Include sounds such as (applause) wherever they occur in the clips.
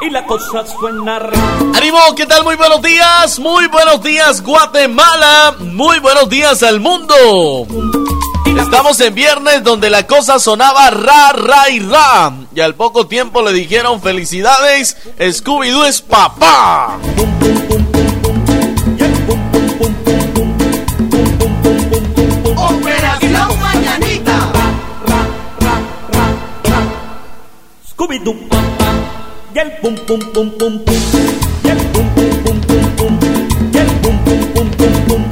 y la cosa suena ¡Ánimo! ¿Qué tal? Muy buenos días, muy buenos días Guatemala, muy buenos días al mundo. Estamos en viernes donde la cosa sonaba ra, ra y ra. Y al poco tiempo le dijeron felicidades, Scooby-Doo es papá. Operación Mañanita. Scooby-Doo papá. Y el pum pum pum pum pum. Y el pum pum pum pum pum. El pum pum pum pum pum.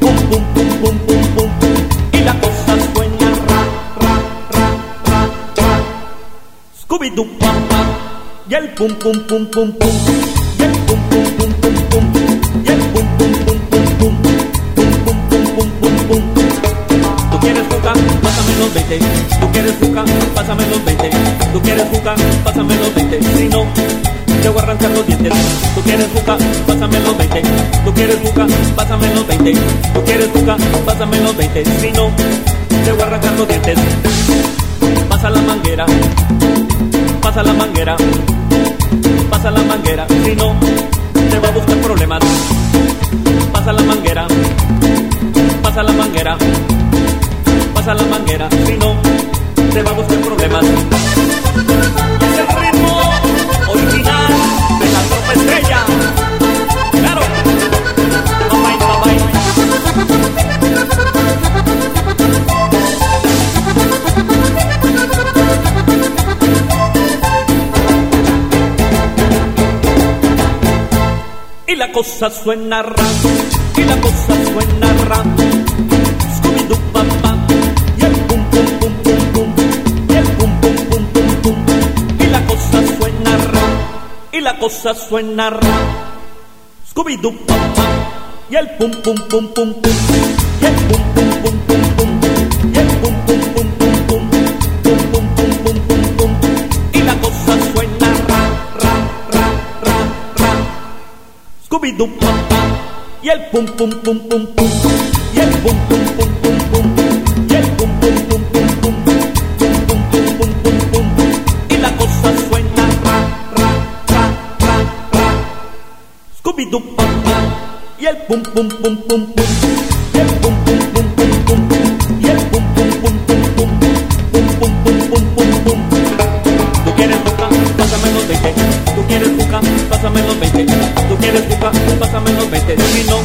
Pum pum pum pum pum pum. Y la cosa suena ra ra ra ra ra. Scooby-Doo papá. Y el pum pum pum pum pum los 20. Tú quieres jugar, pásame los 20. Tú quieres jugar, pásame los 20. Si no, te voy a arrancar los dientes. Tú quieres jugar, pásame los 20. Tú quieres jugar, pásame los 20. Tú quieres jugar, pásame los 20. Si no, te voy a arrancar los dientes. Pasa la manguera, pasa la manguera, pasa la manguera. Si no, te va a buscar problemas. Pasa la manguera, pasa la manguera pasa la manguera, si no, te va a buscar problemas. Es el ritmo original de la tropa estrella. Claro, bye, bye. Y la cosa suena ra, y la cosa suena ra. Scooby-Doo papá, cosa suena ra. Scooby-Doo papá, y el pum pum pum pum pum, y el pum pum pum pum pum, y el pum pum pum pum pum, pum pum pum pum pum pum. Y la cosa suena ra, ra, ra, ra, ra. Scooby-Doo papá, y el pum pum pum pum pum, y el pum pum pum, pum pum pum pum pum, pum pum pum pum pum, pum pum pum pum pum, pum pum pum pum. Tú quieres buscar, pásame los 20. Tú quieres buscar, pásame los 20. Tú quieres buscar, pásame los 20. Si no,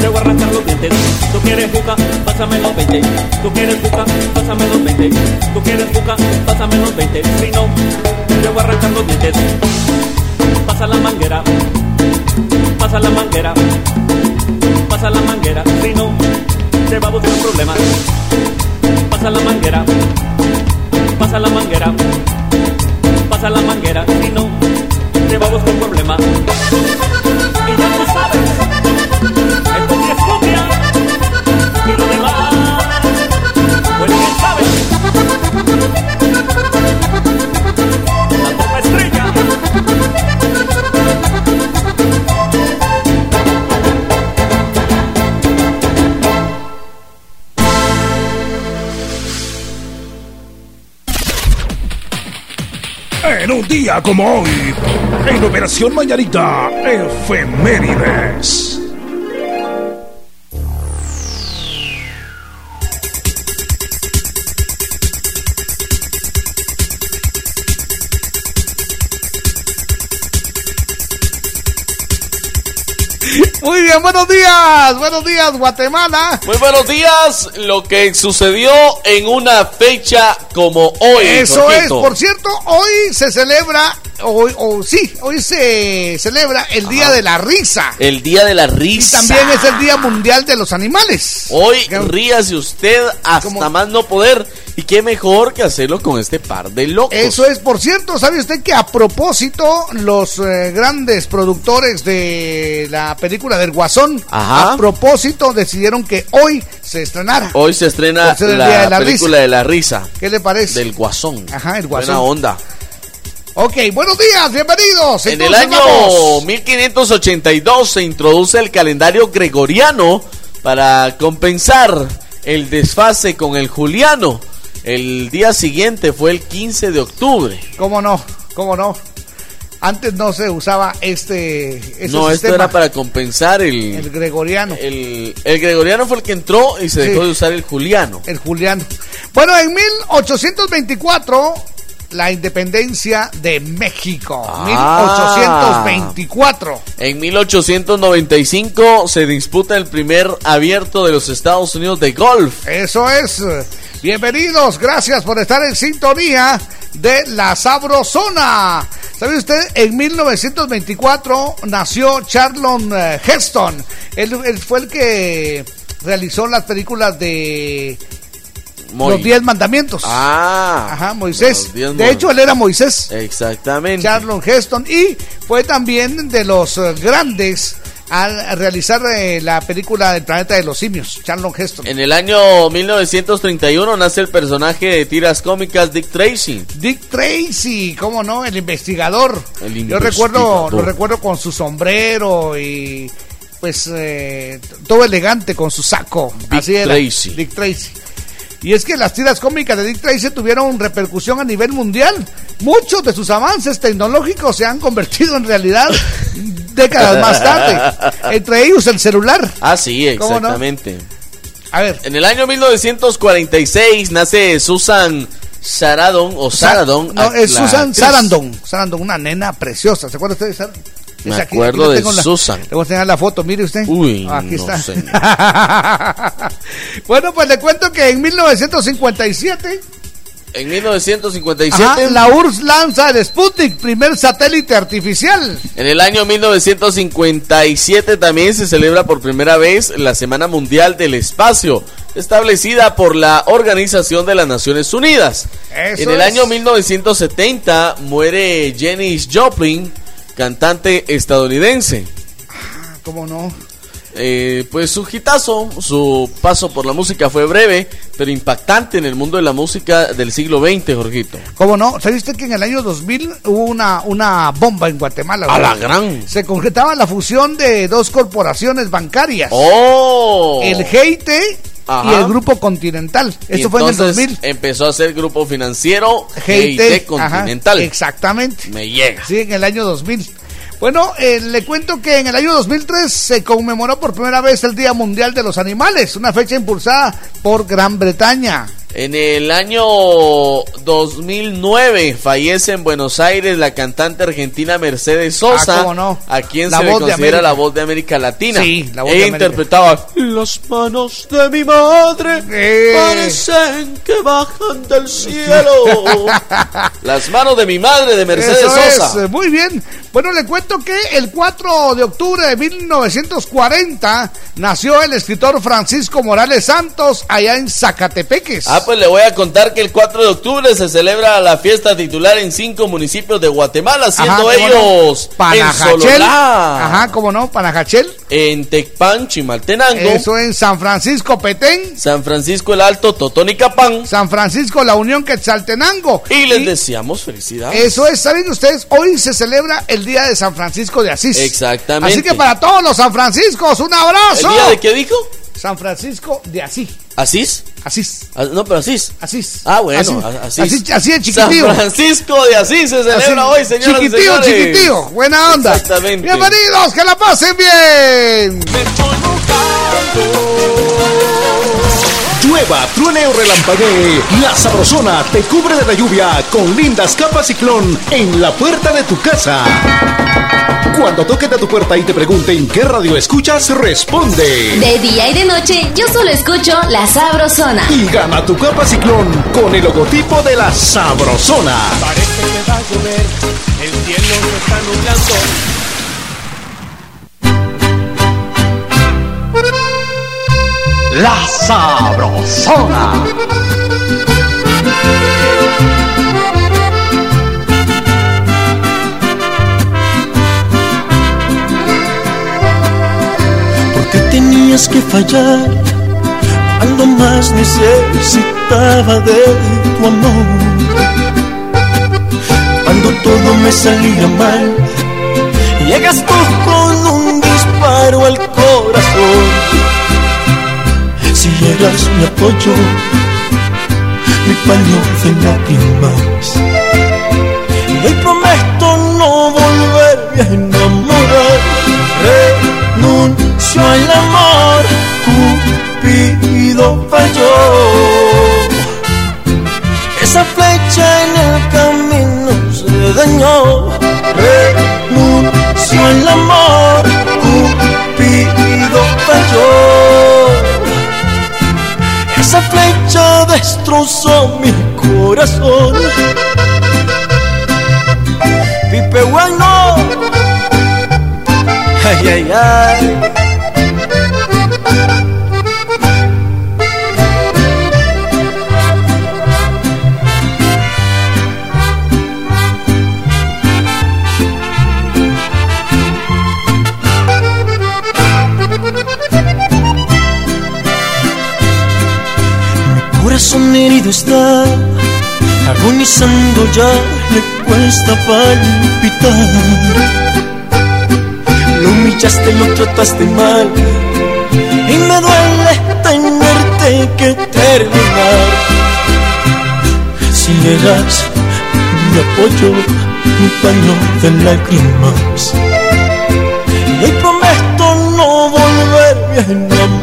te voy a arrancar los dientes. Tú quieres buscar, pásame los 20. Tú quieres buscar, pásame los 20. Tú quieres buscar, pásame los 20. Si no, te voy a arrancar los dientes. Pasa la manguera, pasa la manguera, pasa la manguera. Si no, te va a buscar problemas. Pasa la manguera, pasa la manguera pasa la manguera, si no, te va a buscar problemas. Y ya En un día como hoy, en Operación Mañanita, Efemérides. Buenos días, buenos días Guatemala. Muy buenos días, lo que sucedió en una fecha como hoy. Eso es, por cierto, hoy se celebra, hoy, o sí, hoy se celebra el Día de la Risa. El día de la Y risa. también es el Día Mundial de los Animales. Hoy ríase usted hasta Como- más no poder Y qué mejor que hacerlo con este par de locos. Eso es, por cierto, ¿sabe usted que a propósito los eh, grandes productores de la película del Guasón, Ajá. a propósito decidieron que hoy se estrenara? Hoy se estrena la, Día de la película Risa. de la risa ¿Qué le parece? del Guasón. Ajá, el Guasón. Buena onda. Ok, buenos días, bienvenidos. En el año vamos. 1582 se introduce el calendario gregoriano para compensar el desfase con el juliano. El día siguiente fue el 15 de octubre. ¿Cómo no? ¿Cómo no? Antes no se usaba este no, esto era para compensar el, el gregoriano, el, el, el gregoriano fue el que entró y se Sí. dejó de usar el juliano. juliano. Bueno, en 1824 la independencia de México. Ah. 1824. En 1895 se disputa el primer abierto de los Estados Unidos de golf. Eso es. Bienvenidos, gracias por estar en sintonía de la Sabrosona. ¿Sabe usted? En 1924 nació Charlon eh, Heston. Él, él fue el que realizó las películas de Los Diez Mandamientos. Ah, Ajá, Moisés. De hecho, él era Moisés. Exactamente. Charlon Heston. Y fue también de los eh, grandes al realizar eh, la película del planeta de los simios. Charlon Heston. En el año 1931 nace el personaje de tiras cómicas Dick Tracy. Dick Tracy, cómo no, el investigador. El Yo investigador. recuerdo, lo recuerdo con su sombrero y pues eh, todo elegante con su saco. Dick Así era. Tracy. Dick Tracy. Y es que las tiras cómicas de Dick Tracy tuvieron repercusión a nivel mundial. Muchos de sus avances tecnológicos se han convertido en realidad (laughs) décadas más tarde. Entre ellos el celular. Ah, sí, exactamente. A ver. En el año 1946 nace Susan Sarandon o Sarandon. No, es Susan. Sarandon. Sarandon, una nena preciosa. ¿Se acuerda usted de Sarandon? Me Es aquí, acuerdo aquí de la- Susan. Le voy a enseñar la foto, mire usted. Uy, aquí no, está. señor. (laughs) bueno, pues le cuento que en 1957 En 1957. ajá, la URSS lanza el Sputnik, primer satélite artificial. En el año 1957 también se celebra por primera vez la Semana Mundial del Espacio, establecida por la Organización de las Naciones Unidas. Eso en el es. año 1970 muere Janis Joplin, cantante estadounidense. ¿Cómo no? Eh, pues su hitazo, su paso por la música fue breve, pero impactante en el mundo de la música del siglo XX, Jorgito. ¿Cómo no? ¿Sabe usted que en el año 2000 hubo una, una bomba en Guatemala? A la gran. Se concretaba la fusión de dos corporaciones bancarias. ¡Oh! El GIT y el Grupo Continental. Esto fue en el entonces 2000. Empezó a ser grupo financiero GIT GIT Continental. ajá, exactamente. Me llega. Sí, en el año 2000. Bueno, eh, le cuento que en el año 2003 se conmemoró por primera vez el Día Mundial de los Animales, una fecha impulsada por Gran Bretaña. En el año 2009 fallece en Buenos Aires la cantante argentina Mercedes Sosa, Ah, cómo no. a quien La se le considera la voz de América Latina. Sí, la voz Ella de América. interpretaba Las manos de mi madre Eh. parecen que bajan del cielo. (laughs) Las manos de mi madre de Mercedes Eso Sosa. es, muy bien. Bueno, le cuento que el 4 de octubre de 1940 nació el escritor Francisco Morales Santos allá en Zacatepeques. Ah, pues le voy a contar que el 4 de octubre se celebra la fiesta titular en cinco municipios de Guatemala, siendo Ajá, ellos no. en Panajachel. Sololá, Ajá, cómo no, Panajachel. en Tecpan, Chimaltenango, Eso en San Francisco Petén, San Francisco el Alto, Totonicapán, San Francisco La Unión Quetzaltenango. y les deseamos felicidades. Eso es, ¿saben ustedes? Hoy se celebra el Día de San Francisco de Asís. Exactamente. Así que para todos los San Franciscos, un abrazo. ¿El día de qué dijo? San Francisco de Asís. ¿Asís? Asís. Ah, No, pero Asís. Asís. Ah, bueno, Así, a- Asís. así, de chiquitío. San Francisco de Asís se celebra Así, hoy, señoras y Chiquitío, señores. chiquitío. Buena onda. Exactamente. Bienvenidos, que la pasen bien. Llueva, truene o relampaguee, la sabrosona te cubre de la lluvia con lindas capas ciclón en la puerta de tu casa. Cuando toquen a tu puerta y te pregunten qué radio escuchas, responde. De día y de noche, yo solo escucho La Sabrosona. Y gana tu capa ciclón con el logotipo de la sabrosona. Parece que va a llover, el cielo se está nublando. La sabrosona. Tenías que fallar cuando más necesitaba de tu amor. Cuando todo me salía mal, llegas tú con un disparo al corazón. Si eras mi apoyo, mi paño de lágrimas. Y hoy prometo no volverme a Renuncio al amor, Cupido falló. Esa flecha en el camino se dañó. Renuncio al amor, Cupido falló. Esa flecha destrozó mi corazón. Pipe bueno. Ay, ay, ay. Corazón herido está, agonizando ya, le cuesta palpitar. Lo humillaste, lo trataste mal, y me duele tenerte que terminar. Si eras mi apoyo, mi paño de lágrimas. Hoy prometo no volverme a enamorar.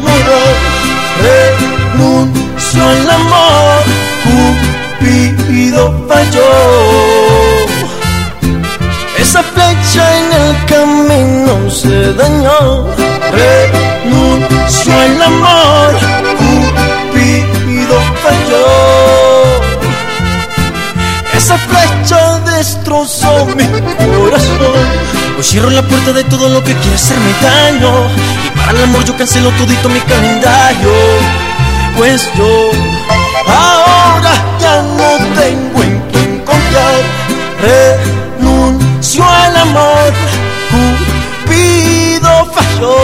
Renuncio al amor, Cupido falló. Esa flecha en el camino se dañó. Renuncio al amor, Cupido falló. Esa flecha destrozó mi corazón. Hoy cierro la puerta de todo lo que quiere hacerme daño. Y para el amor yo cancelo todito mi calendario. Pues yo ahora ya no tengo en quien confiar. Renuncio al amor. Cupido falló.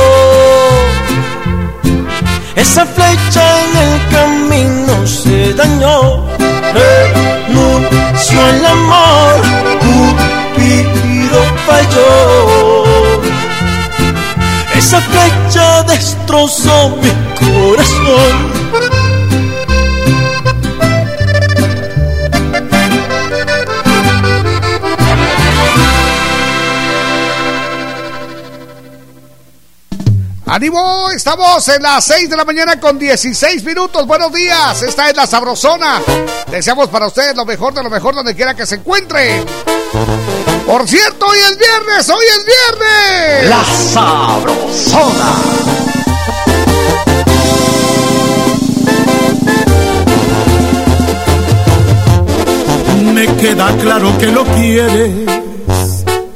Esa flecha en el camino se dañó. Renuncio al amor, Cupido falló. Esa flecha destrozó mi corazón. ¡Ánimo! Estamos en las 6 de la mañana con 16 minutos. Buenos días. Esta es la Sabrosona. Deseamos para ustedes lo mejor de lo mejor donde quiera que se encuentren. Por cierto, hoy es viernes. Hoy es viernes. La Sabrosona. Me queda claro que lo quieres,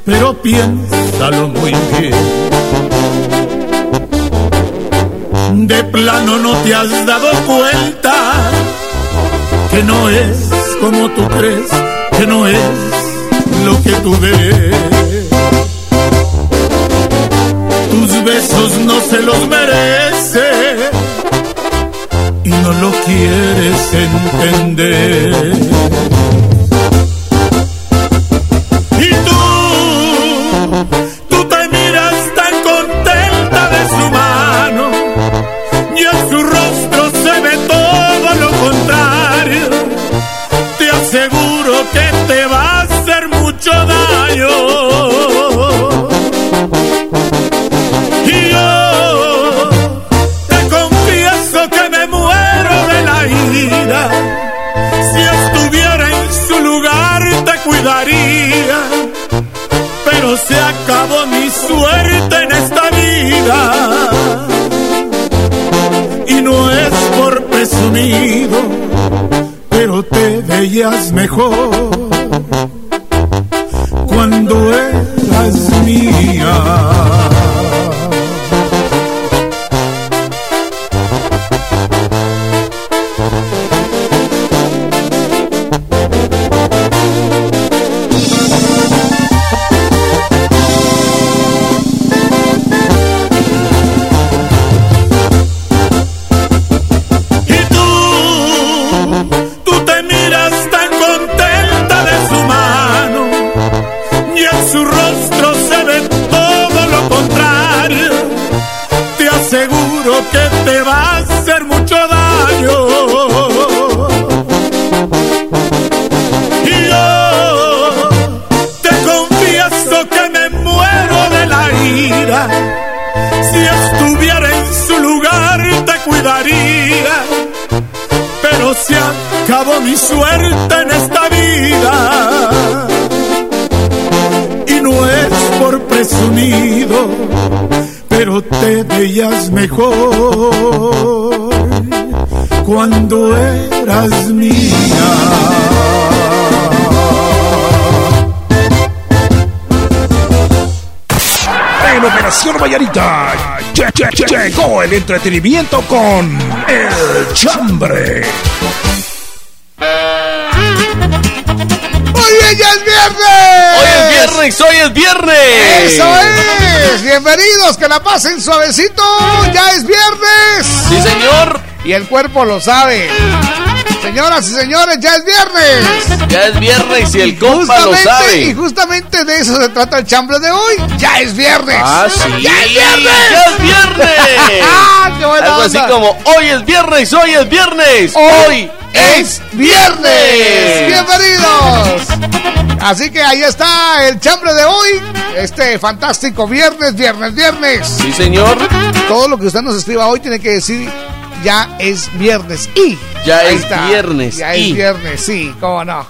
pero piénsalo muy bien. De plano no te has dado cuenta que no es como tú crees, que no es lo que tú ves. Tus besos no se los merece y no lo quieres entender. Veías mejor el entretenimiento con El Chambre. ¡Oye, ya es viernes! Hoy es viernes, hoy es viernes. ¡Eso es! Bienvenidos, que la pasen suavecito. ¡Ya es viernes! Sí, señor. Y el cuerpo lo sabe. Señoras y señores, ya es viernes. Ya es viernes y el compa lo Y sabe. Justamente de eso se trata el chambre de hoy. Ya es viernes. Ah, sí. ¡Ya es viernes! ¡Ya es viernes! (laughs) ¡Ah, qué buena Algo así como, hoy es viernes, hoy es viernes. Hoy es viernes. Bienvenidos. Así que ahí está el chambre de hoy. Este fantástico viernes, viernes, viernes. Sí, señor. Todo lo que usted nos escriba hoy tiene que decir ya es viernes y Ya Ahí es viernes Ya y. es viernes, sí, cómo no.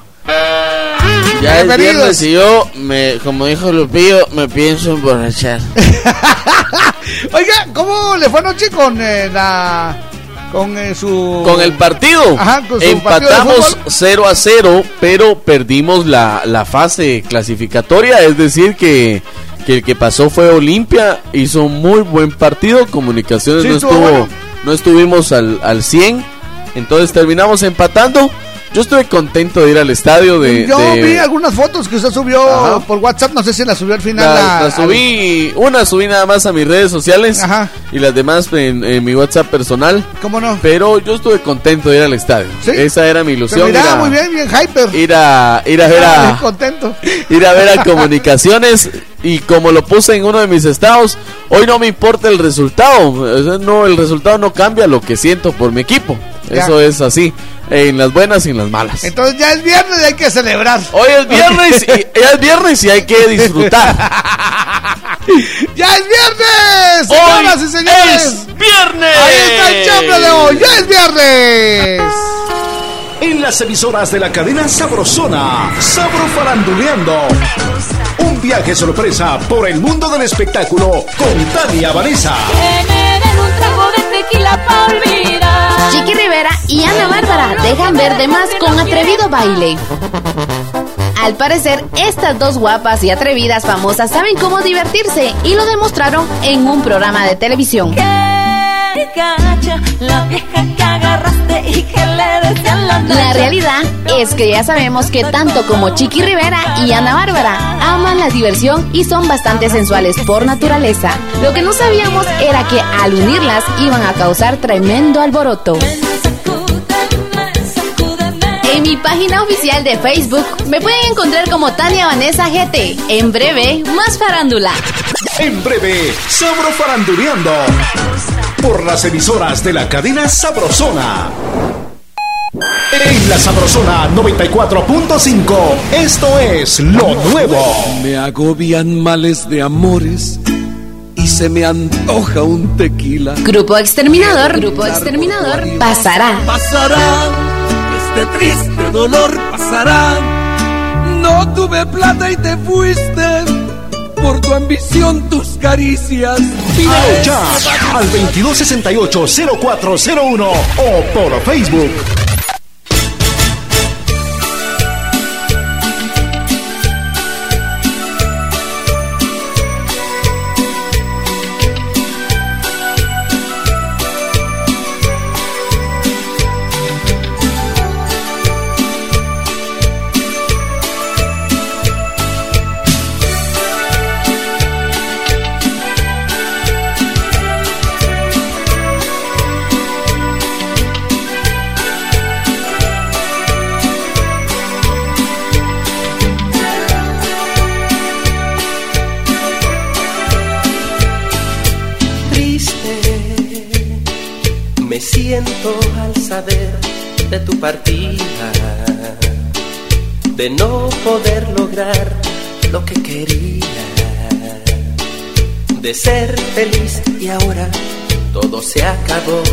Ya es viernes y yo, me, como dijo Lupillo, me pienso emborrachar. (laughs) Oiga, ¿cómo le fue anoche con eh, la con eh, su Con el partido. Ajá, con su partido de Empatamos fútbol. 0 a 0, pero perdimos la, la fase clasificatoria. Es decir, que, que el que pasó fue Olimpia. Hizo muy buen partido. Comunicaciones Sí, no, estuvo estuvo, bueno. no estuvimos al, al 100. Entonces terminamos empatando. Yo estuve contento de ir al estadio. De, Yo de- vi algunas fotos que usted subió Ajá. por WhatsApp, no sé si la subió al final. La, a- la subí, una subí nada más a mis redes sociales Ajá. y las demás en, en mi WhatsApp personal. al- ¿Cómo no? Pero yo estuve contento de ir al estadio. Sí. Esa era mi ilusión. miraba ir a- muy bien, bien hyper. Ir a, ir a ver a, contento. (laughs) ir a ver a comunicaciones y como lo puse en uno de mis estados, hoy no me importa el resultado. No, el resultado no cambia lo que siento por mi equipo. Ya. Eso es así, en las buenas y en las malas. Entonces ya es viernes y hay que celebrar. Hoy es viernes y, (laughs) ya es viernes y hay que disfrutar. (laughs) ¡Ya es viernes! Señoras y señores. es viernes. Ahí está el chambre de hoy. ¡Ya es viernes! En las emisoras de la cadena Sabrosona, Sabro Faranduleando. Un viaje sorpresa por el mundo del espectáculo con Tania Vanessa. Que me den un trago de tequila pa' olvidar. Chiqui Rivera y Ana Bárbara dejan ver de más con atrevido baile. Al parecer, estas dos guapas y atrevidas famosas saben cómo divertirse y lo demostraron en un programa de televisión. Que la vieja que agarraste y que le decían la La realidad es que ya sabemos que tanto como Chiqui Rivera y Ana Bárbara aman la diversión y son bastante sensuales por naturaleza. Lo que no sabíamos era que al unirlas iban a causar tremendo alboroto. En mi página oficial de Facebook me pueden encontrar como Tania Vanessa GT. En breve, más farándula. En breve, Sabro Faranduleando. Por las emisoras de la cadena Sabrosona. En la Sabrosona 94.5, esto es lo nuevo. Me agobian males de amores y se me antoja un tequila. Grupo Exterminador, Grupo Exterminador, pasará. Pasará, este triste dolor pasará. No tuve plata y te fuiste por tu ambición, tus caricias. Pídelo ya al 2268-0401 o por Facebook. De tu partida, de no poder lograr lo que quería, de ser feliz y ahora todo se acabó.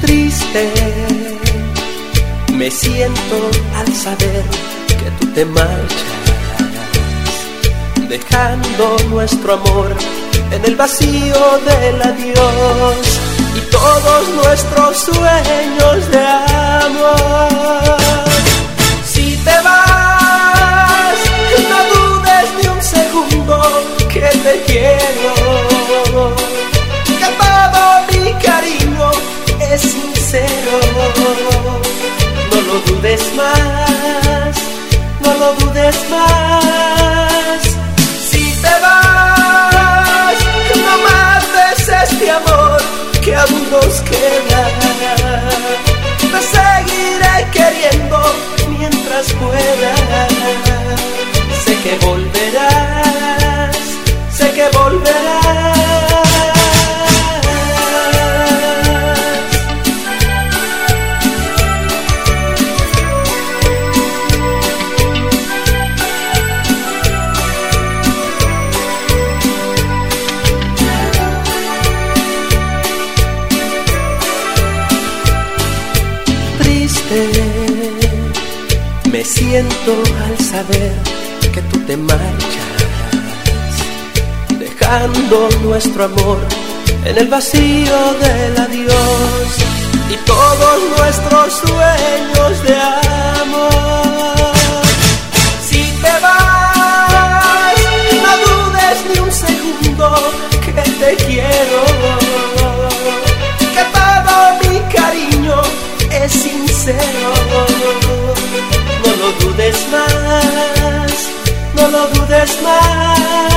Triste me siento al saber que tú te marchas, dejando nuestro amor en el vacío del adiós todos nuestros sueños de amor. Si te vas, no dudes ni un segundo que te quiero, que todo mi cariño es sincero. No lo dudes más, no lo dudes más. Sé que volverás, siento al saber que tú te marchas, dejando nuestro amor en el vacío del adiós y todos nuestros sueños de amor. No lo dudes más.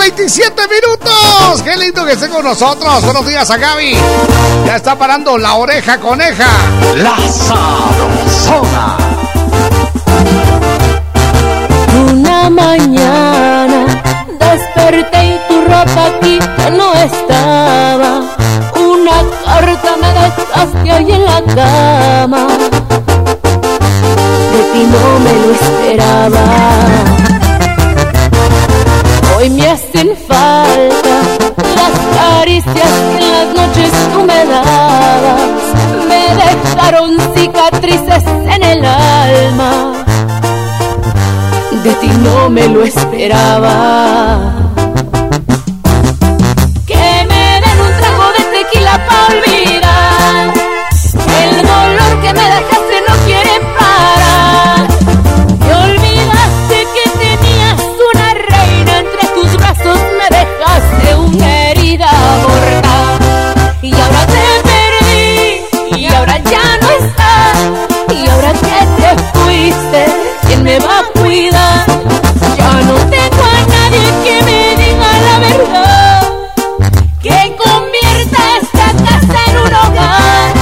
27 minutos. ¡Qué lindo que esté con nosotros! Buenos días a Gaby. Ya está parando la oreja coneja. La sabrosona. Una mañana desperté y tu ropa aquí ya no estaba. Una carta me dejaste ahí en la cama. De ti no me lo esperaba. Hoy me hacen falta las caricias que en las noches tú me dabas. Me dejaron cicatrices en el alma de ti no me lo esperaba. ¿quién me va a cuidar? Yo no tengo a nadie que me diga la verdad, que convierta esta casa en un hogar.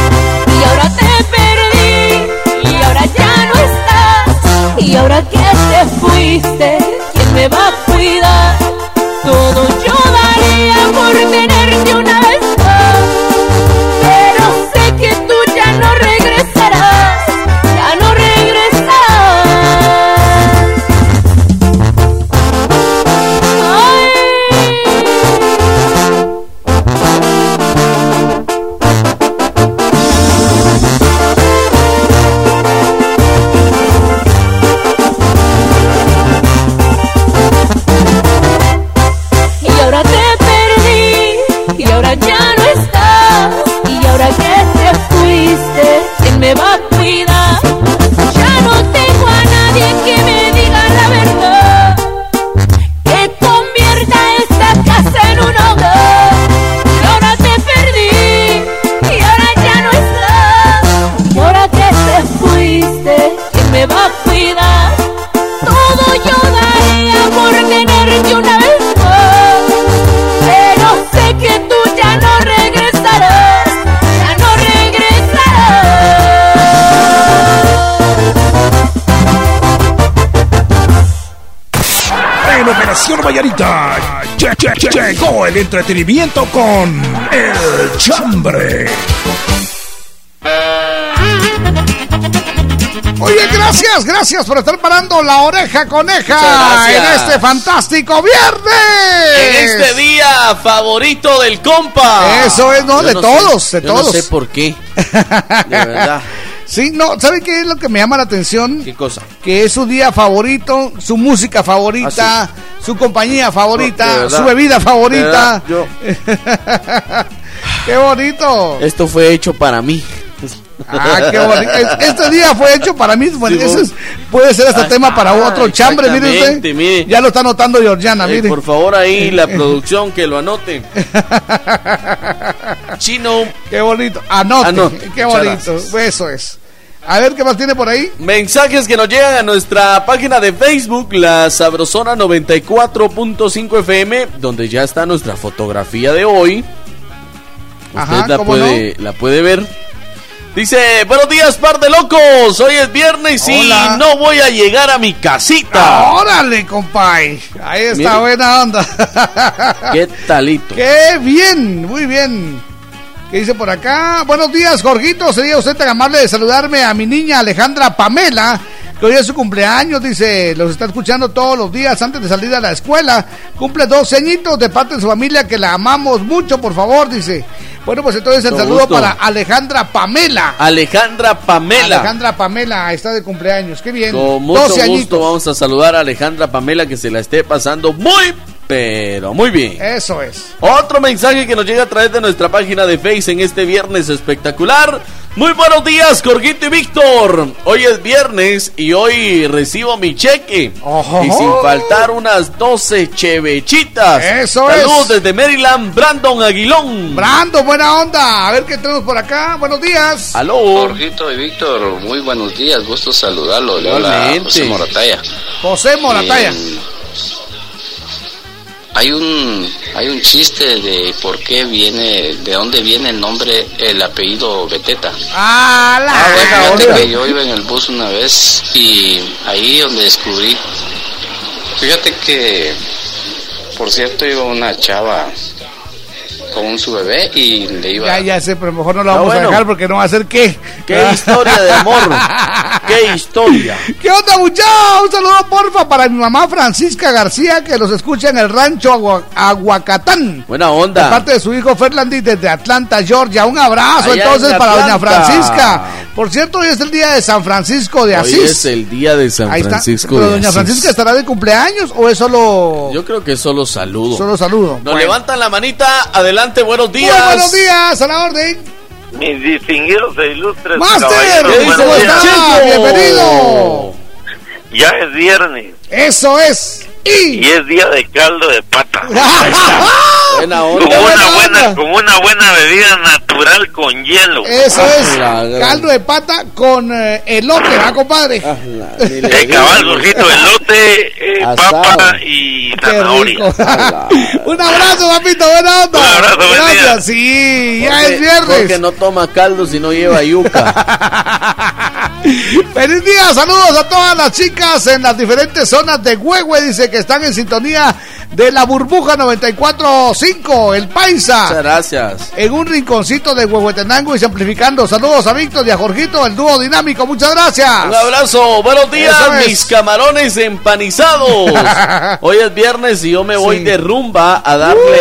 Y ahora te perdí, y ahora ya no estás, y ahora que te fuiste. El entretenimiento con El Chambre. Oye, gracias, gracias por estar parando la oreja coneja en este fantástico viernes. En este día favorito del compa. Eso es, no, Yo de no todos, sé, de yo todos. No sé por qué. De verdad. (laughs) Sí, no, ¿sabe qué es lo que me llama la atención? ¿Qué cosa? Que es su día favorito, su música favorita, Ah, su compañía favorita, su bebida favorita. Yo- (laughs) ¡Qué bonito! Esto fue hecho para mí. Ah, qué bonito. Es- Este día fue hecho para mí. Bueno, Sí, ese vos. es- puede ser este Ah, tema para otro chambre, mire usted. mire. Ya lo está notando Georgiana, Eh, mire. por favor, ahí (laughs) la producción que lo anote. (laughs) Chino. Qué bonito. Anote. Anote. Qué bonito. Eso es. A ver qué más tiene por ahí. Mensajes que nos llegan a nuestra página de Facebook, la Sabrosona 94.5 FM, donde ya está nuestra fotografía de hoy. Usted Ajá, la ¿cómo puede, la puede ver. Dice, buenos días, par de locos. Hoy es viernes y no voy a llegar a mi casita. Órale, compay. Ahí está buena onda. ¿Qué talito? (laughs) Qué bien, muy bien. ¿Qué dice por acá? Buenos días, Jorgito. Sería usted tan amable de saludarme a mi niña Alejandra Pamela, que hoy es su cumpleaños. Dice, los está escuchando todos los días antes de salir a la escuela. Cumple 12 añitos de parte de su familia, que la amamos mucho, por favor. Dice, bueno, pues entonces el Con saludo gusto. para Alejandra Pamela. Alejandra Pamela. Alejandra Pamela está de cumpleaños. Qué bien. Con mucho 12 gusto añitos. vamos a saludar a Alejandra Pamela que se la esté pasando muy, pero muy bien. Eso es. Otro mensaje que nos llega a través de nuestra página de Face en este viernes espectacular. Muy buenos días, Jorgito y Víctor. Hoy es viernes y hoy recibo mi cheque. Ojo. Y sin faltar unas 12 chevechitas. Eso Saludos es. desde Maryland, Brandon Aguilón. Brando, buena onda. A ver qué tenemos por acá. Buenos días. Aló. Jorgito y Víctor, muy buenos días, gusto saludarlo. Igualmente. José Morataya. José Morataya. Eh, hay un hay un chiste de por qué viene, de dónde viene el nombre, el apellido Beteta. Ah, la Pues buena onda. que yo iba en el bus una vez y ahí donde descubrí, fíjate que, por cierto, iba una chava con su bebé y le iba... Ya, ya sé, pero mejor no lo vamos bueno. a dejar porque no va a ser qué. Qué historia de amor. Qué historia. (laughs) ¿Qué onda, muchachos? Un saludo, porfa, para mi mamá Francisca García, que los escucha en el rancho Agua- Aguacatán. Buena De onda. parte de su hijo Ferlandis desde Atlanta, Georgia. Un abrazo Allá entonces en para doña. Francisca. Por cierto, hoy es el día de San Francisco de Hoy Asís. es el día de San Ahí está. Francisco Pero de doña Asís. Francisca estará de cumpleaños o es solo, Yo creo que solo saludo. solo saludo. Nos Bueno. levantan la manita. Adelante, buenos Muy días. buenos días, a la orden. Mis distinguidos e ilustres Master, caballeros, ¿Qué dice ¿cómo está? Bienvenido. Ya es viernes Eso es. Y Y. es día de caldo de pata. (laughs) Buena Con onda. Buena una onda. buena, con una buena bebida natural con hielo. Eso Ah, es. la Caldo de pata con eh, elote, ¿va, compadre? Ah, la- (laughs) El digo. cabal, gorjito, elote, eh, papa y zanahoria. (laughs) Un abrazo, papito, buena onda. Un abrazo. Gracias, sí, ya es viernes. Porque no toma caldo si no lleva yuca. Feliz día, saludos a todas las chicas en las diferentes zonas de Huehue, dice que están en sintonía de la burbuja 94.5, el Muchas Paisa. gracias. En un rinconcito de Huehuetenango y amplificando. Saludos a Víctor y a Jorgito, el dúo dinámico. Muchas gracias. Un abrazo, buenos días, es. mis camarones empanizados. (laughs) Hoy es viernes y yo me voy Sí. de rumba a darle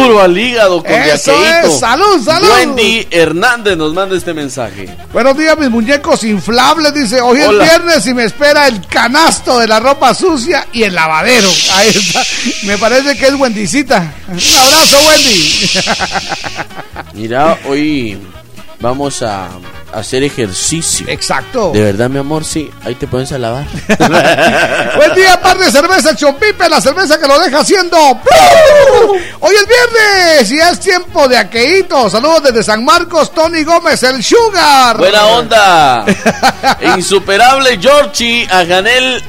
duro al hígado con Eso es, salud, salud. Wendy Hernández nos manda este mensaje. Buenos días, mis muñecos inflables. Dice, hoy Hola. es viernes y me espera el canasto de la ropa sucia y el lavadero. Ahí está. Me parece que es Wendycita. Un abrazo, Wendy. Mira, hoy vamos a hacer ejercicio. Exacto. De verdad, mi amor, sí. Ahí te pones a lavar. (laughs) Buen día, par de cerveza Chompipe, la cerveza que lo deja haciendo. Hoy es viernes y es tiempo de aqueíto. Saludos desde San Marcos, Tony Gómez, el Sugar. Buena onda. (laughs) Insuperable Georgie a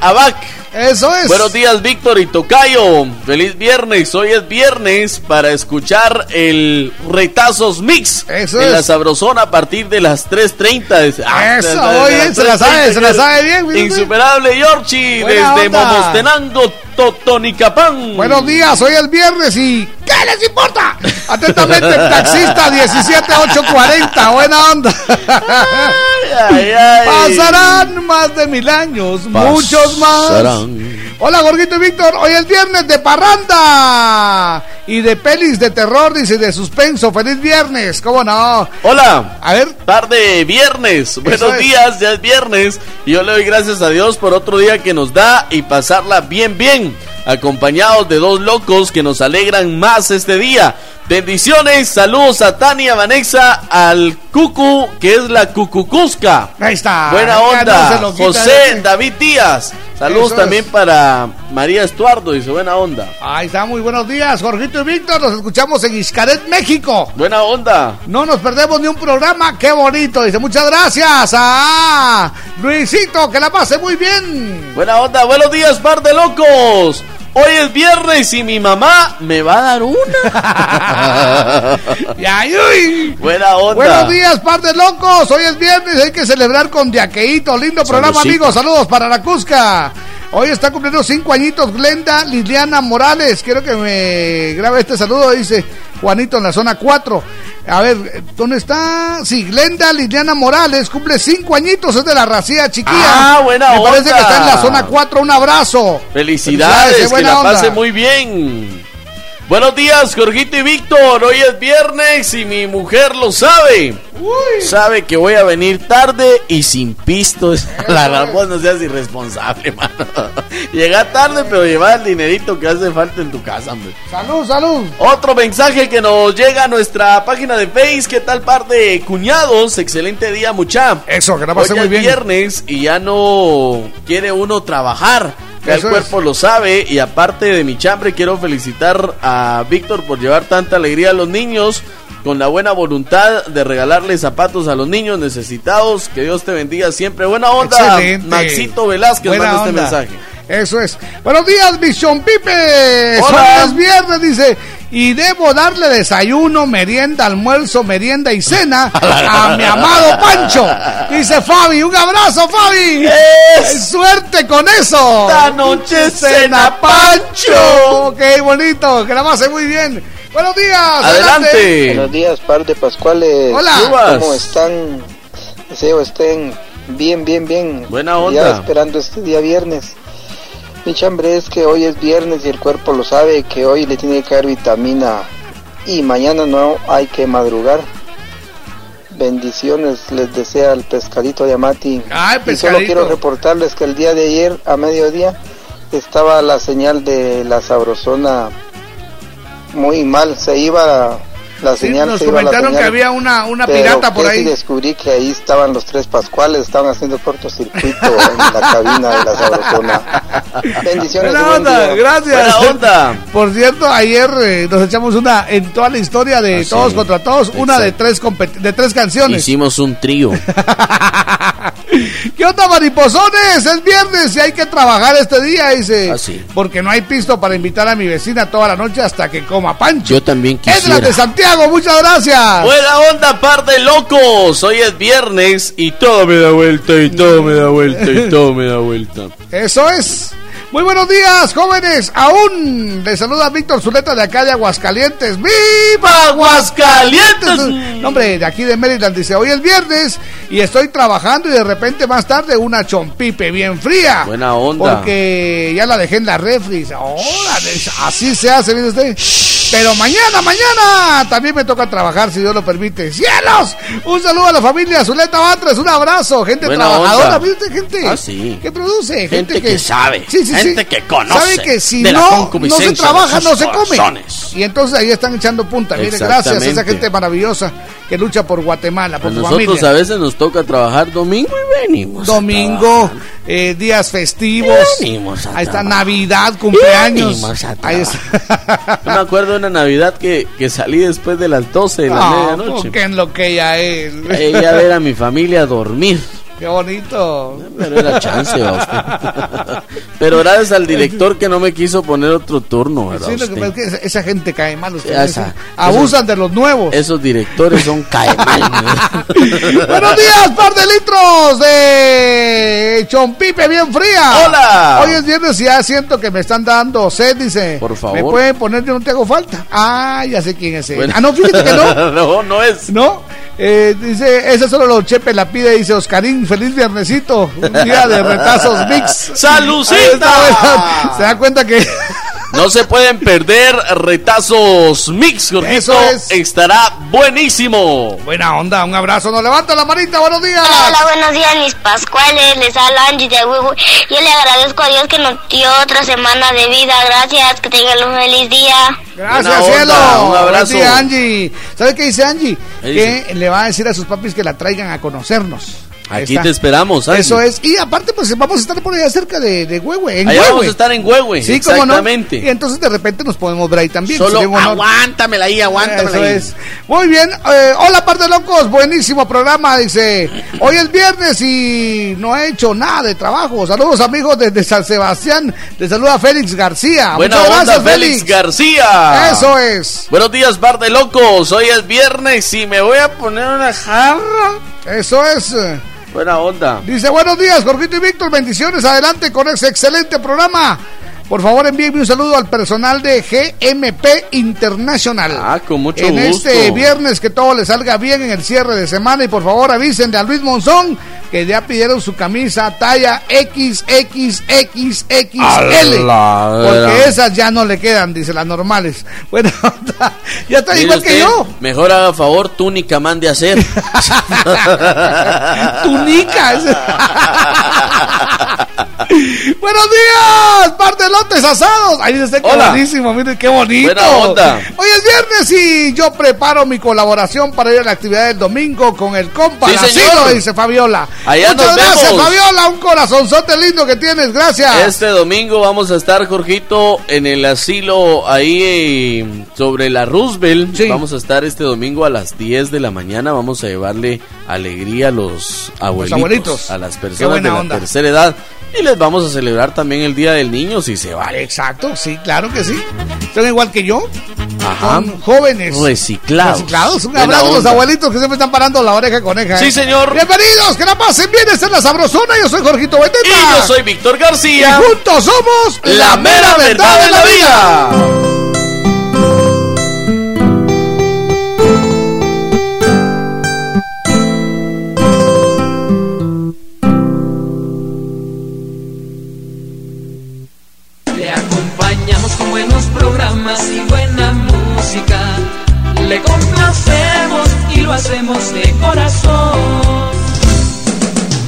Abac. Eso es. Buenos días, Víctor y Tocayo. Feliz viernes. Hoy es viernes para escuchar el Retazos Mix Eso en es. la Sabrosona a partir de las 3.30. Ah, Eso, oye, se la sabe, 3:30, se la sabe bien, fíjate. Insuperable Yorchi desde onda. Momostenango, Totonicapán. Buenos días, hoy es viernes y ¿qué les importa? Atentamente, el taxista 17840, buena onda. (laughs) Ay, ay. Pasarán más de mil años, muchos más. Hola, Gorguito y Víctor. Hoy es viernes de parranda y de pelis de terror, dice, de suspenso. Feliz viernes, ¿cómo no? Hola. A ver. Tarde viernes. Buenos es. días, ya es viernes. Y yo le doy gracias a Dios por otro día que nos da y pasarla bien, bien. Acompañados de dos locos que nos alegran más este día. Bendiciones, saludos a Tania Vanessa, al Cucu, que es la Cucucusca. Ahí está. Buena no onda. José. David Díaz. Saludos Eso también es. para María Estuardo, dice buena onda. Ahí está, muy buenos días, Jorgito y Víctor. Nos escuchamos en Iscaret, México. Buena onda. No nos perdemos ni un programa, qué bonito. Dice, muchas gracias a Luisito, que la pase muy bien. Buena onda, buenos días, par de locos. Hoy es viernes y mi mamá me va a dar una. (laughs) Ya, uy. Buena onda. Buenos días, par de locos. Hoy es viernes, hay que celebrar con Diaqueito. Lindo programa, Saludcita. amigos. Saludos para la Cusca. Hoy está cumpliendo cinco añitos Glenda Liliana Morales. Quiero que me grabe este saludo, dice Juanito en la zona 4. A ver, ¿dónde está? Sí, Glenda Liliana Morales cumple cinco añitos, es de la racía chiquilla. Ah, buena Me parece que está en la zona 4. Un abrazo. Felicidades, eh, que buena la onda. pase muy bien. Buenos días, Jorgito y Víctor. Hoy es viernes y mi mujer lo sabe. Sabe que voy a venir tarde y sin pistos. (laughs) La vos no seas irresponsable, (laughs) mano. Llega tarde, pero lleva el dinerito que hace falta en tu casa, hombre. Salud, salud. Otro mensaje que nos llega a nuestra página de Face. ¿Qué tal par de cuñados? Excelente día, mucha. Eso, que la Hoy pase ya muy es bien. viernes y ya no quiere uno trabajar. Ya el cuerpo lo sabe y aparte de mi chambre quiero felicitar a Víctor por llevar tanta alegría a los niños con la buena voluntad de regalarle zapatos a los niños necesitados. Que Dios te bendiga siempre. Buena onda, Excelente. Maxito Velázquez Buena manda este mensaje. Eso es. Buenos días, Bichon Pipe. Hola. Viernes, dice. Y debo darle desayuno, merienda, almuerzo, merienda y cena (laughs) a mi (laughs) amado Pancho. Dice Fabi. Un abrazo, Fabi. Suerte con eso. Esta noche cena Pancho. Qué bonito. Que la pase muy bien. Buenos días. Adelante. Buenos días, par de Pascuales. Hola. ¿Cómo están? Deseo estén bien, bien, bien. Buena Ya onda. esperando este día viernes. Mi chambre es que hoy es viernes y el cuerpo lo sabe, que hoy le tiene que caer vitamina y mañana no hay que madrugar. Bendiciones les desea el pescadito de Amati. Ay, y solo pescadito. quiero reportarles que el día de ayer a mediodía estaba la señal de la sabrosona muy mal, se iba la Sí, señal. nos se iba la comentaron que señal. había una, una Pero pirata por que sí ahí. descubrí que ahí estaban los tres Pascuales, estaban haciendo cortocircuito en la cabina de la Sabrosona. (laughs) Bendiciones. Buena buen onda, gracias. Buena onda. Por cierto, ayer eh, nos echamos una en toda la historia de Ah, sí. Todos contra Todos, una de tres compet- de tres canciones. Hicimos un trío. (laughs) ¿Qué onda, mariposones? Es viernes y hay que trabajar este día, dice. Ah, sí. Porque no hay pisto para invitar a mi vecina toda la noche hasta que coma pancho. Yo también quisiera. de Santiago, muchas gracias. Buena onda, par de locos. Hoy es viernes y todo me da vuelta, y todo me da vuelta, y todo me da vuelta. Eso es. Muy buenos días, jóvenes. Aún les saluda Víctor Zuleta de acá de Aguascalientes. ¡Viva Aguascalientes! No, hombre, de aquí de Maryland dice, hoy es viernes y estoy trabajando y de repente más tarde una chompipe bien fría. Buena onda. Porque ya la dejé en la refri. Dice, "Órale, así se hace, mire usted. Pero mañana, mañana también me toca trabajar si Dios lo permite. ¡Cielos! Un saludo a la familia Zuleta Batres, un abrazo, gente Buena trabajadora, usted, gente Ah, sí. que produce, gente, Gente que sabe, Sí, sí, sí. gente que conoce Sabe que si de la no, no se trabaja, no se come. corazones. Y entonces ahí están echando punta. Mire, gracias a esa gente maravillosa que lucha por Guatemala, A por su nosotros familia. a veces nos toca trabajar domingo y venimos. a Domingo, eh, días festivos. Venimos a Ahí está trabajar. Navidad, cumpleaños. Venimos a Ahí está. Yo me acuerdo (laughs) una Navidad que, que salí después de las 12 de la medianoche. porque en lo que ella es. Ella a ver a mi familia dormir. Qué bonito. Pero era chance. (laughs) Pero gracias al director que no me quiso poner otro turno, ¿verdad? Sí, lo que es que esa, esa gente cae mal. ustedes, esa-. Abusan de los nuevos. Esos directores son cae mal. ¿no? (laughs) Buenos días, par de litros de chompipe bien fría. Hola. Hoy es viernes y ya siento que me están dando sed, dice. Por favor. ¿Me pueden poner? Yo no te hago falta. Ah, ya sé quién es él. Bueno. Ah, no, fíjate que no. (laughs) no, no es. No, eh, dice, ese solo lo Chepe la pide, dice Oscarín, feliz viernesito, un día de retazos mix. (laughs) ¡Salucita! (laughs) Se da cuenta que No se pueden perder retazos mix, Jorgito. Eso es. Estará buenísimo. Buena onda, un abrazo, nos levanta la manita, buenos días. Hola, hola, buenos días, mis pascuales. Les habla Angie de Huevo. Yo le agradezco a Dios que nos dio otra semana de vida. Gracias, que tengan un feliz día. Gracias, Buena onda, cielo. un abrazo. Día, Angie. ¿Sabe qué dice Angie? ¿Qué que dice? le va a decir a sus papis que la traigan a conocernos. Aquí está. te esperamos, Angie. Eso es. Y aparte, pues vamos a estar por allá cerca de, de Huehue. En Allá Huehue. vamos a estar en Huehue. Sí, cómo no. exactamente. Y entonces de repente nos podemos ver ahí también. Solo honor. aguántamela ahí, aguántamela Eso ahí. es. Muy bien. eh, hola, par de locos. Buenísimo programa. Dice: Hoy es viernes y no he hecho nada de trabajo. Saludos, amigos desde San Sebastián. Te saluda Félix García. Buena Muchas onda, gracias, Félix García. Eso es. Buenos días, par de locos. Hoy es viernes y me voy a poner una jarra. Eso es. Buena onda. Dice: Buenos días, Jorgito y Víctor. Bendiciones. Adelante con ese excelente programa. Por favor, envíenme un saludo al personal de GMP Internacional. Ah, con mucho en gusto. este viernes que todo le salga bien en el cierre de semana y por favor avísenle a Luis Monzón que ya pidieron su camisa talla XXXXL ¡Ala! porque esas ya no le quedan, dice las normales. (laughs) Bueno, (laughs) ya está igual que yo. Mejor haga favor, túnica mande a hacer. (laughs) Tunica. Buenos días, par de lotes asados. Ahí qué Hola. buenísimo, miren qué bonito. Buena onda. Hoy es viernes y yo preparo mi colaboración para ir a la actividad del domingo con el compa Sí, Lacino, dice Fabiola. Allá Muchas nos gracias, vemos. Fabiola, un corazonzote lindo que tienes, gracias. Este domingo vamos a estar, Jorgito, en el asilo ahí eh, sobre la Roosevelt. Vamos a estar este domingo a las 10 de la mañana. Vamos a llevarle alegría a los abuelitos, abuelitos. a las Qué personas de la onda. tercera edad. Y les vamos a celebrar también el Día del Niño, si se vale. Exacto, sí, claro que sí. Son igual que yo. Ajá. Son jóvenes. Reciclados. Reciclados. Un abrazo a los abuelitos que siempre están parando la oreja coneja. Sí, ¿eh? señor. Bienvenidos, que la pasen bien. Esta es la sabrosona. Yo soy Jorgito Beteta. Y yo soy Víctor García. Y juntos somos La mera verdad de la vida.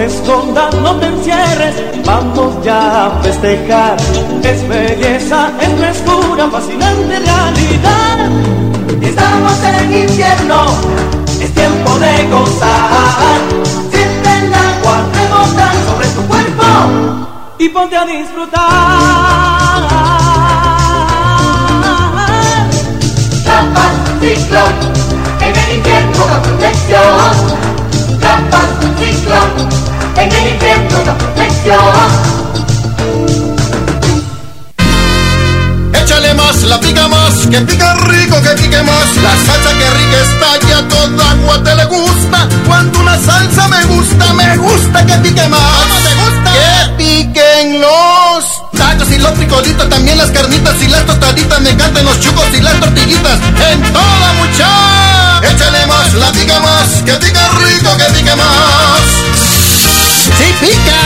Te escondas, no te encierres, vamos ya a festejar. Es belleza, es frescura, fascinante realidad. Estamos en invierno, es tiempo de gozar. Siente el agua rebotar sobre tu cuerpo y ponte a disfrutar. Trampas, ciclón, en el invierno da protección. Ciclón, en el protección. Échale más, la pica más, que pica rico, que pique más. La salsa que rica está ya toda agua te le gusta. Cuando una salsa me gusta, me gusta que pique más. Que piquen los tacos y los frijolitos, también las carnitas y las tostaditas. Me encantan los chucos y las tortillitas. En toda mucha. Échale más, la pica más, que pica rico, que pique más. ¡Sí pica!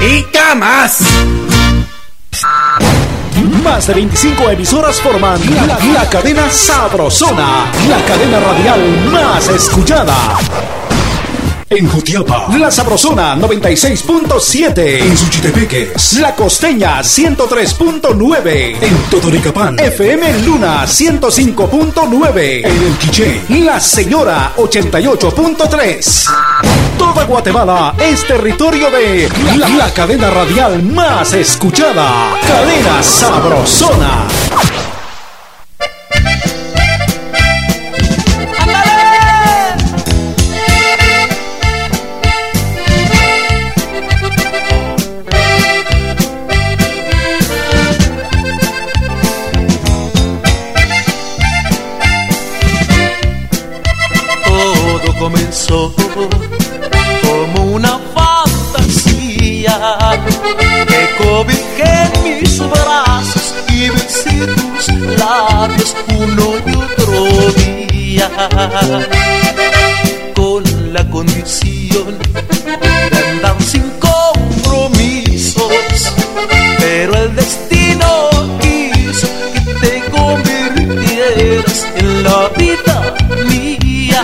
¡Pica más! Más de 25 emisoras forman la, la cadena Sabrosona, la cadena radial más escuchada. En Jutiapa, La Sabrosona 96.7. En Suchitepeques, La Costeña 103.9. En Totonicapán, FM Luna 105.9. En El Quiché, La Señora 88.3. Toda Guatemala es territorio de la cadena radial más escuchada. Cadena Sabrosona. Como una fantasía. Que cobijé en mis brazos y besé tus labios uno y otro día. Con la condición de andar sin compromisos pero el destino quiso que te convirtieras en la vida mía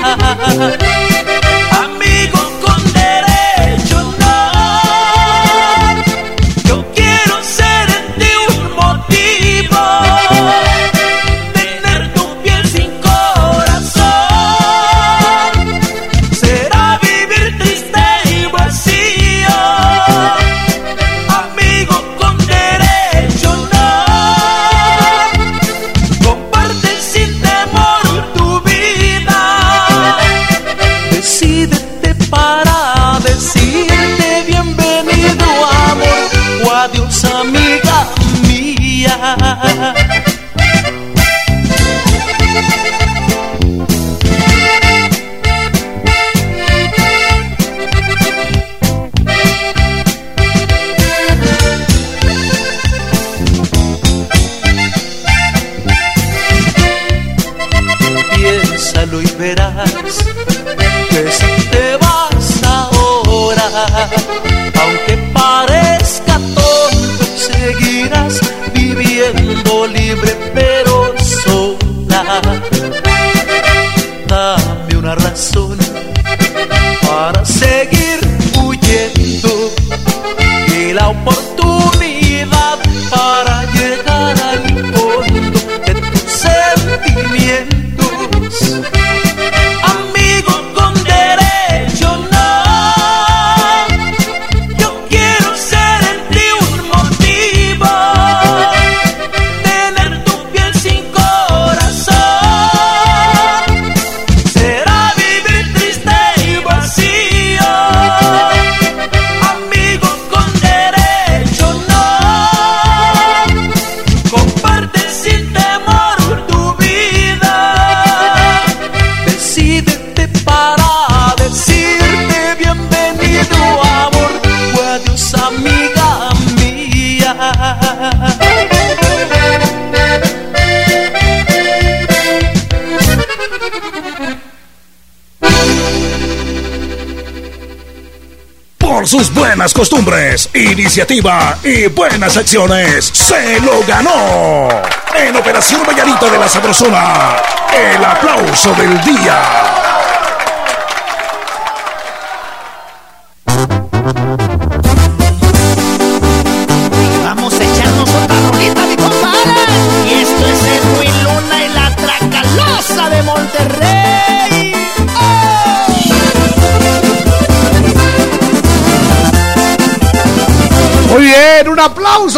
costumbres, iniciativa y buenas acciones, se lo ganó. En Operación Vallarita de la Sabrosona, el aplauso del día.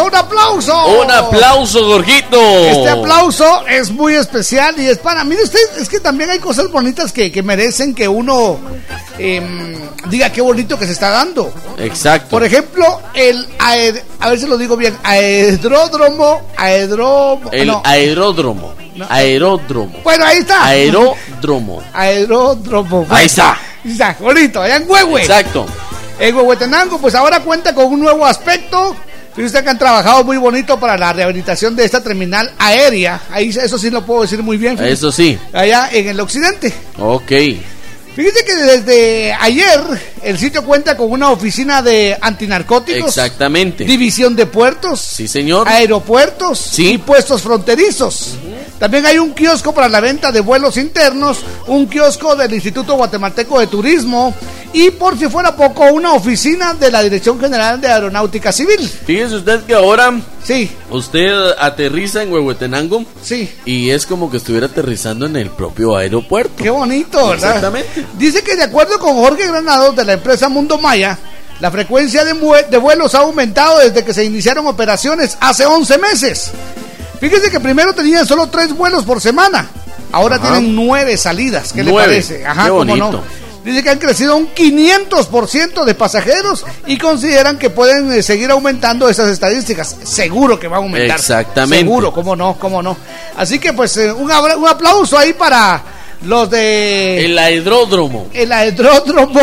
Aplauso, un aplauso. Un aplauso, Gorgito. Este aplauso es muy especial y es para mí. Usted, es que también hay cosas bonitas que, que merecen que uno em, diga qué bonito que se está dando. Exacto. Por ejemplo, el aed- a ver si lo digo bien, aeródromo, aeródromo, El no, aeródromo. Aeródromo. bueno ahí está, Aeródromo. aeródromo, Ahí está. ahí está, bonito, allá en Huehue, Exacto. en Huehuetenango, pues ahora cuenta con un nuevo aspecto. Fíjese que han trabajado muy bonito para la rehabilitación de esta terminal aérea. Ahí eso sí lo puedo decir muy bien. Eso sí. Allá en el occidente. Ok. Fíjese que desde ayer el sitio cuenta con una oficina de antinarcóticos. Exactamente. División de puertos. Sí, señor. Aeropuertos y puestos fronterizos. También hay un kiosco para la venta de vuelos internos, un kiosco del Instituto Guatemalteco de Turismo y por si fuera poco, una oficina de la Dirección General de Aeronáutica Civil. Fíjese usted que ahora. Sí. Usted aterriza en Huehuetenango. Sí. Y es como que estuviera aterrizando en el propio aeropuerto. Qué bonito, ¿verdad? Exactamente. Dice que de acuerdo con Jorge Granados de la empresa Mundo Maya, la frecuencia de, vuelos ha aumentado desde que se iniciaron operaciones hace 11 meses. Fíjese que primero tenían solo tres vuelos por semana. Ahora Ajá. tienen nueve salidas. ¿Qué Nueve. le parece? Qué cómo bonito. no. Dice que han crecido un 500% de pasajeros y consideran que pueden eh, seguir aumentando esas estadísticas. Seguro que va a aumentar. Exactamente. Seguro, cómo no, cómo no. Así que pues eh, un, un aplauso ahí para los de... El aeródromo, El aeródromo.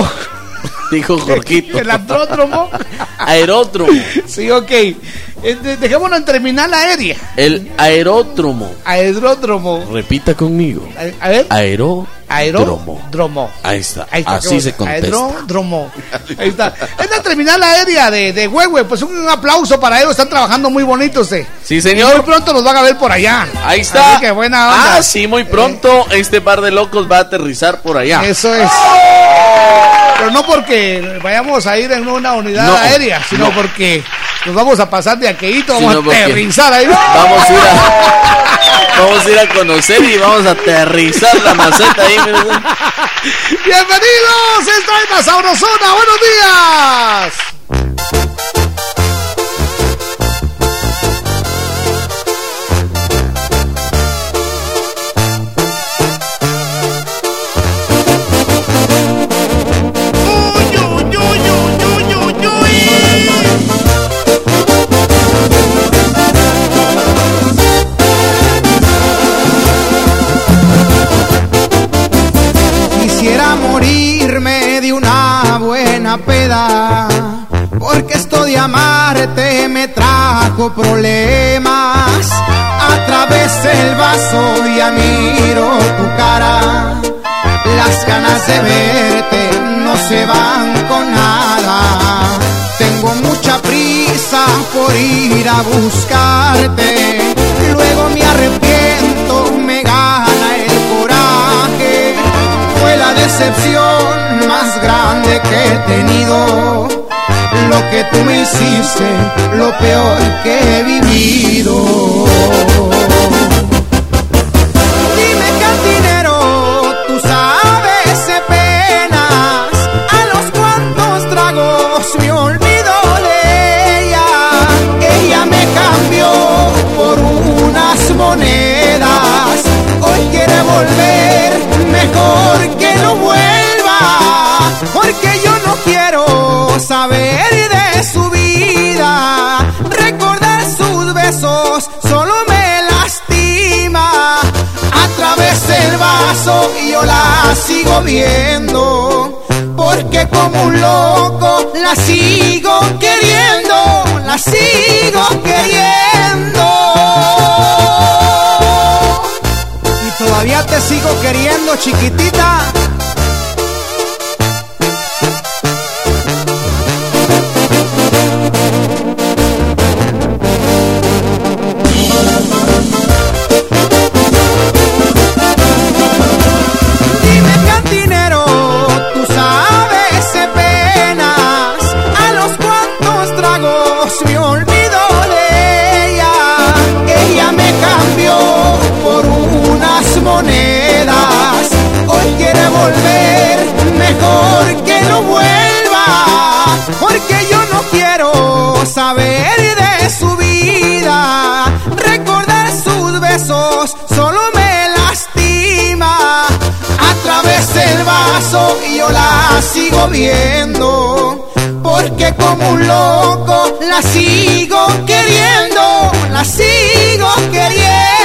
(laughs) dijo (laughs) Jorquito. El aeródromo. aeródromo. Sí, ok. Eh, de- dejémoslo en terminal aérea. El aeródromo. Aeródromo. Repita conmigo. A, a ver. Aeródromo. Aeródromo. Ahí está. Ahí está, Así se contesta. Aeródromo. Ahí está. Es la terminal aérea de, de Huehue. Pues un, aplauso para ellos. Están trabajando muy bonitos. eh. Sí, Y señor. muy pronto nos van a ver por allá. Ahí está. Así que buena onda. Ah, sí, muy pronto este par de locos va a aterrizar por allá. Eso es. Pero no porque vayamos a ir en una unidad No, aérea, sino no. porque nos vamos a pasar de aquelito, vamos Sino a aterrizar ahí. Vamos a ir a, vamos a ir a conocer y vamos a aterrizar la maceta ahí. Bienvenidos, esto es la Sabrosona, buenos días. Peda, porque esto de amarte me trajo problemas. A través del vaso ya miro tu cara, las ganas de verte no se van con nada. Tengo mucha prisa por ir a buscarte, luego me arrepiento, decepción más grande que he tenido. Lo que tú me hiciste, lo peor que he vivido. Dime cantinero, tú sabes de penas, a los cuantos tragos me olvido de ella. Ella me cambió por unas monedas, hoy quiere volver, mejor que no vuelva, porque yo no quiero saber de su vida, recordar sus besos solo me lastima, a través del vaso yo la sigo viendo, porque como un loco la sigo queriendo, la sigo queriendo. Todavía te sigo queriendo, chiquitita. Porque yo no quiero saber de su vida, recordar sus besos solo me lastima, a través del vaso yo la sigo viendo, porque como un loco la sigo queriendo, la sigo queriendo.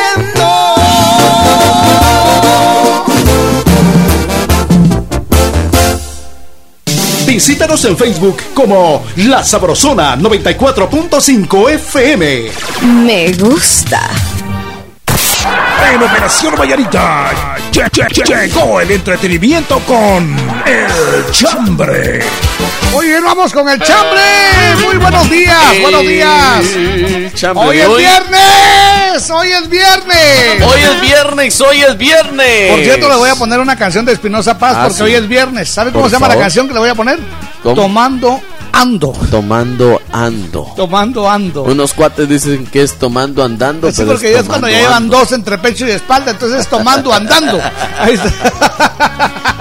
Visítanos en Facebook como La Sabrosona 94.5 FM. Me gusta. En Operación Vallarita Che- che- che- Llegó el entretenimiento con El Chambre. Muy bien, vamos con el chambre. Muy buenos días, buenos días. chambre Hoy es hoy. viernes, hoy es viernes. Hoy es viernes, hoy es viernes. Por cierto, le voy a poner una canción de Espinosa Paz Ah, porque sí. hoy es viernes. ¿Sabe cómo Por se llama la canción que le voy a poner? ¿Cómo? Tomando ando. Tomando ando. Tomando ando. Unos cuates dicen que es tomando andando. Sí, pero porque ya es cuando ya llevan ando. dos entre pecho y espalda, entonces es tomando andando. (laughs) Ahí está.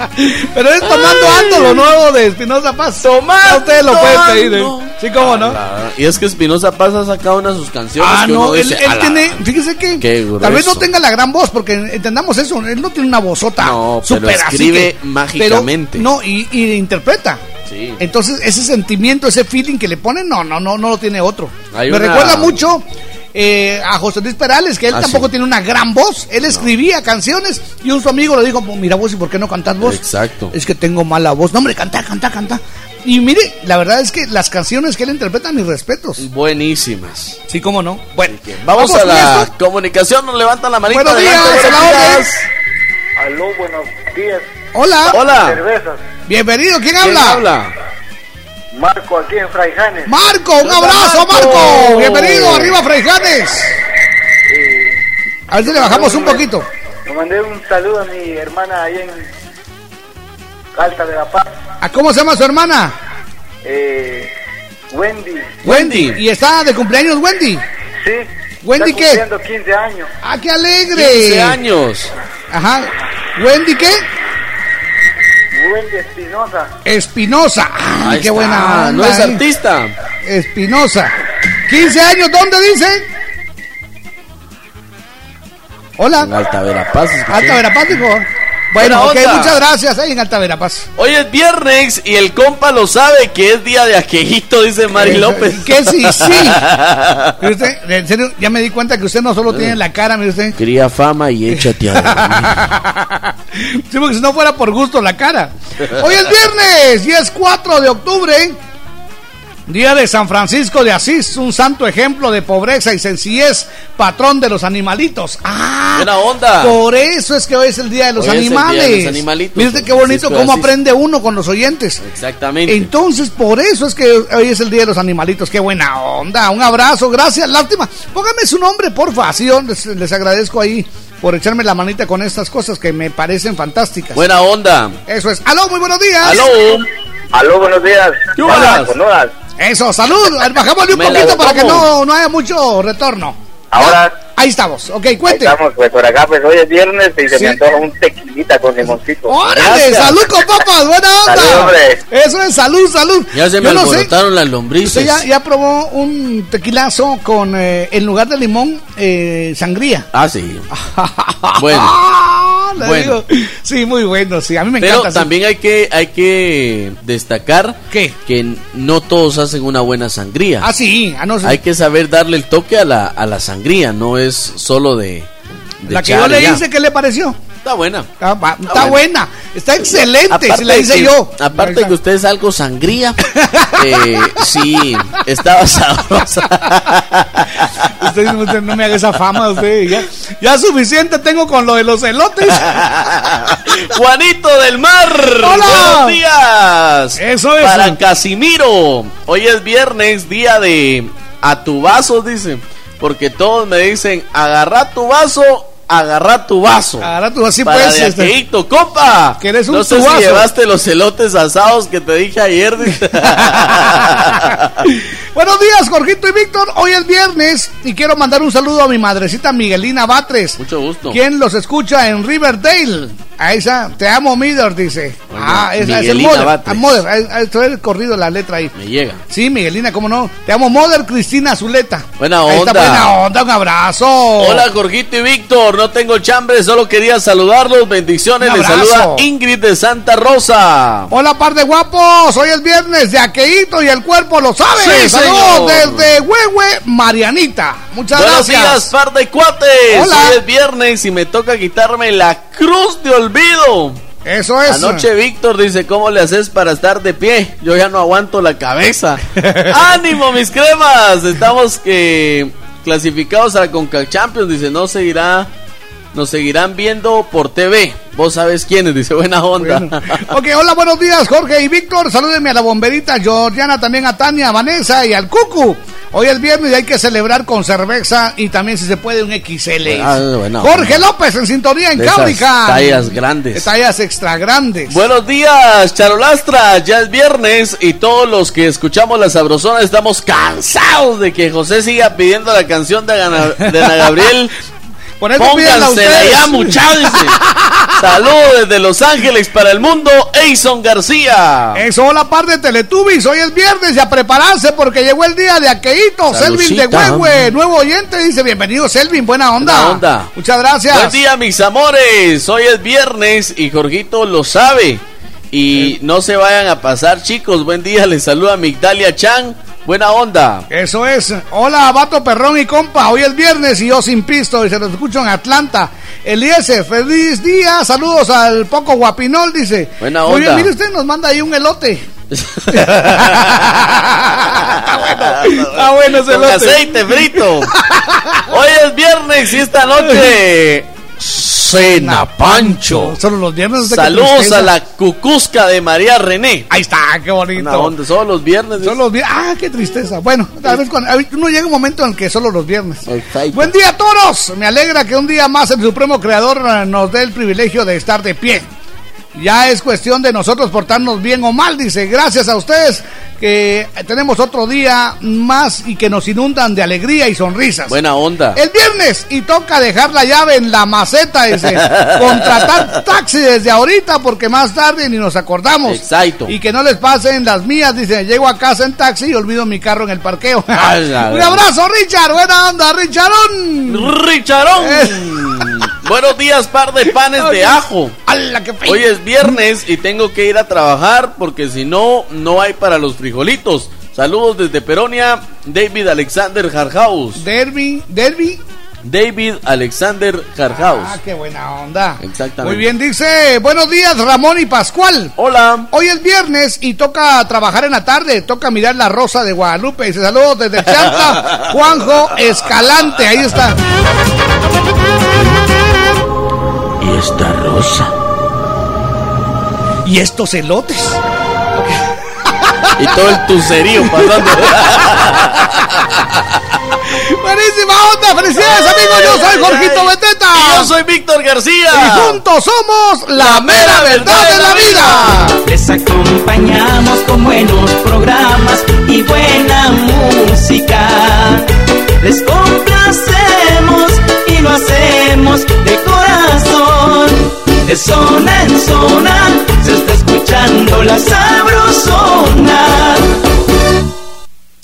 (laughs) Pero es tomando ando lo nuevo de Espinosa Paz. Tomando. Ustedes lo pueden pedir, ¿eh? Sí, cómo no. Y es que Espinosa Paz ha sacado una de sus canciones. Ah, que uno no, él, dice, él "A la- tiene, fíjese que tal vez no grueso". tenga la gran voz, porque entendamos eso, él no tiene una vozota No, pero escribe que- mágicamente. pero- no, y, y interpreta. Sí. Entonces, ese sentimiento, ese feeling que le ponen, no, no, no, no lo tiene otro. Hay Me una- recuerda mucho eh, a José Luis Perales, que él Ah, tampoco sí. tiene una gran voz. Él escribía canciones y un su amigo le dijo, mira vos, ¿y por qué no cantas vos? Exacto. Es que tengo mala voz. No, hombre, canta, canta, canta. Y mire, la verdad es que las canciones que él interpreta, mis respetos. Buenísimas. Sí, cómo no. Bueno, Vamos, a la esto. comunicación, nos levantan la manita. Buenos adelante, días, buenos a la días. Aló, buenos días. Hola. Hola. Cervezas. Bienvenido, ¿quién ¿Quién habla? habla? Marco aquí en Fraijanes. Marco, un Hola, abrazo, Marco. Marco. Bienvenido, arriba Freijanes. Eh, A ver si le bajamos un poquito. Le mandé un saludo a mi hermana ahí en Alta de la Paz. ¿A cómo se llama su hermana? Eh, Wendy. Wendy. ¿Y está de cumpleaños Wendy? Sí. ¿Wendy está qué? cumpliendo 15 años. ¡Ah, qué alegre! 15 años. Ajá. ¿Wendy qué? Wendy Espinosa. Espinosa. ¡Ay, Ahí qué está, buena onda! No es eh. artista. Espinosa. 15 años, ¿dónde dice? Hola. En Alta Verapaz. Alta Verapaz, dijo. Bueno, ok, onda. muchas gracias ahí en Alta Verapaz. Hoy es viernes y el compa lo sabe que es día de aquejito, dice Mari Eso, López. Que sí, sí. (laughs) Usted, en serio, ya me di cuenta que usted no solo tiene la cara, mire usted. Cría fama y échate a (laughs) Sí, porque si no fuera por gusto la cara. Hoy es viernes y es 4 de octubre. Día de San Francisco de Asís, un santo ejemplo de pobreza y sencillez, patrón de los animalitos. Ah, Buena onda. por eso es que hoy es el Día de los Hoy es el día de Animales. los animalitos, qué bonito cómo aprende uno con los oyentes. Exactamente. Entonces, por eso es que hoy es el Día de los Animalitos. Qué buena onda. Un abrazo, gracias. Lástima. Póngame su nombre, porfa. Así yo les, les agradezco ahí por echarme la manita con estas cosas que me parecen fantásticas. Buena onda. Eso es. Aló, muy buenos días. Aló. Aló, buenos días. ¿Qué hola? Eso, salud. Bajámosle un Me poquito para que no, no haya mucho retorno. Ahora Ahí estamos. Ok, ahí cuente. estamos, pues por acá, pues hoy es viernes y se Sí. me antoja un tequilita con limoncito. ¡Órale! ¡Salud con papas! ¡Buena (laughs) onda! Salud, hombre. Eso es salud, salud. Ya se me Yo no sé. alborotaron las lombrices. Usted ya, ya probó un tequilazo con, eh, en lugar de limón, eh, sangría. Ah, sí. (laughs) bueno. Ah, Bueno. Sí, muy bueno, sí. A mí me Pero encanta. sí. también hay que, hay que destacar ¿Qué? que no todos hacen una buena sangría. Ah, sí. Ah, no, sí. Hay que saber darle el toque a la, a la sangría, no es solo de... de La que yo le hice, ¿qué le pareció? Está buena. Está, va- está buena. buena. Está excelente, Aparte si la hice que- yo. Aparte que usted es algo sangría, (laughs) eh, sí, estaba sabrosa. (laughs) Usted, usted no me haga esa fama, usted. Ya, ya suficiente tengo con lo de los elotes. (laughs) Juanito del Mar. Hola. Buenos días. Eso es. Para Casimiro. Hoy es viernes, día de a tu vaso, dice. Porque todos me dicen, agarra tu vaso, agarra tu vaso. Agarra tu así Para pues. de este, compa. Que eres un no sé si llevaste los elotes asados que te dije ayer. (laughs) Buenos días, Jorgito y Víctor. Hoy es viernes y quiero mandar un saludo a mi madrecita Miguelina Batres. Mucho gusto. Quien los escucha en Riverdale. A esa, te amo, Mother, dice. ah, esa es el Miguelina Mother. Batres. Ah, Mother, estoy corrido la letra ahí. Me llega. Sí, Miguelina, cómo no. Te amo, Mother Cristina Zuleta. Buena Ahí está, onda. buena onda, un abrazo. Hola, Jorgito y Víctor. No tengo chambre, solo quería saludarlos. Bendiciones. Les saluda Ingrid de Santa Rosa. Hola, par de guapos. Hoy es viernes de aqueíto y el cuerpo lo sabe. Sí, Saludos señor. desde Huehue, Marianita. Muchas Buenos gracias. días, par de cuates. Hola. Hoy es viernes y me toca quitarme la cruz de olvido. Eso es. Anoche Víctor dice, ¿cómo le haces para estar de pie? Yo ya no aguanto la cabeza. (laughs) ¡Ánimo, mis cremas! Estamos que clasificados a la Conca Champions. Dice, no se irá nos seguirán viendo por TV. Vos sabes quiénes, (laughs) dice buena onda. Ok, hola, buenos días, Jorge y Víctor. Salúdenme a la bomberita Georgiana, también a Tania, a Vanessa y al Cucu. Hoy es viernes y hay que celebrar con cerveza y también, si se puede, un XL. Ah, buena Jorge. López en sintonía en Cáurica. tallas grandes. Tallas extra grandes. Buenos días, Charolastra. Ya es viernes y todos los que escuchamos la sabrosona estamos cansados de que José siga pidiendo la canción de Ana, de Ana Gabriel. (laughs) Por eso Póngansela ya, muchachos. (laughs) Saludos desde Los Ángeles para el mundo, Eison García. Eso, hola par de Teletubbies. Hoy es viernes y a prepararse porque llegó el día de Aqueito. Selvin de. Huehue, nuevo oyente, dice bienvenido Selvin, buena onda. Buena onda. Muchas gracias. Buen día, mis amores. Hoy es viernes y Jorgito lo sabe. Y no se vayan a pasar, chicos. Buen día, les saluda Migdalia Chan. Buena onda. Eso es. Hola, Vato Perrón y compa. Hoy es viernes y yo sin pisto y se los escucho en Atlanta. Eliezer, feliz día. Saludos al poco guapinol, dice. Buena onda. mire usted, nos manda ahí un elote. Está (laughs) bueno ese Con elote. aceite frito. (laughs) Hoy es viernes y esta noche. Cena Pancho. Solo los viernes. Saludos a la cucusca de María René. Ahí está, qué bonito. Onda, Solo los viernes. Solo los viernes. Ah, qué tristeza. Bueno, tal vez cuando, a uno llega un momento en que solo los viernes. Buen día, toros. Me alegra que un día más el Supremo Creador nos dé el privilegio de estar de pie. Ya es cuestión de nosotros portarnos bien o mal, dice. Gracias a ustedes que tenemos otro día más y que nos inundan de alegría y sonrisas. Buena onda. El viernes y toca dejar la llave en la maceta, dice. (laughs) Contratar taxi desde ahorita porque más tarde ni nos acordamos. Exacto. Y que no les pasen las mías, dice. Llego a casa en taxi y olvido mi carro en el parqueo. La (laughs) Un abrazo, Richard. Buena onda, Richardón. Richarón. Buenos días, par de panes de ajo. Hoy es viernes y tengo que ir a trabajar porque si no, no hay para los frijolitos. Saludos desde Peronia, David Alexander Harhaus. Derby, Derby. David Alexander Harhaus. Ah, qué buena onda. Exactamente. Muy bien, dice. Buenos días, Ramón y Pascual. Hola. Hoy es viernes y toca trabajar en la tarde. Toca mirar la rosa de Guadalupe. Dice saludos desde Chanta, (laughs) Juanjo Escalante. Ahí está. Esta rosa. Y estos elotes. Y todo el tucerío pasando. (laughs) Buenísima onda. Felicidades, amigos. Yo soy Jorgito Beteta. Y yo soy Víctor García. Y juntos somos la mera verdad de la vida. Les acompañamos con buenos programas y buena música. Les complacemos y lo hacemos de. De zona en zona se está escuchando la sabrosona.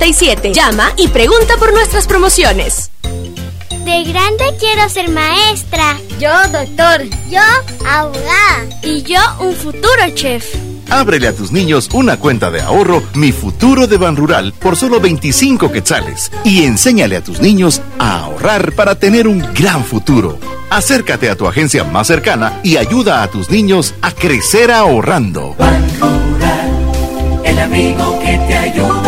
Llama y pregunta por nuestras promociones. De grande quiero ser maestra. Yo doctor. Yo abogada. Y yo un futuro chef. Ábrele a tus niños una cuenta de ahorro Mi Futuro de Banrural por solo 25 quetzales y enséñale a tus niños a ahorrar para tener un gran futuro. Acércate a tu agencia más cercana y ayuda a tus niños a crecer ahorrando. El amigo que te ayuda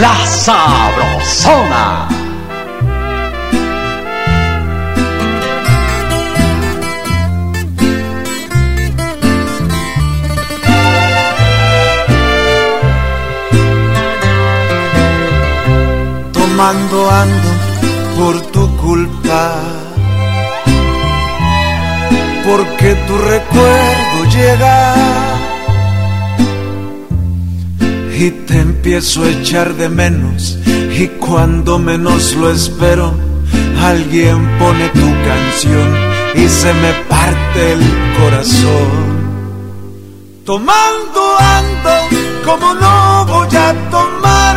La Sabrosona. Tomando ando por tu culpa, porque tu recuerdo llega y te empiezo a echar de menos. Y cuando menos lo espero, alguien pone tu canción y se me parte el corazón. Tomando ando como no voy a tomar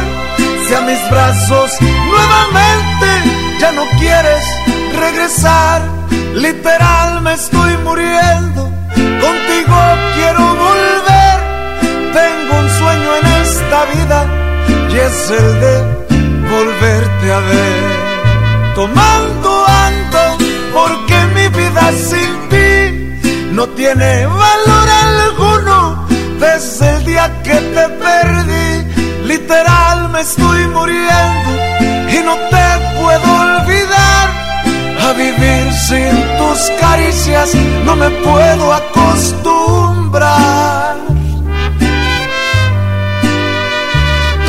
si a mis brazos nuevamente ya no quieres regresar. Literal me estoy muriendo, contigo quiero volver. Tengo un sueño en esta vida y es el de volverte a ver. Tomando ando porque mi vida sin ti no tiene valor alguno desde el día que te perdí. Literal me estoy muriendo y no te puedo olvidar. A vivir sin tus caricias no me puedo acostumbrar.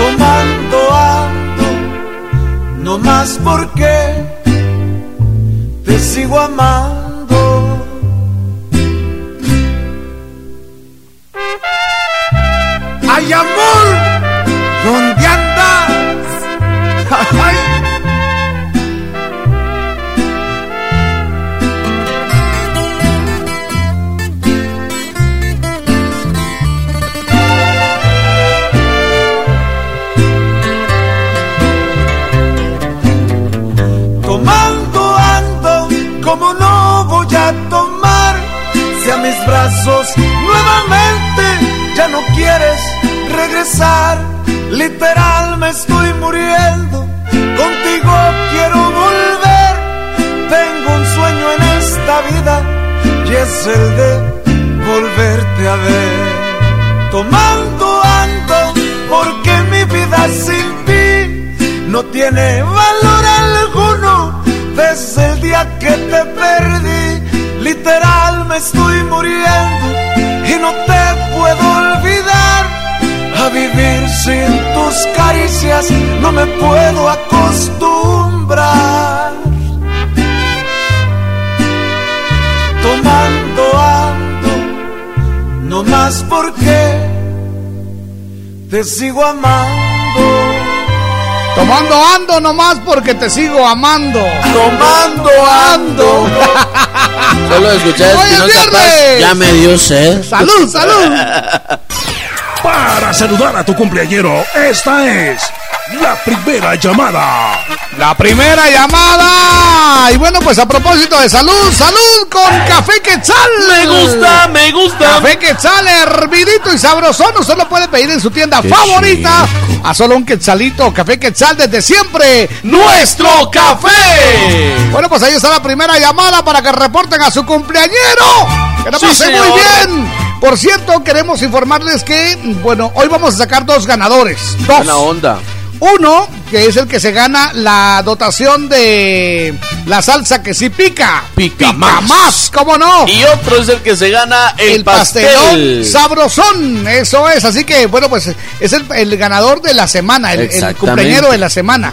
Tomando ando, no más porque te sigo amando. (laughs) ¡Ay, amor! ¿Dónde andas? ¡Ay! Te sigo amando. Tomando ando nomás porque te sigo amando. Tomando ando. (laughs) Solo de escuchar Hoy ya me dio sed. ¡Salud, salud! Para saludar a tu cumpleañero, esta es la primera llamada. La primera llamada. Y bueno, pues a propósito de salud, salud con Café Quetzal. Me gusta, me gusta. Café Quetzal, hervidito y sabrosón. Usted lo puede pedir en su tienda Qué favorita. A solo un quetzalito. Café Quetzal desde siempre. ¡Nuestro café! Bueno, pues ahí está la primera llamada para que reporten a su cumpleañero. Que la Sí, pase muy bien. Por cierto, queremos informarles que, bueno, hoy vamos a sacar dos ganadores. Dos. Buena onda. Uno, que es el que se gana la dotación de la salsa que sí pica. Pica más. más. ¿cómo no? Y otro es el que se gana el, pastel. sabrosón, eso es. Así que, bueno, pues es el, el ganador de la semana, el, el cumpleañero de la semana.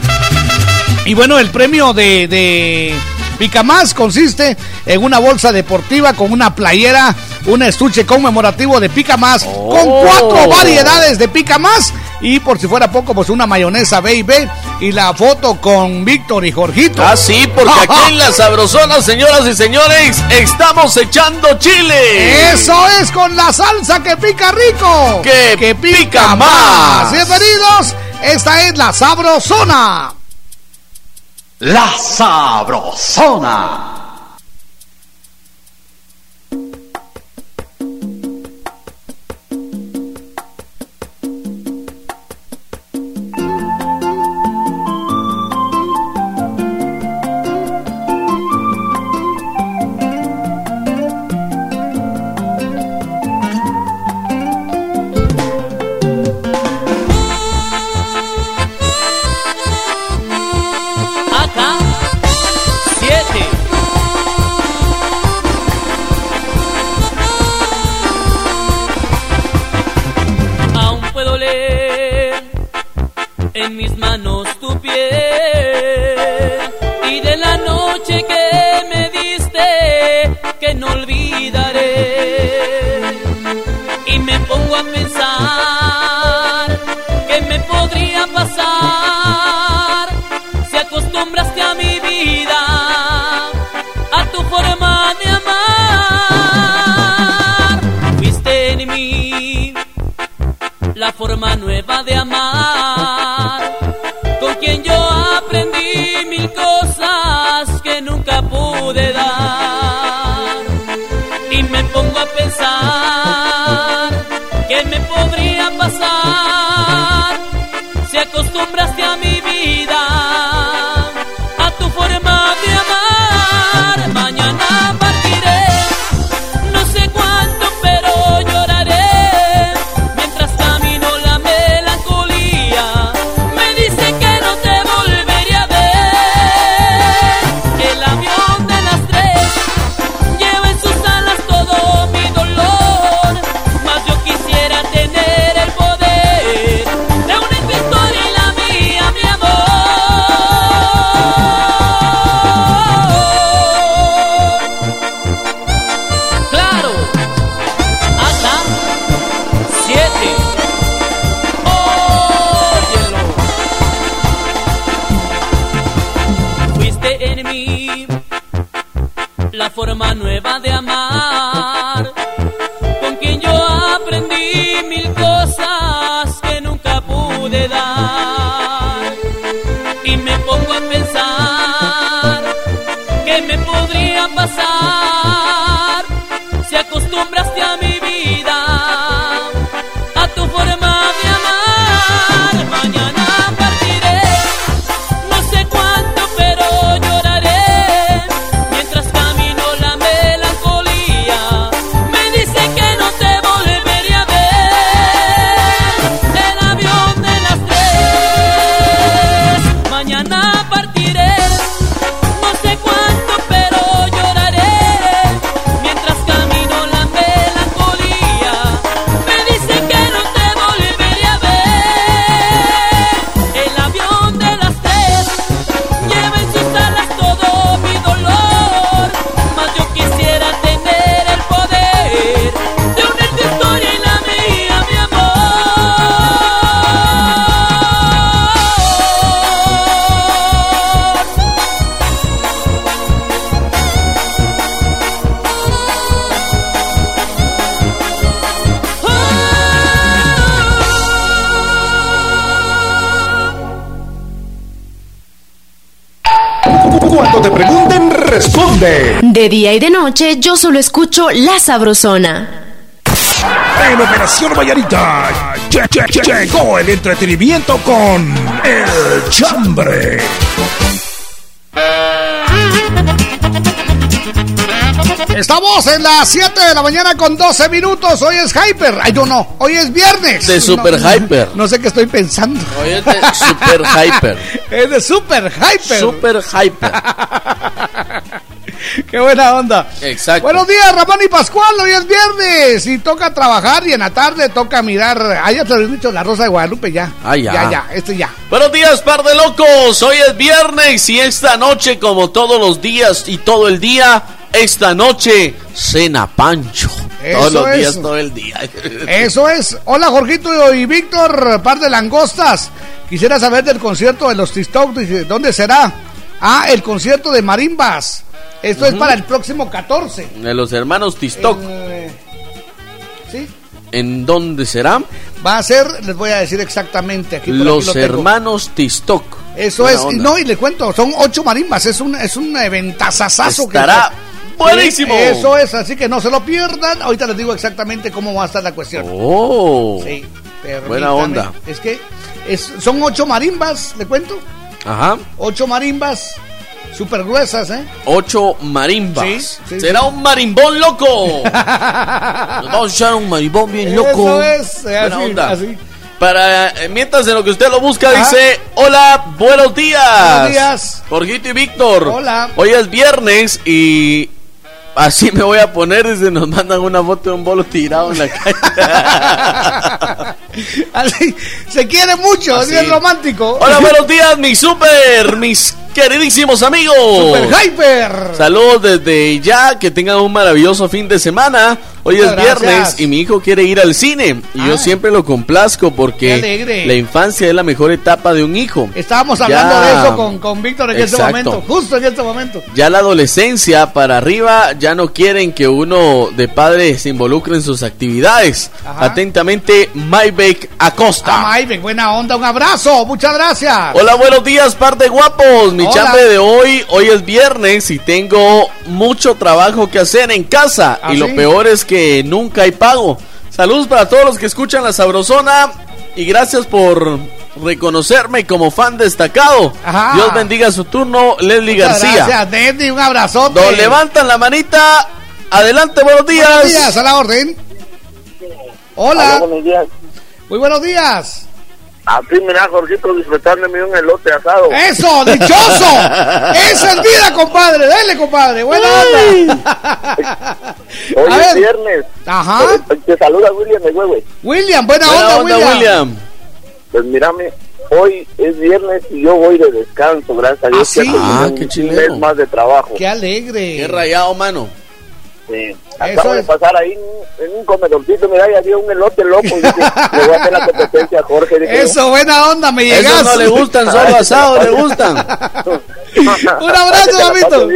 Y bueno, el premio de, de Pica Más consiste en una bolsa deportiva con una playera, un estuche conmemorativo de Pica Más, con Oh. cuatro variedades de Pica Más. Y por si fuera poco, pues una mayonesa B&B y la foto con Víctor y Jorgito. Ah, sí, porque (laughs) aquí en la Sabrosona, señoras y señores, estamos echando chile. Eso es con la salsa que pica rico. Que pica más. Bienvenidos. Esta es la Sabrosona. La Sabrosona. De día y de noche yo solo escucho La Sabrosona. En Operación Vallarita lle- lle- lle- llegó el entretenimiento con El Chambre. Estamos en las 7 de la mañana con 12 minutos. Hoy es Hyper. Ay, no, no. Hoy es viernes. De Super No, Hyper. No sé qué estoy pensando. Hoy es de Super Hyper. (laughs) Es de Super Hyper. Super Hyper. Qué buena onda. Exacto. Buenos días, Ramón y Pascual. Hoy es viernes y toca trabajar y en la tarde toca mirar. Ah, ya te lo he dicho, la Rosa de Guadalupe ya. Ah, ya. Ya, ya, este ya. Buenos días, par de locos. Hoy es viernes y esta noche, como todos los días y todo el día, esta noche cena Pancho. Eso todos los es. días, todo el día. (laughs) Eso es. Hola, Jorgito y Víctor, par de langostas. Quisiera saber del concierto de los TikTok. ¿Dónde será? Ah, el concierto de Marimbas. Esto es para el próximo 14. De los hermanos Tistoc. Eh, sí. ¿En dónde será? Va a ser, les voy a decir exactamente aquí. por aquí Los lo hermanos Tistoc. Eso Buena es, onda. no, y le cuento, son ocho marimbas, es un, es un eventazazazo. que- Estará Sí, buenísimo. Eso es, así que no se lo pierdan. Ahorita les digo exactamente cómo va a estar la cuestión. Oh. Sí. Buena onda. Es que es, son ocho marimbas, le cuento. Ajá. Ocho marimbas súper gruesas, ¿eh? Ocho marimbas. Sí, sí, Será sí. un marimbón loco. (laughs) Nos vamos a echar un marimbón bien loco. Eso es, eh, Buena así, onda. así. Para eh, mientras en lo que usted lo busca Ajá. dice, hola, buenos días. Buenos días. Jorgito y Víctor. Hola. Hoy es viernes y así me voy a poner desde nos mandan una foto de un bolo tirado en la calle. (laughs) Así, se quiere mucho, es Así. bien romántico. Hola, buenos días, mi super, mis Queridísimos amigos. Super Hyper. Saludos desde ya, que tengan un maravilloso fin de semana. Hoy Muchas es viernes y mi hijo quiere ir al cine y yo Ah. siempre lo complazco porque la infancia es la mejor etapa de un hijo. Estábamos Ya. hablando de eso con, con Víctor en este Exacto. momento, justo en este momento. Ya la adolescencia para arriba ya no quieren que uno de padre se involucre en sus actividades. Ajá. Atentamente, Maybeck Acosta. Ah, buena onda, un abrazo, muchas gracias. Hola, buenos días, par de guapos. Mi Hola. chambre de hoy, hoy es viernes y tengo mucho trabajo que hacer en casa. ¿Ah, y lo peor es que nunca hay pago. Saludos para todos los que escuchan la Sabrosona y gracias por reconocerme como fan destacado. Ajá. Dios bendiga su turno, Leslie Muchas García. Gracias, Neddy, un abrazote. Nos levantan la manita. Adelante, buenos días. Buenos días, a la orden. Hola. Aló, buenos días. Muy buenos días. Aquí, mira, Jorgito, disfrutándome un elote asado. ¡Eso, dichoso! ¡Esa (laughs) es vida, compadre! ¡Dele, compadre! ¡Buena onda! Hoy A es ver. viernes. Ajá. Te, te saluda William de Huehue. William, buena, Buena onda, onda, William. William. Pues mírame, hoy es viernes y yo voy de descanso, gracias a Dios. ¿Ah, que sí? tengo Ah, un- qué un chileno. mes más de trabajo. ¡Qué alegre! Qué rayado, mano. Sí. Acabo de pasar ahí en, en un comedorcito, mira, y había un elote loco. Y dije, (laughs) le voy a hacer la competencia a Jorge. Dije, Eso, buena onda, me llegas. Esos no le gustan, solo asados le (laughs) gustan. (laughs) Un abrazo, mamito.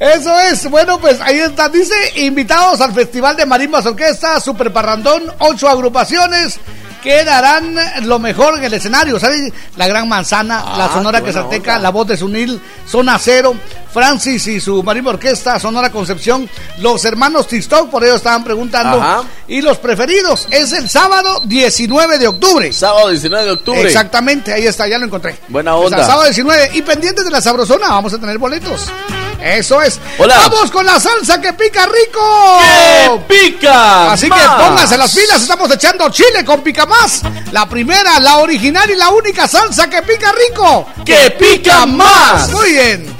Eso es. Bueno, pues ahí está. Dice, invitados al Festival de Marimbas Orquesta, Super Parrandón, ocho agrupaciones que darán lo mejor en el escenario. ¿Sabes? La Gran Manzana, la Ah, Sonora onda. la voz de Sunil, Zona Cero, Francis y su Marimba Orquesta, Sonora Concepción, los hermanos Tistock, por ello estaban preguntando. Ajá. Y los preferidos es el sábado 19 de octubre. Sábado 19 de octubre. Exactamente, ahí está, ya lo encontré. Buena O sea, onda. sábado 19. Y pendientes de la sabrosona, vamos a tener boletos. Eso es. Hola. Vamos con la salsa que pica rico. ¡Que pica! Así más! que pónganse las pilas, estamos echando chile con pica más. La primera, la original y la única salsa que pica rico. ¡Que pica más! Muy bien.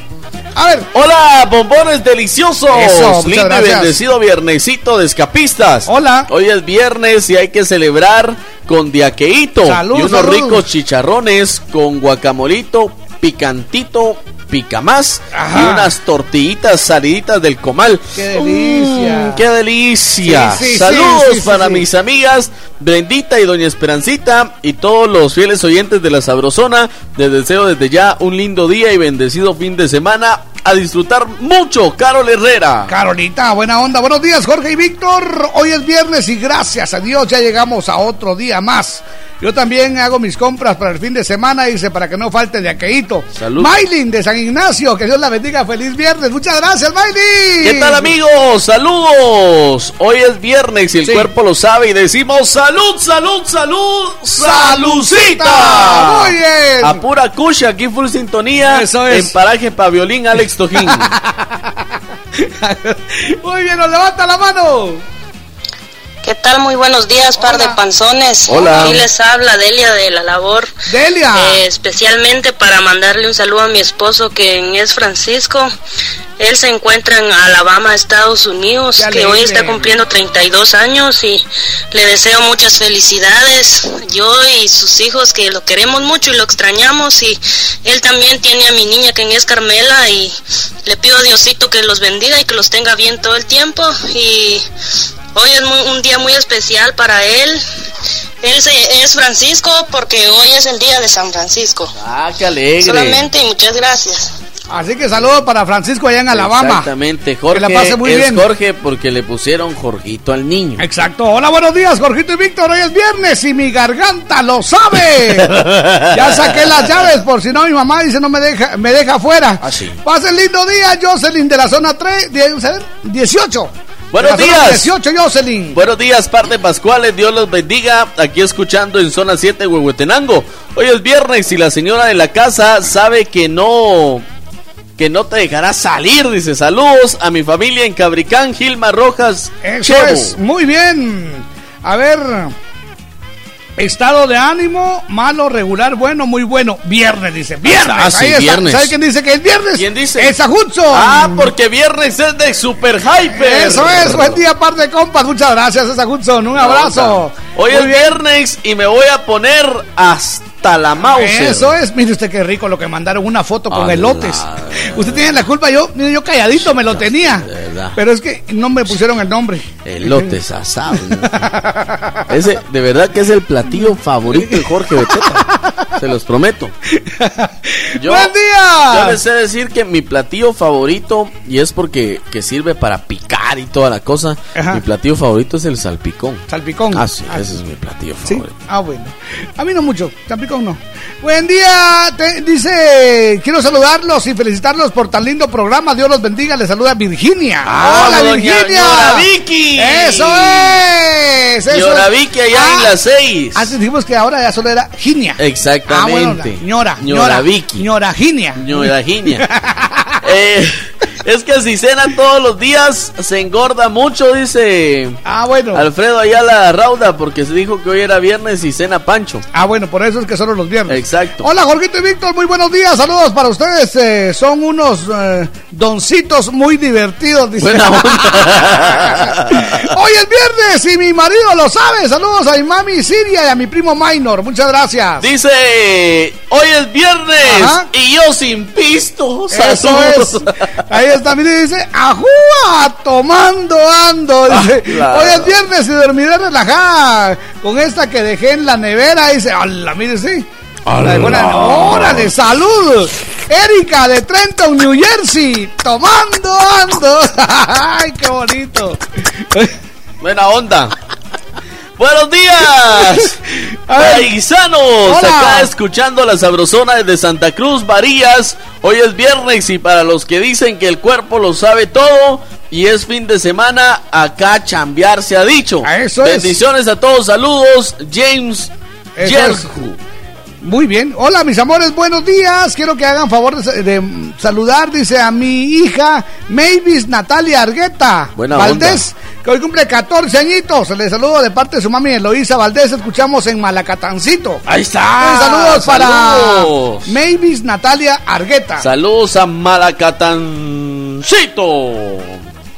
A ver, Hola, bombones deliciosos. Eso, Lindo y bendecido viernesito de escapistas. Hola. Hoy es viernes y hay que celebrar con diaqueito. Salud, y unos salud. ricos chicharrones con guacamolito, picantito, pica más. Ajá. Y unas tortillitas saliditas del comal. qué delicia. Mm, ¡Qué delicia! Sí, sí, sí, Saludos sí, para mis amigas Brendita y Doña Esperancita y todos los fieles oyentes de la Sabrosona. Les deseo desde ya un lindo día y bendecido fin de semana. A disfrutar mucho, Carol Herrera. Carolita, buena onda. Buenos días, Jorge y Víctor. Hoy es viernes y gracias a Dios ya llegamos a otro día más. Yo también hago mis compras para el fin de semana, dice, para que no falte de aqueíto. Salud. Maylin de San Ignacio, que Dios la bendiga. Feliz viernes. Muchas gracias, Maylin. ¿Qué tal amigos? Saludos. Hoy es viernes y el Sí. cuerpo lo sabe y decimos salud, salud, salud, salucita. Muy bien. A pura cucha, aquí full sintonía. Eso es. En paraje pa' violín Alex Tojín. (laughs) Muy bien, nos levanta la mano. ¿Qué tal? Muy buenos días, par de panzones. Hola. Aquí les habla Delia de la labor. Delia. Eh, especialmente para mandarle un saludo a mi esposo, que es Francisco. Él se encuentra en Alabama, Estados Unidos, que hoy está cumpliendo 32 años y le deseo muchas felicidades. Yo y sus hijos que lo queremos mucho y lo extrañamos y él también tiene a mi niña que es Carmela y le pido a Diosito que los bendiga y que los tenga bien todo el tiempo y hoy es muy- un día muy especial para él. Él se- es Francisco porque hoy es el día de San Francisco. ah, qué alegre. Solamente y muchas gracias. Así que saludos para Francisco allá en Alabama. Exactamente, Jorge. Que la pase muy es bien. Jorge porque le pusieron Jorgito al niño. Exacto. Hola, buenos días, Jorgito y Víctor. Hoy es viernes y mi garganta lo sabe. (laughs) ya saqué las llaves por si no mi mamá dice no me deja, me deja afuera. Ah, sí. Pasen lindo día, Jocelyn de la zona 3, de- 18. Buenos días. 18, Jocelyn. Buenos días, parte Pascuales, Dios los bendiga. Aquí escuchando en zona 7, Huehuetenango. Hoy es viernes y la señora de la casa sabe que no. Que no te dejará salir, dice. Saludos a mi familia en Cabricán, Gilma Rojas. Eso Chevo. es, muy bien. A ver. Estado de ánimo, malo, regular, bueno, muy bueno. Viernes, dice. Viernes. Ah, sí, ahí está. viernes. ¿Sabe quién dice que es viernes? ¿Quién dice? Es a Hudson. Ah, porque viernes es de Super Hyper. Eso es, buen día, par de compas. Muchas gracias, esa Hudson. Un abrazo. Hoy Muy es viernes y me voy a poner hasta hasta la mouse. Eso es, mire usted qué rico lo que mandaron, una foto con elotes. (laughs) Usted tiene la culpa, yo, mire, yo calladito me lo tenía. verdad. Pero es que no me pusieron el nombre. Elotes asados. ¿no? (laughs) Ese, de verdad que es el platillo favorito de Jorge Beteta. Se los prometo. (laughs) Yo, ¡Buen día! Yo les sé decir que mi platillo favorito, y es porque que sirve para picar y toda la cosa, Ajá. mi platillo favorito es el salpicón. Salpicón. Ah, sí, ese es mi platillo Sí. favorito. Ah, bueno. A mí no mucho, No. Buen día, te- dice, quiero saludarlos y felicitarlos por tan lindo programa. Dios los bendiga. Les saluda Virginia. Ah, Hola, doña- Virginia. Ñora Vicky. Eso es. Eso es. Vicky allá en las seis. Antes dijimos que ahora ya solo era Ginia. Exactamente. Ah, bueno, Ñora ñora, Vicky. ñora Ginia. Ñora Ginia. (laughs) Eh, es que si cena todos los días se engorda mucho, dice Ah, bueno. Alfredo Ayala Rauda, porque se dijo que hoy era viernes y cena Pancho. Ah, bueno, por eso es que solo los viernes. Exacto. Hola, Jorgito y Víctor, muy buenos días. Saludos para ustedes. eh, son unos eh, doncitos muy divertidos. Dice. Buena (laughs) Hoy es viernes y mi marido lo sabe. Saludos a mi mami Siria y a mi primo Minor. Muchas gracias. Dice, hoy es viernes Ajá. y yo sin pisto. Eso Saludos. es. Ahí mire, dice, ajúa, tomando ando. Dice, claro. hoy es viernes y dormiré relajada con esta que dejé en la nevera. Dice, hola, mire, sí. La- ¡Órale, salud! Erika de Trenton, New Jersey, tomando ando. (laughs) ¡Ay, qué bonito! Buena onda. Buenos días, (laughs) paisanos. Acá escuchando la sabrosona desde Santa Cruz, Varillas. Hoy es viernes y para los que dicen que el cuerpo lo sabe todo y es fin de semana, acá chambear se ha dicho. eso es. Bendiciones a todos, saludos, James. Muy bien. Hola, mis amores, buenos días. Quiero que hagan favor de, sa- de, saludar, dice a mi hija Mavis Natalia Argueta Buena Valdés, que hoy cumple 14 añitos. Le saludo de parte de su mami Eloísa Valdés. Escuchamos en Malacatancito. Ahí está. Saludos para. Mavis Natalia Argueta. Saludos a Malacatancito.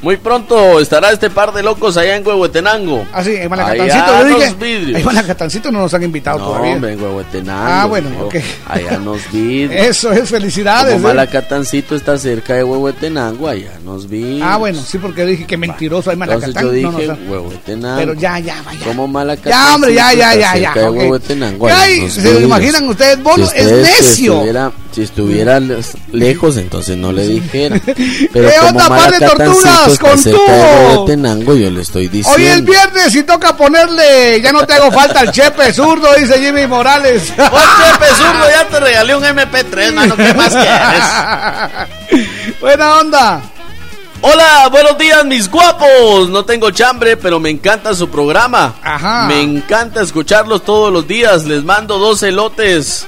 Muy pronto estará este par de locos allá en Huehuetenango. Ah, sí, en Malacatancito. Allá Yo dije, los vidrios. en Malacatancito no nos han invitado No, todavía. hombre, en Huehuetenango. Ah, bueno, tío. ok. Allá nos vidrios. Eso es, felicidades. Como eh. Malacatancito está cerca de Huehuetenango, allá nos vidrios. Ah, bueno, sí, porque dije que mentiroso hay Entonces Malacatán. yo dije No, no, no. Huehuetenango. Pero ya, ya, vaya. Como Malacatancito Ya, hombre, ya, ya, ya, ya. cerca de ok. Huehuetenango, Ya, allá y nos ¿Se lo imaginan ustedes? Bono Si es usted, Si necio. estuviera, si estuviera le- lejos, entonces no le dijera. (laughs) Pero ¿Qué como onda, par de tortugas con cerca de? Huehuetenango, yo le estoy diciendo. Hoy es viernes y toca ponerle, ya no te hago falta el chepe zurdo, dice Jimmy Morales. (laughs) Pues Chepe Zurdo, ya te regalé un MP3, mano, ¿qué más quieres? (laughs) Buena onda. Hola, buenos días, mis guapos. No tengo chambre, pero me encanta su programa. Ajá. Me encanta escucharlos todos los días. Les mando dos elotes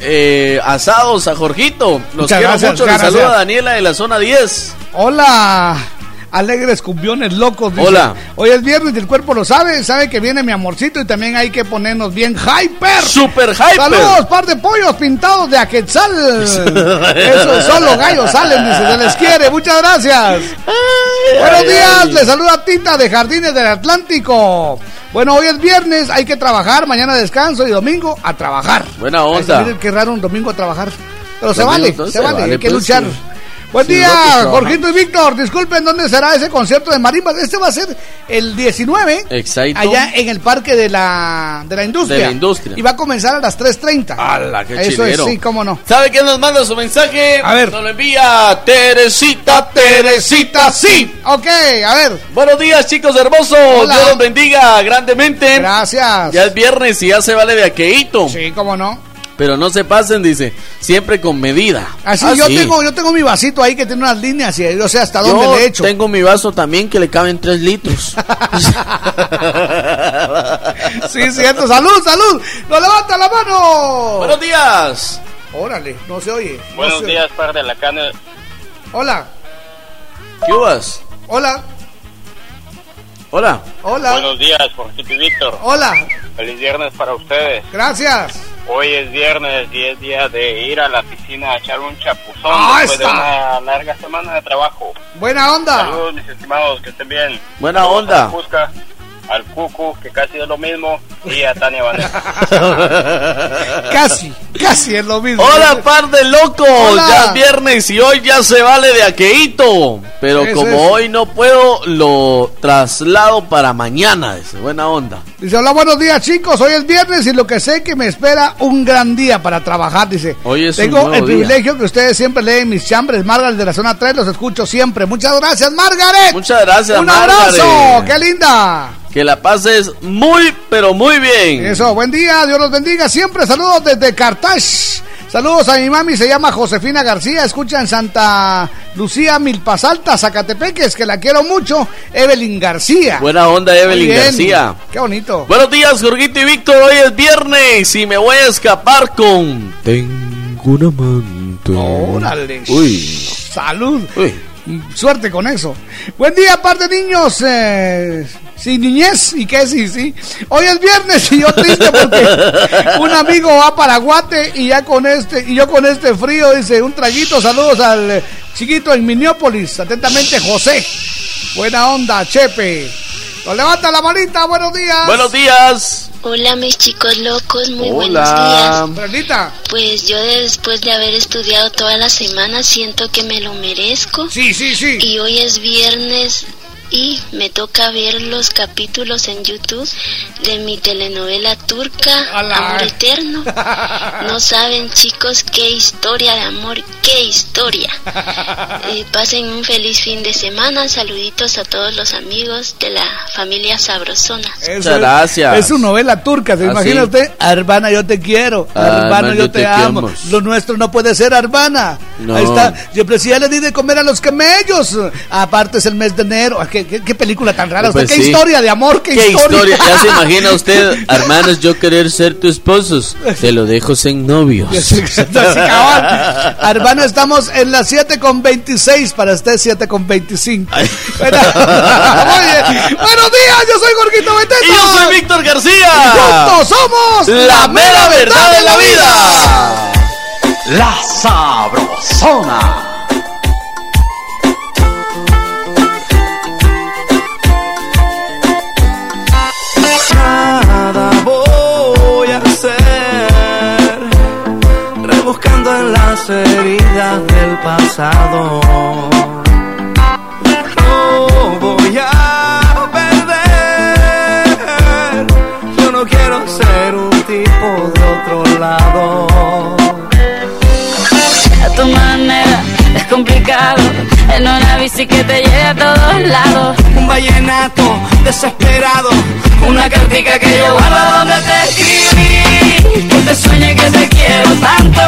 eh, asados a Jorgito. Los Muchas quiero gracias, mucho. Les saluda Daniela de la zona 10. Hola. Alegres cumbiones locos. dice. Hola. Hoy es viernes y el cuerpo lo sabe. Sabe que viene mi amorcito y también hay que ponernos bien hyper. Super hyper. Saludos, par de pollos pintados de Aquetzal. (laughs) Eso, solo gallos salen, dice. Se les quiere. Muchas gracias. Buenos ay, días. ay. Les saluda Tita de Jardines del Atlántico. Bueno, hoy es viernes. Hay que trabajar. Mañana descanso y domingo a trabajar. Buena onda. miren qué raro un domingo a trabajar. Pero se vale, se se vale, vale, hay que pues, luchar. sí. Buen Sí, día. Jorgito y Víctor. Disculpen, ¿dónde será ese concierto de marimbas? Este va a ser el 19, Exacto. allá en el Parque de la, de la Industria. De la Industria. Y va a comenzar a las 3.30. ¡Hala, qué Eso chilero! es, sí, cómo no. ¿Sabe quién nos manda su mensaje? A ver. Nos lo envía Teresita, Teresita, sí. Ok, a ver. Buenos días, chicos hermosos. Hola. Dios los bendiga grandemente. Gracias. Ya es viernes y ya se vale de aqueíto. Sí, cómo no. Pero no se pasen, dice. Siempre con medida. Así Ah, yo sí. tengo yo tengo mi vasito ahí que tiene unas líneas y yo sé hasta dónde Yo le echo. tengo mi vaso también que le caben tres litros. (laughs) Sí, cierto. Salud, salud. No levanta la mano. Buenos días. Órale, no se oye. no Buenos se- días, par de la cana. Hola. ¿Qué uvas? Hola. Hola. Hola. Buenos días, Jorgito y Víctor. Hola. Feliz viernes para ustedes. Gracias. Hoy es viernes y es día de ir a la piscina a echar un chapuzón Ah, después de una larga semana de trabajo. Buena onda. Saludos, mis estimados, que estén bien. Buena Saludos onda. a Cusca. Al Cucu, que casi es lo mismo, y a Tania Vanessa. (laughs) casi, casi es lo mismo. Hola, par de locos. Hola. Ya es viernes y hoy ya se vale de aqueíto. Pero como hoy no puedo, lo traslado para mañana. Dice, buena onda. Dice, hola, buenos días chicos, hoy es viernes y lo que sé que me espera un gran día para trabajar, dice. Hoy es un Tengo nuevo el día. privilegio que ustedes siempre leen mis chambres, Margaret de la zona 3, los escucho siempre. Muchas gracias, Margaret. Muchas gracias, Un abrazo, qué linda. Que la pases muy, pero muy bien. Eso, buen día, Dios los bendiga. Siempre saludos desde Cartax. Saludos a mi mami, se llama Josefina García, escucha en Santa Lucía, Milpas Altas, Zacatepeques, que la quiero mucho. Evelyn García. Buena onda, Evelyn bien. García. Qué bonito. Buenos días, Jorgito y Víctor. Hoy es viernes y me voy a escapar con. Tengo un amante. Órale. Uy. Salud. Uy. Suerte con eso. Buen día, par de niños. Eh, sin niñez y qué sí, sí. Hoy es viernes y yo triste porque (laughs) un amigo va para Guate y ya con este y yo con este frío dice un traguito. Saludos al chiquito en Minneapolis. Atentamente, José. Buena onda, Chepe. Nos levanta la manita. Buenos días. Buenos días. Hola mis chicos locos, muy Hola. buenos días. Pues yo después de haber estudiado toda la semana siento que me lo merezco. Sí, sí, sí. Y hoy es viernes y me toca ver los capítulos en YouTube de mi telenovela turca Amor Eterno. (laughs) No saben chicos qué historia de amor, qué historia. (laughs) Pasen un feliz fin de semana. Saluditos a todos los amigos de la familia Sabrosona. Eso Muchas es- gracias. Es su novela turca, ¿se ¿Ah, imagina sí? usted? Arbana, yo te quiero. Ah, Arbana, yo, te, amo. Lo nuestro no puede ser Arbana. No. Ahí está. Si ya le di de comer a los camellos. Aparte es el mes de enero. Ah, ¿Qué, qué- qué película tan rara? Pues usted? ¿Qué sí. historia de amor? ¿Qué, ¿Qué historia? historia? Ya se (laughs) imagina usted, hermanos, yo querer ser tu esposo. Te lo dejo sin novios. (laughs) Arbana, estamos en las 7 con 26 para usted 7 con 25. Bueno, (laughs) muy bien. Buenos días, yo soy Jorgito Beteta. Y yo soy Víctor García. Y juntos somos La mera verdad de la vida. La Sabrosona. Las heridas del pasado. No voy a perder, yo no quiero ser un tipo de otro lado. A tu manera es complicado. En una bici que te lleve a todos lados. Un vallenato desesperado, una cartica que yo guardo donde te escribí. Que te sueñe que te quiero tanto.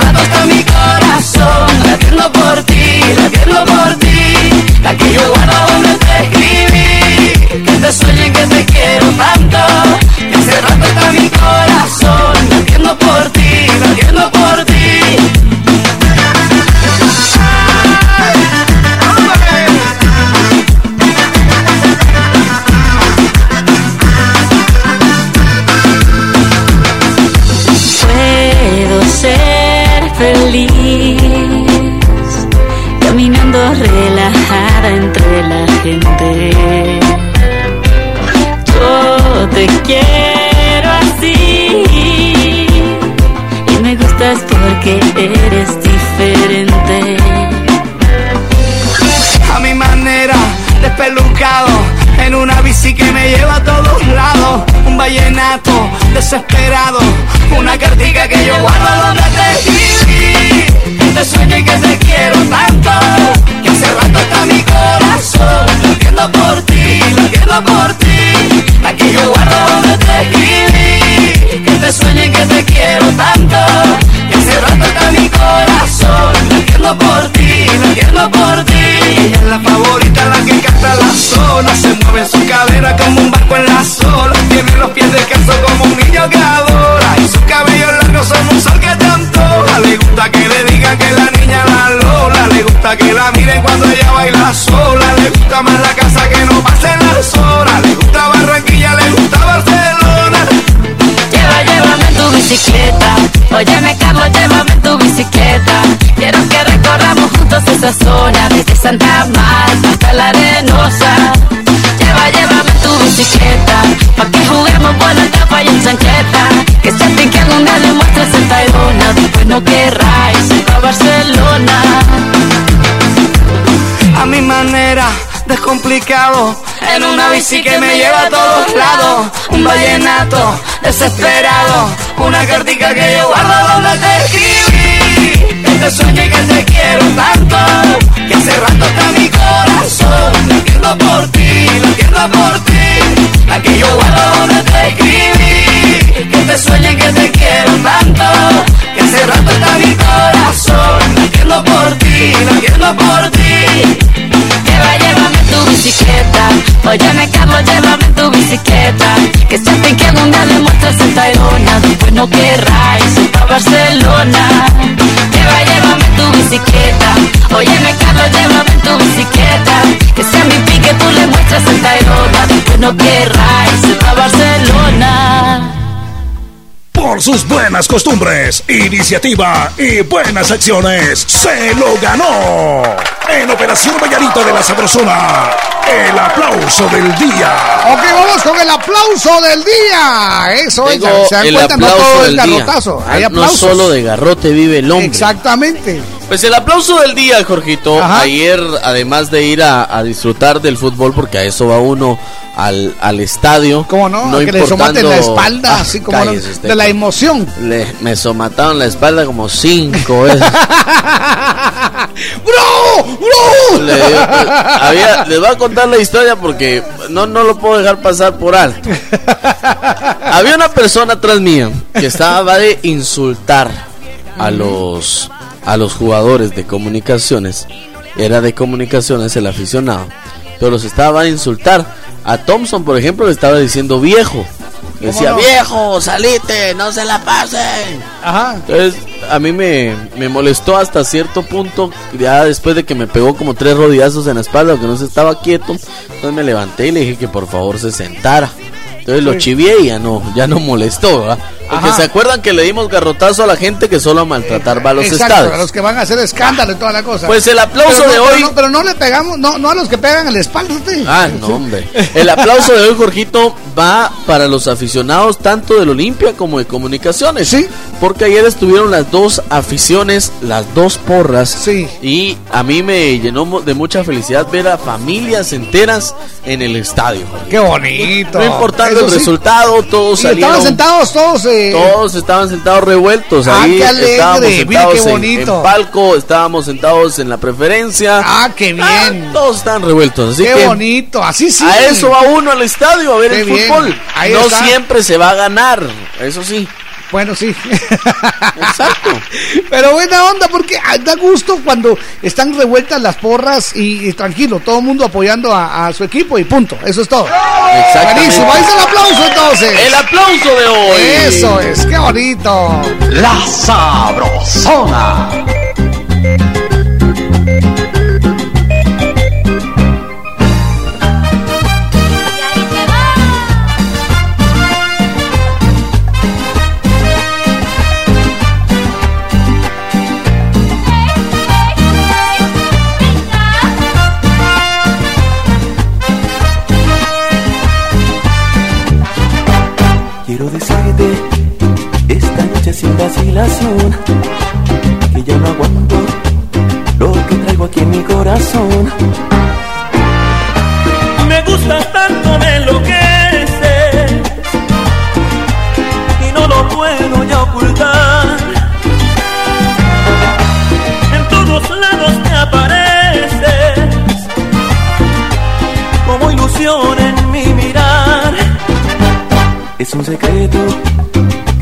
Rato está mi corazón latiendo por ti, latiendo por ti. La que yo guardo donde te escribí. Que te sueñe que te quiero tanto. Rato está mi corazón latiendo por ti, latiendo por ti. Eres diferente. a mi manera, despelucado, en una bici que me lleva a todos lados, un vallenato desesperado, una cartica que yo guardo donde te escribí, te sueño y que te quiero tanto, que hace rato está mi corazón, latiendo por ti, latiendo por ti, Santa Marta hasta la Arenosa. Lleva, llévame tu bicicleta. Pa' que juguemos por la tapa y en sancheta. Que se que algún día demuestres el Tayrona. Después no querráis ir a Barcelona. A mi manera, descomplicado. En una bici que me lleva a todos lados. Un vallenato desesperado. Una cartica que yo guardo donde te escribí. Que te sueño y que te quiero tanto. Rato está mi corazón. Latiendo por ti, latiendo por ti. Yo guardo donde te escribí. Que te sueño y que te quiero tanto. Que hace rato está mi corazón. Latiendo por ti, latiendo por ti. Lleva, llévame tu bicicleta. Óyeme, Carlos, llévame tu bicicleta. Que siempre que algún día demuestres el Tayrona. Después no querráis ir pa' Barcelona. Lleva, llévame tu bicicleta. Óyeme, Carlos, llévame tu bicicleta. Que sea mi pique, tú le muestras el Tayrona. Después no querráis ir pa' Barcelona. Por sus buenas costumbres, iniciativa y buenas acciones, se lo ganó. En Operación Vallarita de la Sabrosona, el aplauso del día. Ok, vamos con el aplauso del día. Eso es, se dan el cuenta, no aplauso todo día. garrotazo. Hay No aplausos. solo de garrote vive el hombre. Exactamente. Pues el aplauso del día, Jorgito. Ayer, además de ir a, a disfrutar del fútbol, porque a eso va uno al, al estadio. ¿Cómo no? que le somaten la espalda, Ah, así como no- cállese usted. de la emoción. Le- me somataron la espalda como cinco veces. (laughs) ¡Bro! ¡Bro! Le dio- había- les voy a contar la historia porque no, no lo puedo dejar pasar por alto. Había una persona atrás mía que estaba de insultar a los a los jugadores de comunicaciones. Era de comunicaciones el aficionado. Pero los estaba a insultar. A Thompson, por ejemplo, le estaba diciendo viejo. Decía, no? viejo, salite, no se la pasen. Ajá. Entonces, a mí me, me molestó hasta cierto punto, ya después de que me pegó como tres rodillazos en la espalda, que no se estaba quieto. Entonces me levanté y le dije que por favor se sentara. Entonces lo chivié y ya no, ya no molestó, ¿verdad? Porque Ajá. se acuerdan que le dimos garrotazo a la gente que solo a maltratar va a los Exacto, estados. a los que van a hacer escándalo y toda la cosa. Pues el aplauso Pero no- de pero hoy- no- Pero no, le pegamos, no, no a los que pegan en la espalda. usted. Ah, no, hombre. El aplauso de hoy, Jorgito, va para los aficionados tanto del Olimpia como de Comunicaciones. Sí. Porque ayer estuvieron las dos aficiones, las dos porras. Sí. Y a mí me llenó de mucha felicidad ver a familias enteras en el estadio. Jorge. Qué bonito. No importando Eso el sí. resultado, todos Y salieron. estaban sentados todos. eh, Todos estaban sentados revueltos Ah, ahí. qué alegre, estábamos sentados qué en- bonito. En, palco, estábamos sentados en la preferencia. Ah, qué bien. todos están revueltos. Así Qué que bonito. Así sí. a eso va uno al estadio a ver Qué el bien. fútbol. Ahí no está. siempre se va a ganar, eso sí. Bueno, sí. Exacto. (laughs) Pero buena onda porque ah, da gusto cuando están revueltas las porras y, y tranquilo, todo el mundo apoyando a, a su equipo y punto. Eso es todo. Buenísimo. Ahí está el aplauso entonces. El aplauso de hoy. Eso es. Qué bonito. La Sabrosona. Que ya no aguanto lo que traigo aquí en mi corazón. Me gusta tanto, me enloqueces y no lo puedo ya ocultar. En todos lados te apareces como ilusión en mi mirar. Es un secreto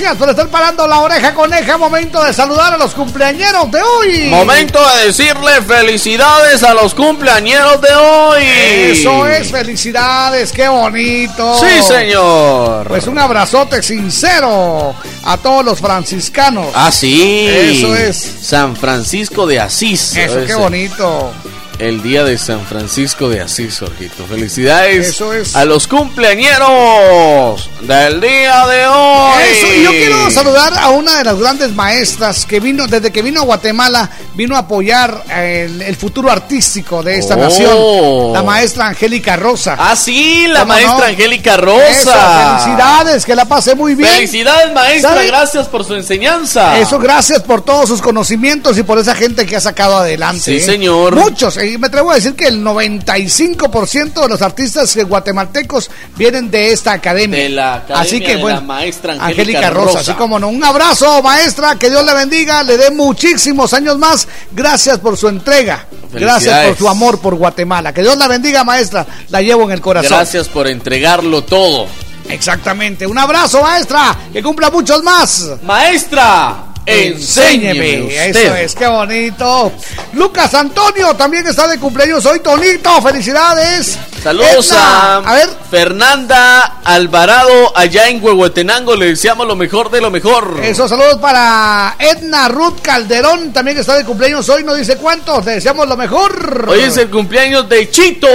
Gracias por estar parando la oreja coneja. Momento de saludar a los cumpleañeros de hoy. Momento de decirle felicidades a los cumpleañeros de hoy. Eso es, felicidades, qué bonito. Sí, señor. Pues un abrazote sincero a todos los franciscanos. Ah, sí. Eso es. San Francisco de Asís. Eso, qué bonito. El día de San Francisco de Asís, Jorgito. Felicidades Eso es. a los cumpleañeros del día de hoy. Eso, y yo quiero saludar a una de las grandes maestras que vino, desde que vino a Guatemala, vino a apoyar el, el futuro artístico de esta Oh. nación, la maestra Angélica Rosa. Ah, sí, la ¿Cómo maestra no? Angélica Rosa. Eso, felicidades, que la pase muy bien. Felicidades, maestra. ¿Sabe? Gracias por su enseñanza. Eso, gracias por todos sus conocimientos y por esa gente que ha sacado adelante. Sí, ¿eh? señor. Muchos, y me atrevo a decir que el 95% de los artistas guatemaltecos vienen de esta academia. De la academia Así que de bueno, la maestra Angélica Angélica Rosa, Rosa. así como no. Un abrazo, maestra, que Dios le bendiga, le dé muchísimos años más. Gracias por su entrega. Gracias por su amor por Guatemala. Que Dios la bendiga, maestra. La llevo en el corazón. Gracias por entregarlo todo. Exactamente. Un abrazo, maestra. Que cumpla muchos más. Maestra, enséñeme usted. Eso es, qué bonito. Lucas Antonio también está de cumpleaños hoy, Tonito. Felicidades. Saludos Edna, a, a ver. Fernanda Alvarado allá en Huehuetenango. Le deseamos lo mejor de lo mejor. Eso, saludos para Edna Ruth Calderón, también está de cumpleaños hoy, no dice cuántos, le deseamos lo mejor. Hoy es el cumpleaños de Chito.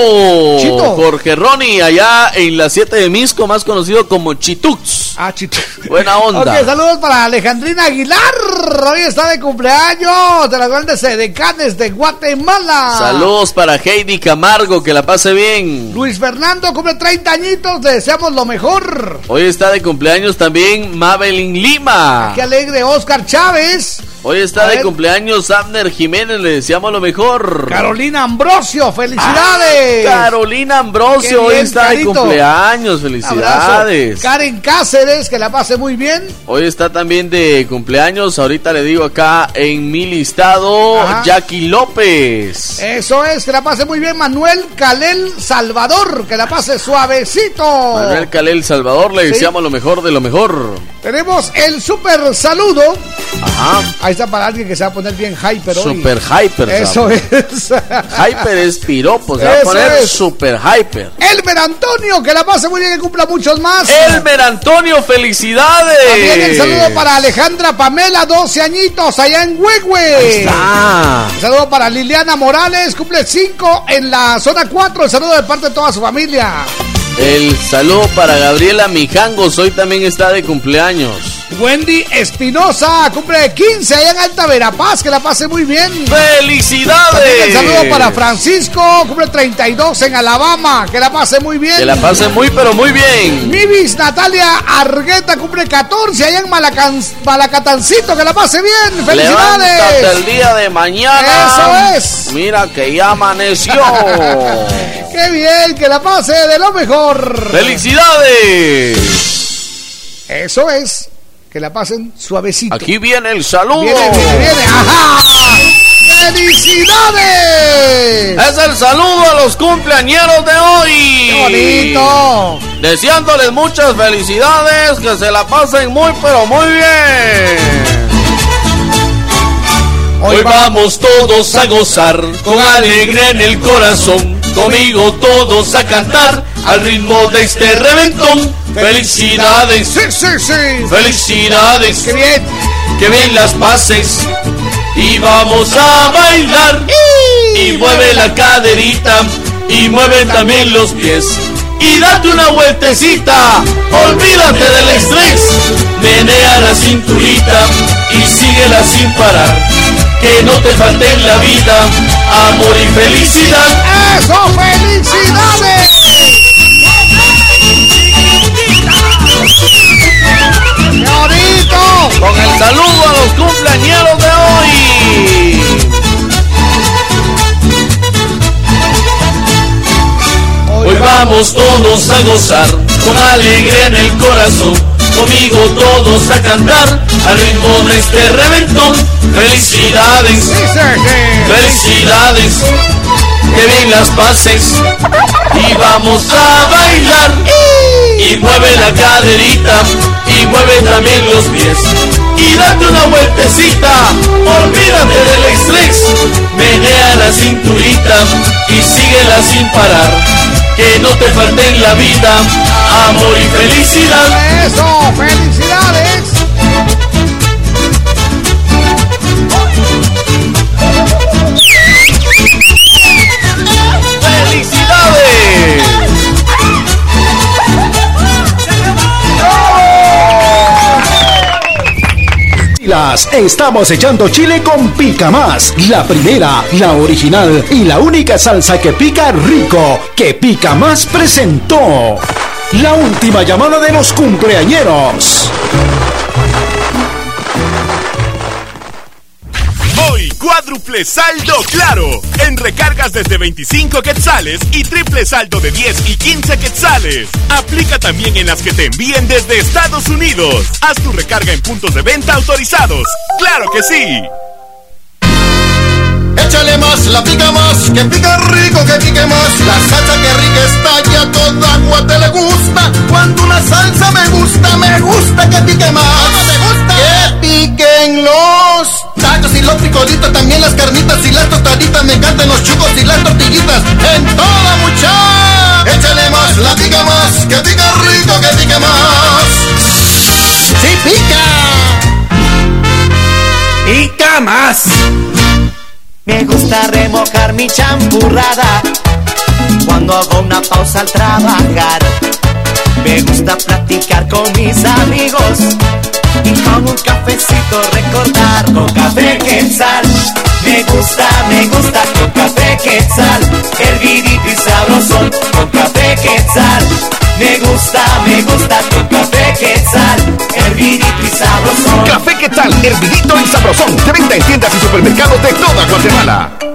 Chito. Jorge Ronnie, allá en la 7 de Misco, más conocido como Chitux. Ah, Chito. Buena onda. Ok, saludos para Alejandrina Aguilar, hoy está de cumpleaños, de las grandes edecanes de Guatemala. Saludos para Heidi Camargo, que la pase bien. Luis Fernando cumple 30 añitos, le deseamos lo mejor. Hoy está de cumpleaños también Mabelin Lima. Qué alegre Oscar Chávez. Hoy está de cumpleaños Abner Jiménez, le deseamos lo mejor. Carolina Ambrosio, felicidades. Ah, Carolina Ambrosio, hoy está de cumpleaños, felicidades. Karen Cáceres, que la pase muy bien. Hoy está también de cumpleaños, ahorita le digo acá en mi listado, Jackie López. Eso es, que la pase muy bien Manuel Calel Salvador, que la pase suavecito. Manuel Calel Salvador, le deseamos lo mejor de lo mejor. Tenemos el super saludo. Ajá. Ahí está para alguien que se va a poner bien hyper hoy. Super hyper. Eso es. hyper es piropo, se va a poner super hyper. Elmer Antonio, que la pase muy bien y cumpla muchos más. Elmer Antonio, felicidades. También el saludo para Alejandra Pamela, 12 añitos, allá en Huehue. saludo para Liliana Morales, cumple 5 en la zona 4. El saludo de parte de toda su familia. El saludo para Gabriela Mijangos, hoy también está de cumpleaños. Wendy Espinosa, cumple 15 allá en Alta Verapaz, que la pase muy bien. ¡Felicidades! El saludo para Francisco, cumple 32 en Alabama, que la pase muy bien. Que la pase muy, pero muy bien. Mivis Natalia Argueta, cumple 14 allá en Malacan Malacatancito, que la pase bien. ¡Felicidades! Levántate el día de mañana. Eso es. Mira que ya amaneció. (laughs) ¡Qué bien! ¡Que la pase de lo mejor! ¡Felicidades! Eso es. Que la pasen suavecito. Aquí viene el saludo. Viene, viene, viene. ¡Ajá! ¡Felicidades! Es el saludo a los cumpleañeros de hoy. ¡Qué bonito! Deseándoles muchas felicidades, que se la pasen muy, pero muy bien. Hoy vamos todos a gozar con alegría en el corazón. Conmigo todos a cantar al ritmo de este reventón. Felicidades, sí, sí, sí. Felicidades, qué bien, que bien las pases. Y vamos a bailar. Y mueve la caderita. Y mueve también los pies. Y date una vueltecita. Olvídate del estrés. Menea la cinturita. Y síguela sin parar. Que no te falte en la vida amor y felicidad. ¡Eso, felicidades! ¡Qué bonito! Con el saludo a los cumpleañeros de hoy. Hoy vamos todos a gozar con alegría en el corazón. Conmigo todos a cantar al ritmo de este reventón. Felicidades, felicidades, que bien las pases y vamos a bailar. Y mueve la caderita y mueve también los pies. Y date una vueltecita, olvídate del estrés. Menea la cinturita y síguela sin parar. Que no te falte en la vida amor y felicidad. ¡Eso! ¡Felicidades! Estamos echando chile con pica más. La primera, la original y la única salsa que pica rico, que pica más presentó. La última llamada de los cumpleañeros. Cuádruple saldo claro. En recargas desde 25 quetzales y triple saldo de 10 y 15 quetzales. Aplica también en las que te envíen desde Estados Unidos. Haz tu recarga en puntos de venta autorizados. ¡Claro que sí! Échale más, la pica más, que pica rico, que pique más. La salsa que rica está ya toda agua te le gusta. Cuando una salsa me gusta, me gusta que pique más. ¿Cómo te gusta? Que piquen los tacos y los frijolitos, también las carnitas y las tostaditas. Me encantan los chucos y las tortillitas. En toda mucha. Échale más, la pica más, que pica rico, que pique más. ¡Sí pica! Pica más. Me gusta remojar mi champurrada cuando hago una pausa al trabajar. Me gusta platicar con mis amigos con un cafecito recordar con café quetzal. Me gusta, me gusta con café quetzal, hervidito y sabrosón con café quetzal. Me gusta, me gusta con café quetzal, hervidito y sabrosón. Café Quetzal quetzal, hervidito y sabrosón. De venta en tiendas y supermercados de toda Guatemala.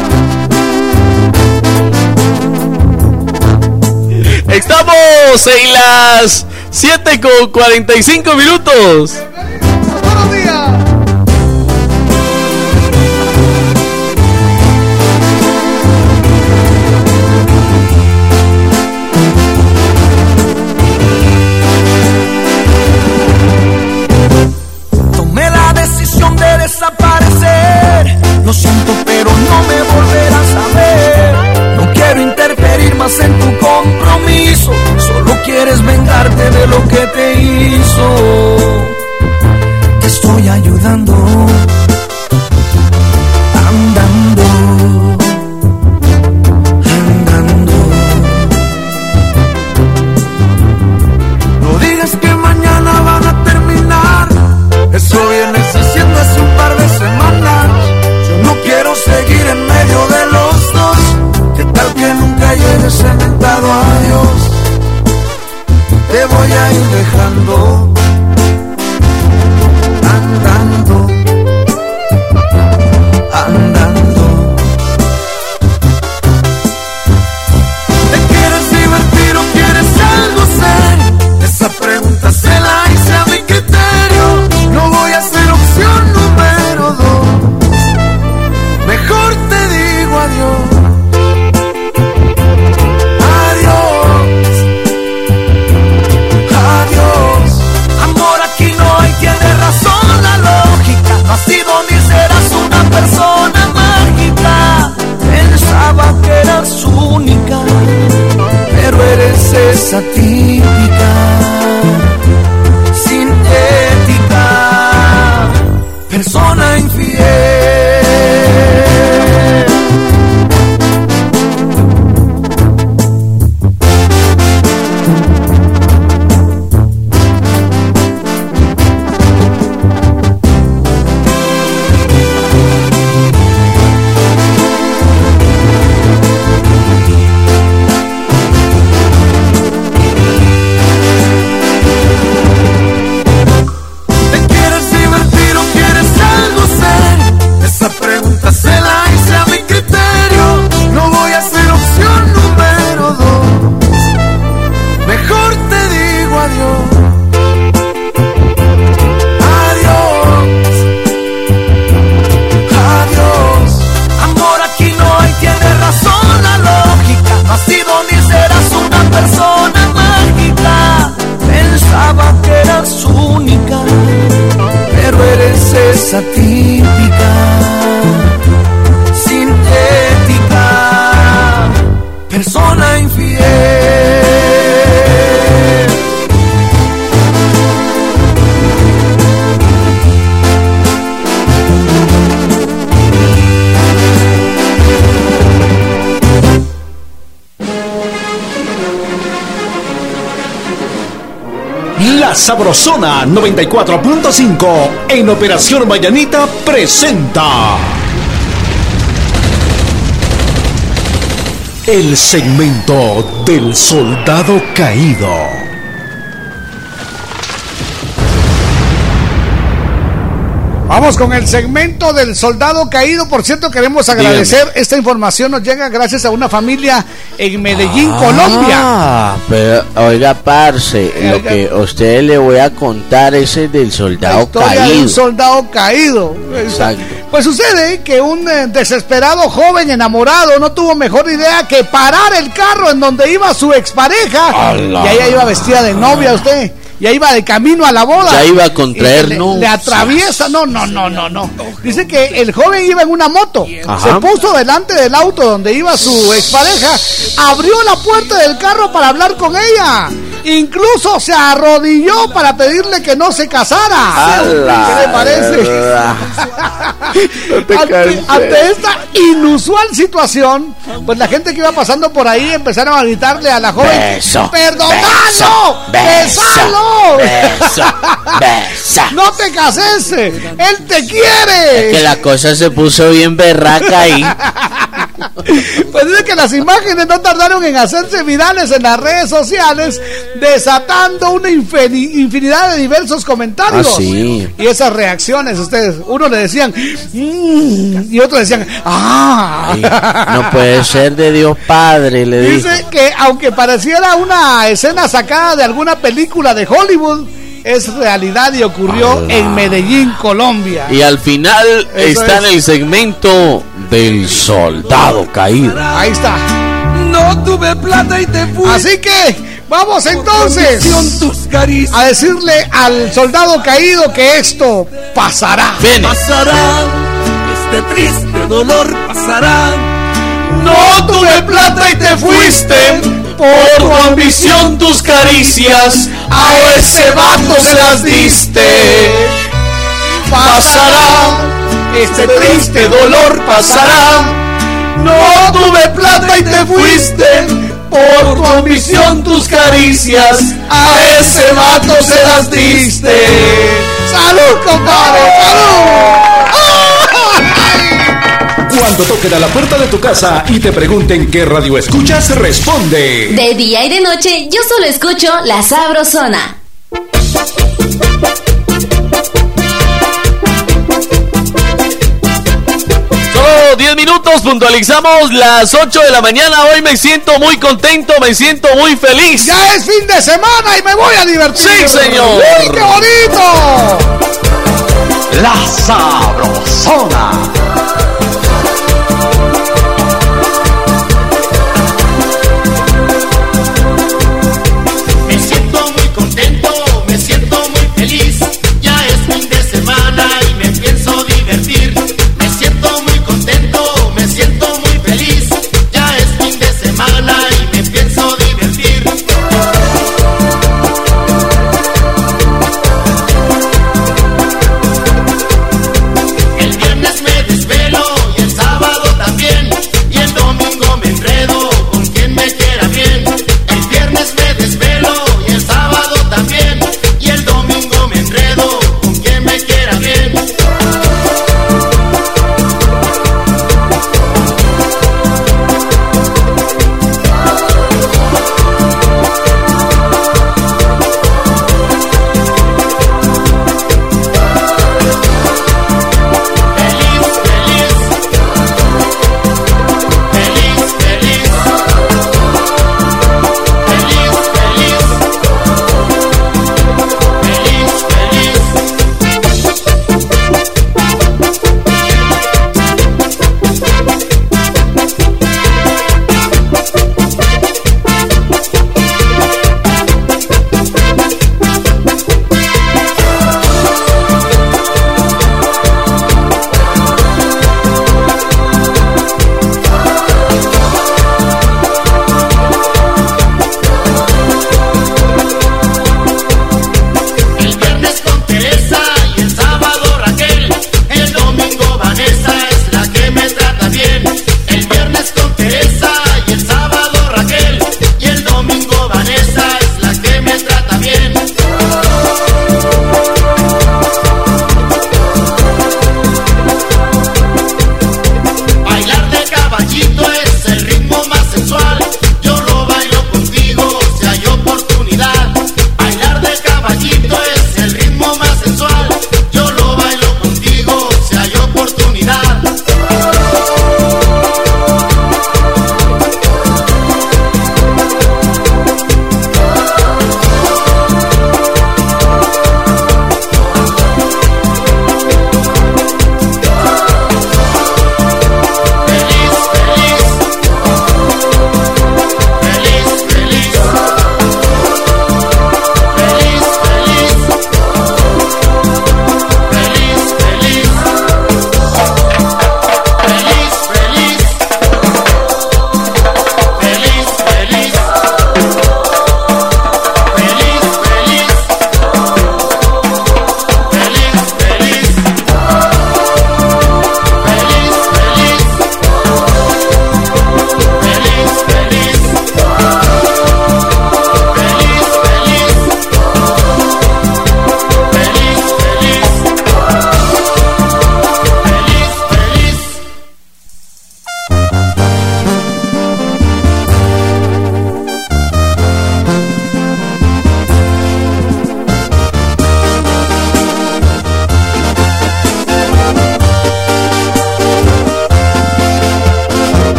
Estamos en las 7 con 45 minutos. Sabrosona 94.5 en Operación Mayanita presenta el segmento del soldado caído. Vamos con el segmento del soldado caído. Por cierto, queremos agradecer. Esta información nos llega gracias a una familia en Medellín, Colombia. Ah, pero oiga, parce, lo que a usted le voy a contar es el del soldado Historia de caído. un soldado caído. Exacto. Pues sucede que un eh, desesperado joven enamorado no tuvo mejor idea que parar el carro en donde iba su expareja. Y ella iba vestida de novia usted. ya iba de camino a la boda. Ya iba a contraer, le, no. le atraviesa, no, no, no, no, no. Dice que el joven iba en una moto, Ajá. se puso delante del auto donde iba su expareja, abrió la puerta del carro para hablar con ella. Incluso se arrodilló para pedirle que no se casara. ¡Ala! ¿Qué le parece? (laughs) ante, ante esta inusual situación, pues la gente que iba pasando por ahí empezaron a gritarle a la joven: Beso, ¡Perdonalo! beso, ¡Besalo! beso, (laughs) beso. ¡No te cases! ¡Él te quiere! Que la cosa se puso bien berraca ahí. (laughs) Pues dice que las imágenes no tardaron en hacerse virales en las redes sociales, desatando una infini- infinidad de diversos comentarios. Ah, sí. Y esas reacciones, ustedes, uno le decían, "Mm", y otro decían, ¡ah! Ay, no puede ser de Dios Padre, le dijo. Dice que aunque pareciera una escena sacada de alguna película de Hollywood, es realidad y ocurrió Ala. en Medellín, Colombia. Y al final Eso está es. en el segmento del soldado caído. Ahí está. No tuve plata y te fui. Así que vamos entonces a decirle al soldado caído que esto pasará. Pasará, este triste dolor pasará. No tuve plata y te fuiste por tu ambición, tus caricias a ese vato se las diste. Pasará, este triste dolor pasará. No tuve plata y te fuiste por tu ambición, tus caricias a ese vato se las diste. ¡Salud, compadre! Cuando toquen a la puerta de tu casa y te pregunten qué radio escuchas, responde. De día y de noche, yo solo escucho La Sabrosona. 10 minutos, puntualizamos las 8 de la mañana. Hoy me siento muy contento, me siento muy feliz. Ya es fin de semana y me voy a divertir. Sí, señor. ¡Uy, qué bonito! La Sabrosona.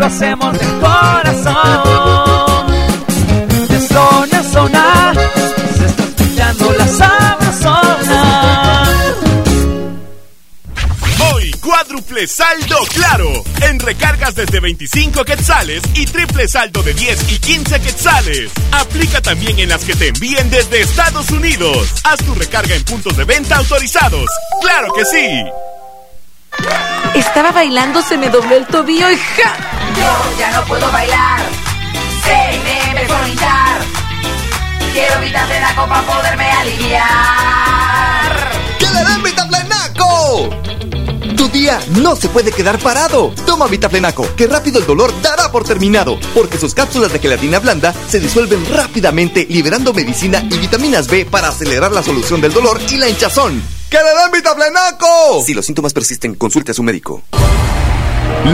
Lo hacemos de corazón. De zona a zona, se está escuchando la sabrosona. Hoy, cuádruple saldo claro. En recargas desde 25 quetzales y triple saldo de 10 y 15 quetzales. Aplica también en las que te envíen desde Estados Unidos. Haz tu recarga en puntos de venta autorizados. ¡Claro que sí! Estaba bailando, se me dobló el tobillo y ¡ja! Yo ya no puedo bailar, se me empezó a hinchar. Quiero vitaflenaco para poderme aliviar. ¡Que le den Vitaflenaco! Tu día no se puede quedar parado. Toma Vitaflenaco, que rápido el dolor dará por terminado, porque sus cápsulas de gelatina blanda se disuelven rápidamente, liberando medicina y vitaminas B para acelerar la solución del dolor y la hinchazón. ¡Que le den Vitaflenaco! Si los síntomas persisten, consulte a su médico.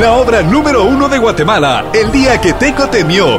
La obra número uno de Guatemala, El día que Teco temió.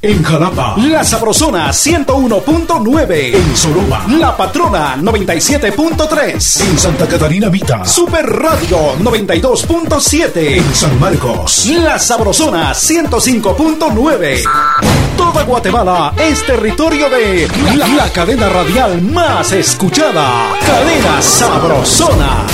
En Jalapa, La Sabrosona 101.9. En Soroba, La Patrona 97.3. En Santa Catarina Vita, Super Radio 92.7. En San Marcos, La Sabrosona 105.9. Toda Guatemala es territorio de la, la cadena radial más escuchada. Cadena Sabrosona.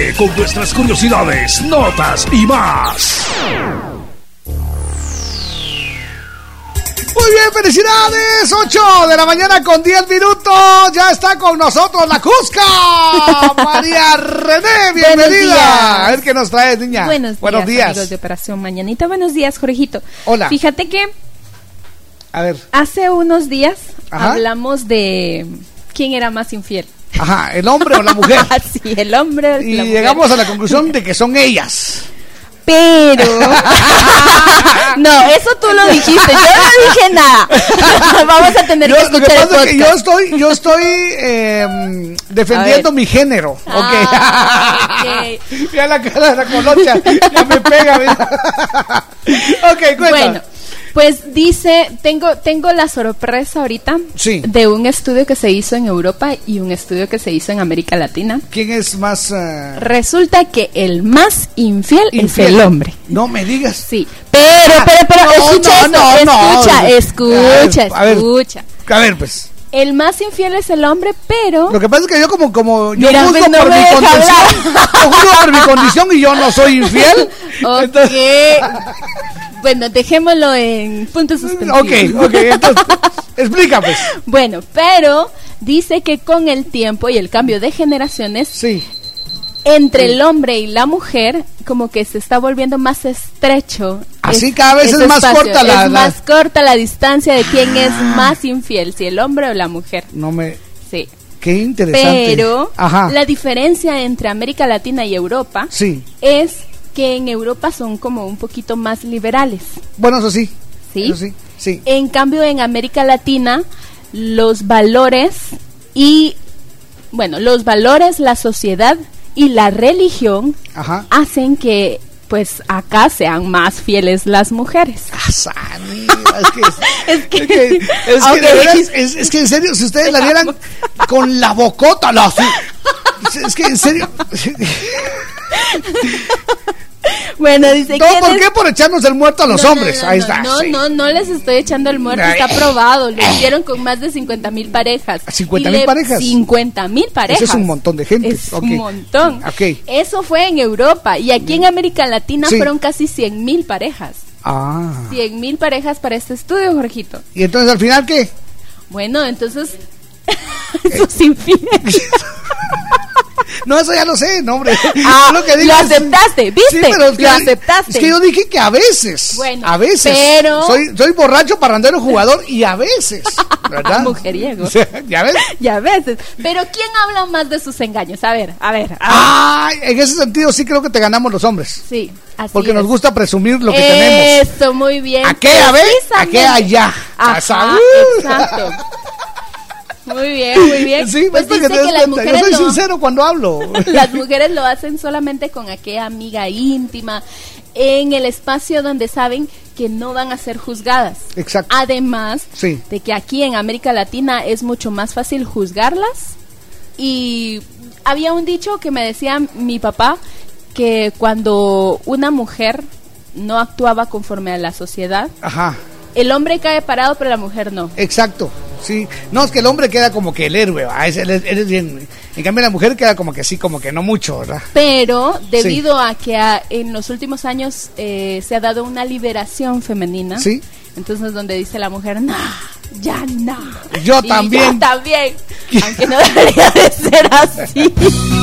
Entérate con nuestras curiosidades, notas y más. Muy bien, felicidades. 8 de la mañana con 10 minutos. Ya está con nosotros la Cusca. (laughs) María René, bienvenida. días. A ver qué nos traes, niña. Buenos, días, amigos de Operación Mañanita. Buenos días, Jorgito. Hola. Fíjate que A ver, hace unos días Ajá. hablamos de quién era más infiel. Ajá, el hombre o la mujer. (laughs) sí, el hombre o Y la mujer. llegamos a la conclusión de que son ellas. Pero. (laughs) no, eso tú lo dijiste. Yo no dije nada. (laughs) Vamos a tener Yo- que lo que escuchar el pasa es que yo estoy, yo estoy eh, defendiendo mi género. Ok. Ah, Mira la cara de la colocha. Ya me pega. mira. ok, cuenta. Bueno, pues dice, tengo, tengo la sorpresa ahorita Sí. de un estudio que se hizo en Europa y un estudio que se hizo en América Latina. ¿Quién es más eh, Resulta que el más infiel, es el hombre. No me digas. Sí. Pero, pero, pero, No, escucha no, esto, no, escucha, escucha, a ver. escucha. A ver, pues. El más infiel es el hombre, pero... Lo que pasa es que yo como, como yo Mira, juzgo pues, no por mi condición, yo juzgo por mi condición y yo no soy infiel. (laughs) Ok. Bueno, dejémoslo en puntos suspensivos. Ok, ok, entonces, (laughs) explica pues. Bueno, pero dice que con el tiempo y el cambio de generaciones, entre el hombre y la mujer, como que se está volviendo más estrecho. Así cada vez es más corta la- es la- más corta la distancia de quién es más infiel, si el hombre o la mujer. No me. Sí. Qué interesante. Pero Ajá. la diferencia entre América Latina y Europa Sí. es que en Europa son como un poquito más liberales. Bueno, eso sí. ¿Sí? Eso sí. Sí. En cambio, en América Latina, los valores y, bueno, los valores, la sociedad y la religión Ajá. hacen que pues acá sean más fieles las mujeres. Ah, (laughs) es que, es que, es que, es que Ok. de veras, es, es que en serio, si ustedes la vieran (laughs) con la bocota, la es que en serio. Bueno, dice No, ¿quién ¿por es- qué? Por echarnos el muerto a los No, hombres. no, Ahí está. No, sí. no, no les estoy echando el muerto, está probado. Lo hicieron con más de 50 mil parejas. 50 Y mil parejas. 50 mil parejas. Ese es un montón de gente. Es un montón. Ok. Eso fue en Europa. Y aquí en América Latina Sí. fueron casi 100 mil parejas. Ah. 100 mil parejas para este estudio, Jorgito. ¿Y entonces al final qué? Bueno, entonces. (laughs) Eso es (laughs) infiel. No, eso ya lo sé, no, hombre. (laughs) Ah, Yo lo aceptaste, ¿viste? Sí, pero es que, Lo aceptaste. Es que yo dije que a veces. Bueno, a veces. pero- Soy, soy borracho, parrandero, jugador y a veces. (laughs) ¿Verdad? Mujeriego. (laughs) ¿Ya ves? Ya a veces. Pero ¿quién habla más de sus engaños? A ver, a ver. a ver. Ay, en ese sentido sí creo que te ganamos los hombres. Sí, así Porque es. nos gusta presumir lo que tenemos. Eso, muy bien. ¿A qué? A ver, ¿a qué? Allá. Ajá, exacto. Muy bien, muy (laughs) bien. Sí, pues dice que te des que las cuenta. Yo mujeres, soy lo, sincero cuando hablo. (laughs) las mujeres lo hacen solamente con aquella amiga íntima, en el espacio donde saben que no van a ser juzgadas. Exacto. Además Sí. de que aquí en América Latina es mucho más fácil juzgarlas y había un dicho que me decía mi papá que cuando una mujer no actuaba conforme a la sociedad, Ajá, el hombre cae parado pero la mujer no. exacto. Sí. No, es que el hombre queda como que el héroe. Es- él es- él es bien. En cambio, la mujer queda como que sí, como que no mucho, ¿verdad? Pero debido a que a- en los últimos años eh, se ha dado una liberación femenina, Sí. entonces donde dice la mujer, no, ya no. Yo Y también. Yo también. Aunque no debería de ser así.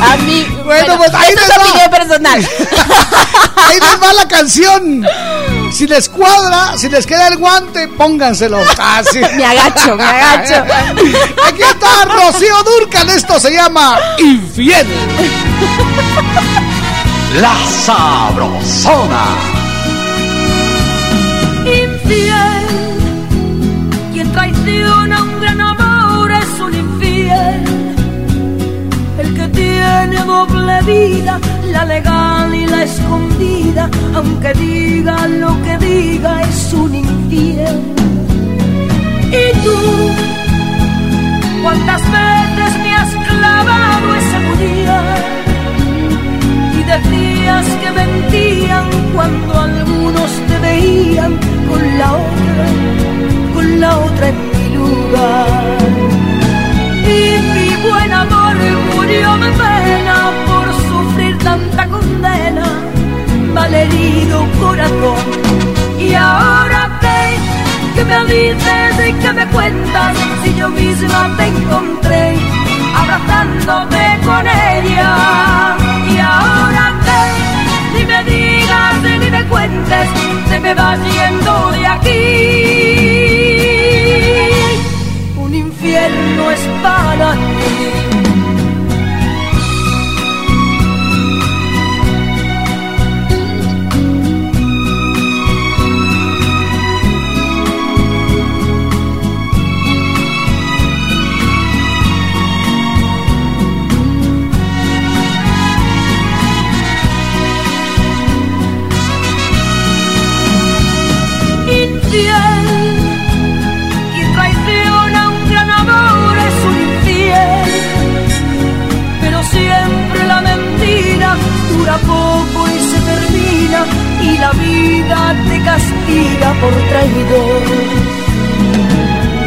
A mí, Bueno, pues ahí esa es les va. opinión personal. (laughs) Ahí les va la canción. (laughs) Si les cuadra, si les queda el guante, pónganselo. (laughs) Ah, sí. Me agacho, me agacho. (laughs) Aquí está Rocío Durcal. Esto se llama Infiel. La Sabrosona. infiel. Quien traiciona un tiene doble vida, la legal y la escondida, aunque diga lo que diga, es un infiel. Y tú, ¿cuántas veces me has clavado ese puñal? y decías que mentían cuando algunos te veían con la otra, con la otra en mi lugar. Y mi buen amor murió de tanta condena, malherido corazón. Y ahora qué, que me dices y que me cuentas si yo misma te encontré abrazándote con ella. Y ahora que ni me digas ni me cuentes, te me vas yendo de aquí. Un infierno es para. Poco y se termina. Y la vida te castiga por traidor.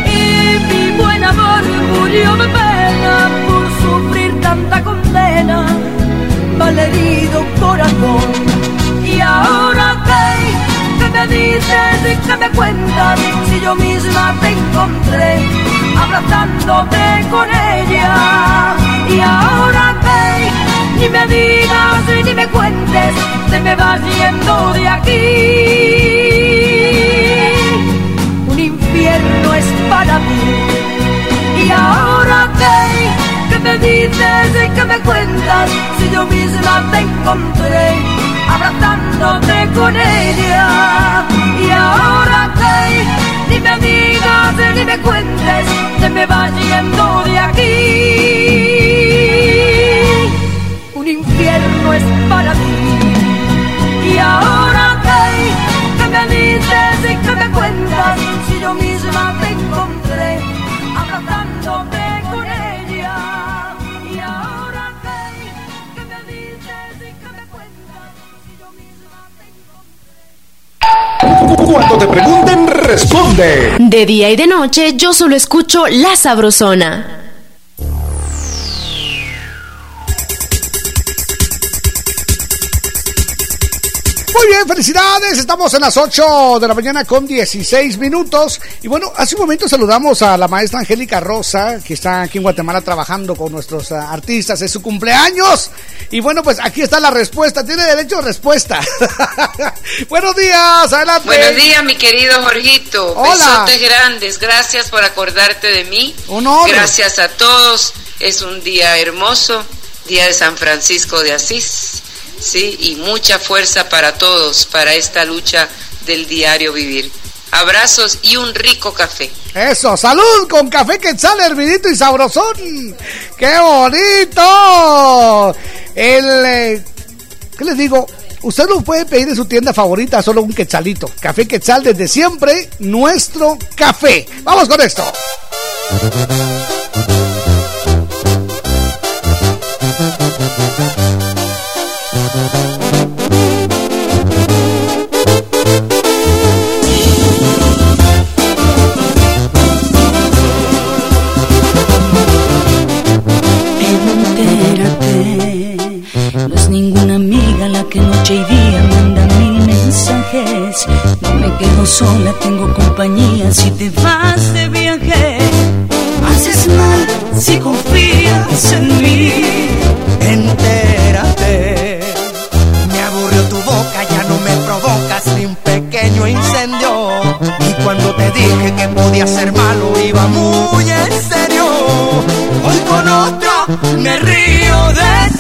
Y mi buen amor murió de pena por sufrir tanta condena. Malherido corazón. Y ahora que, que me dices y que me cuentas si yo misma te encontré abrazándote con ella. Y ahora que ni me digas ni me cuentes, te me vas yendo de aquí. Un infierno es para mí. Y ahora que, que me dices y que me cuentas si yo misma te encontré abrazándote con ella. Y ahora que ni me digas ni me cuentes, te me vas yendo de aquí infierno es para ti. Y ahora que, que me dices y que me cuentas, si yo misma te encontré, abrazándote con ella. Y ahora que, que me dices y que me cuentas. Cuando te pregunten, responde. De día y de noche yo solo escucho La Sabrosona. Muy bien, felicidades. Estamos en las 8 de la mañana con 16 minutos. Y bueno, hace un momento saludamos a la maestra Angélica Rosa, que está aquí en Guatemala trabajando con nuestros uh, artistas. Es su cumpleaños. Y bueno, pues aquí está la respuesta. Tiene derecho a respuesta. (laughs) Buenos días, adelante. Buenos días, mi querido Jorgito. Hola. Besotes grandes. Gracias por acordarte de mí. Honor. Gracias a todos. Es un día hermoso, día de San Francisco de Asís. Sí, y mucha fuerza para todos, para esta lucha del diario vivir. Abrazos y un rico café. Eso, salud con café quetzal, hervidito y sabrosón. ¡Qué bonito! El, eh, ¿qué les digo? Usted lo puede pedir en su tienda favorita, solo un quetzalito. Café quetzal desde siempre, nuestro café. Vamos con esto. No me quedo sola, tengo compañía si te vas de viaje. Haces mal si confías en mí. Entérate, me aburrió tu boca, ya no me provocas ni un pequeño incendio. Y cuando te dije que podía ser malo, iba muy en serio. Hoy con otro me río de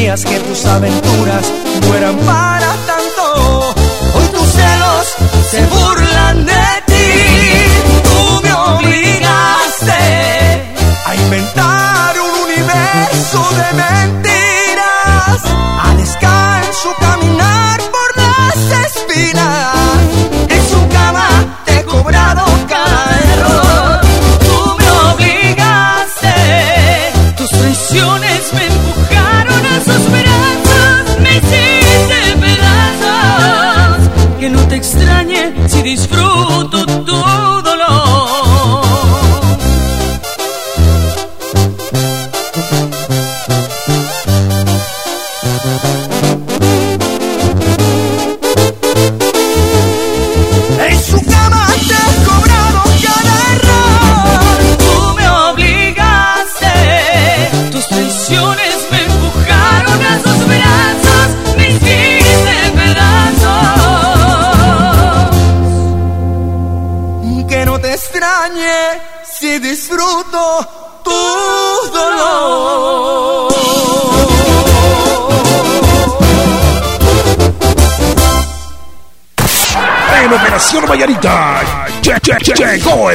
que tus aventuras no eran para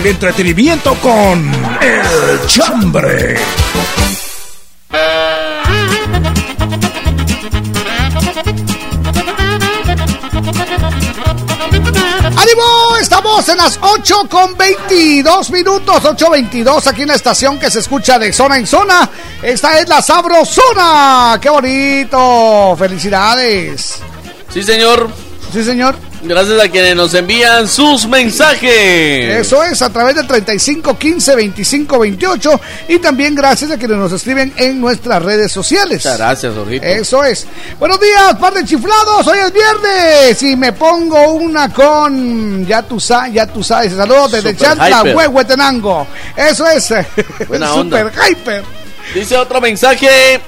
entretenimiento con El Chambre. ¡Ánimo! Estamos en las 8 con 22 minutos, 8.22 aquí en la estación que se escucha de zona en zona. Esta es la Sabrosona. ¡Qué bonito! ¡Felicidades! Sí, señor. Sí, señor. Gracias a quienes nos envían sus mensajes. Eso es, a través del 35 15 25 28 y también gracias a quienes nos escriben en nuestras redes sociales. Muchas gracias, Jorgito. Eso es. Buenos días, par de chiflados. Hoy es viernes y me pongo una con. Ya tú sabes, ya tú sabes. Saludos desde Chantla. Huehuetenango. Eso es. (laughs) Buena Super onda. hyper. Dice otro mensaje.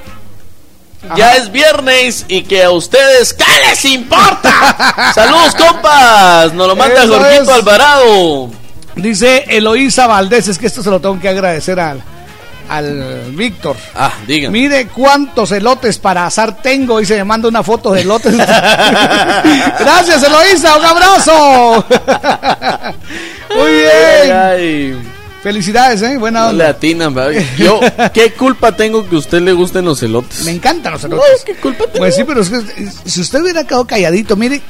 Ya es viernes y que a ustedes, ¿qué les importa? (laughs) Saludos, compas. Nos lo manda Eso Jorgito es. Alvarado. Dice Eloísa Valdés, es que esto se lo tengo que agradecer al, al Víctor. Ah, diga. Mire cuántos elotes para asar tengo y se me manda una foto de elotes. (laughs) Gracias, Eloísa, un abrazo. (laughs) Muy bien. Ay, Felicidades, ¿eh? Buena no onda. ¿verdad? (laughs) Yo, ¿qué culpa tengo que a usted le gusten los elotes? Me encantan los elotes. ¿qué culpa tengo? Pues sí, pero es que si usted hubiera quedado calladito, mire,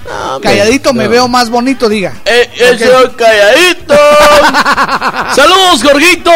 calladito me no. veo más bonito, diga. Eh, ese calladito. (laughs) Saludos, Jorgito.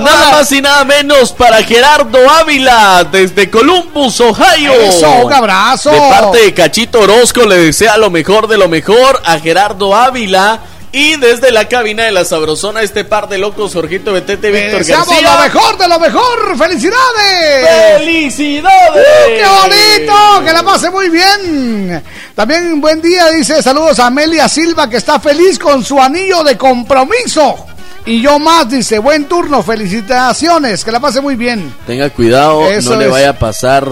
Nada más y nada menos para Gerardo Ávila desde Columbus, Ohio. Eso, un abrazo. De parte de Cachito Orozco le desea lo mejor de lo mejor a Gerardo Ávila. Y desde la cabina de la Sabrosona, este par de locos, Jorgito Betete, Víctor Deseamos García. lo mejor de lo mejor. ¡Felicidades! ¡Felicidades! ¡Uh, ¡Qué bonito! Que la pase muy bien. También buen día, dice saludos a Amelia Silva que está feliz con su anillo de compromiso. Y yo más, dice, buen turno, felicitaciones, que la pase muy bien. Tenga cuidado, Eso no le es. vaya a pasar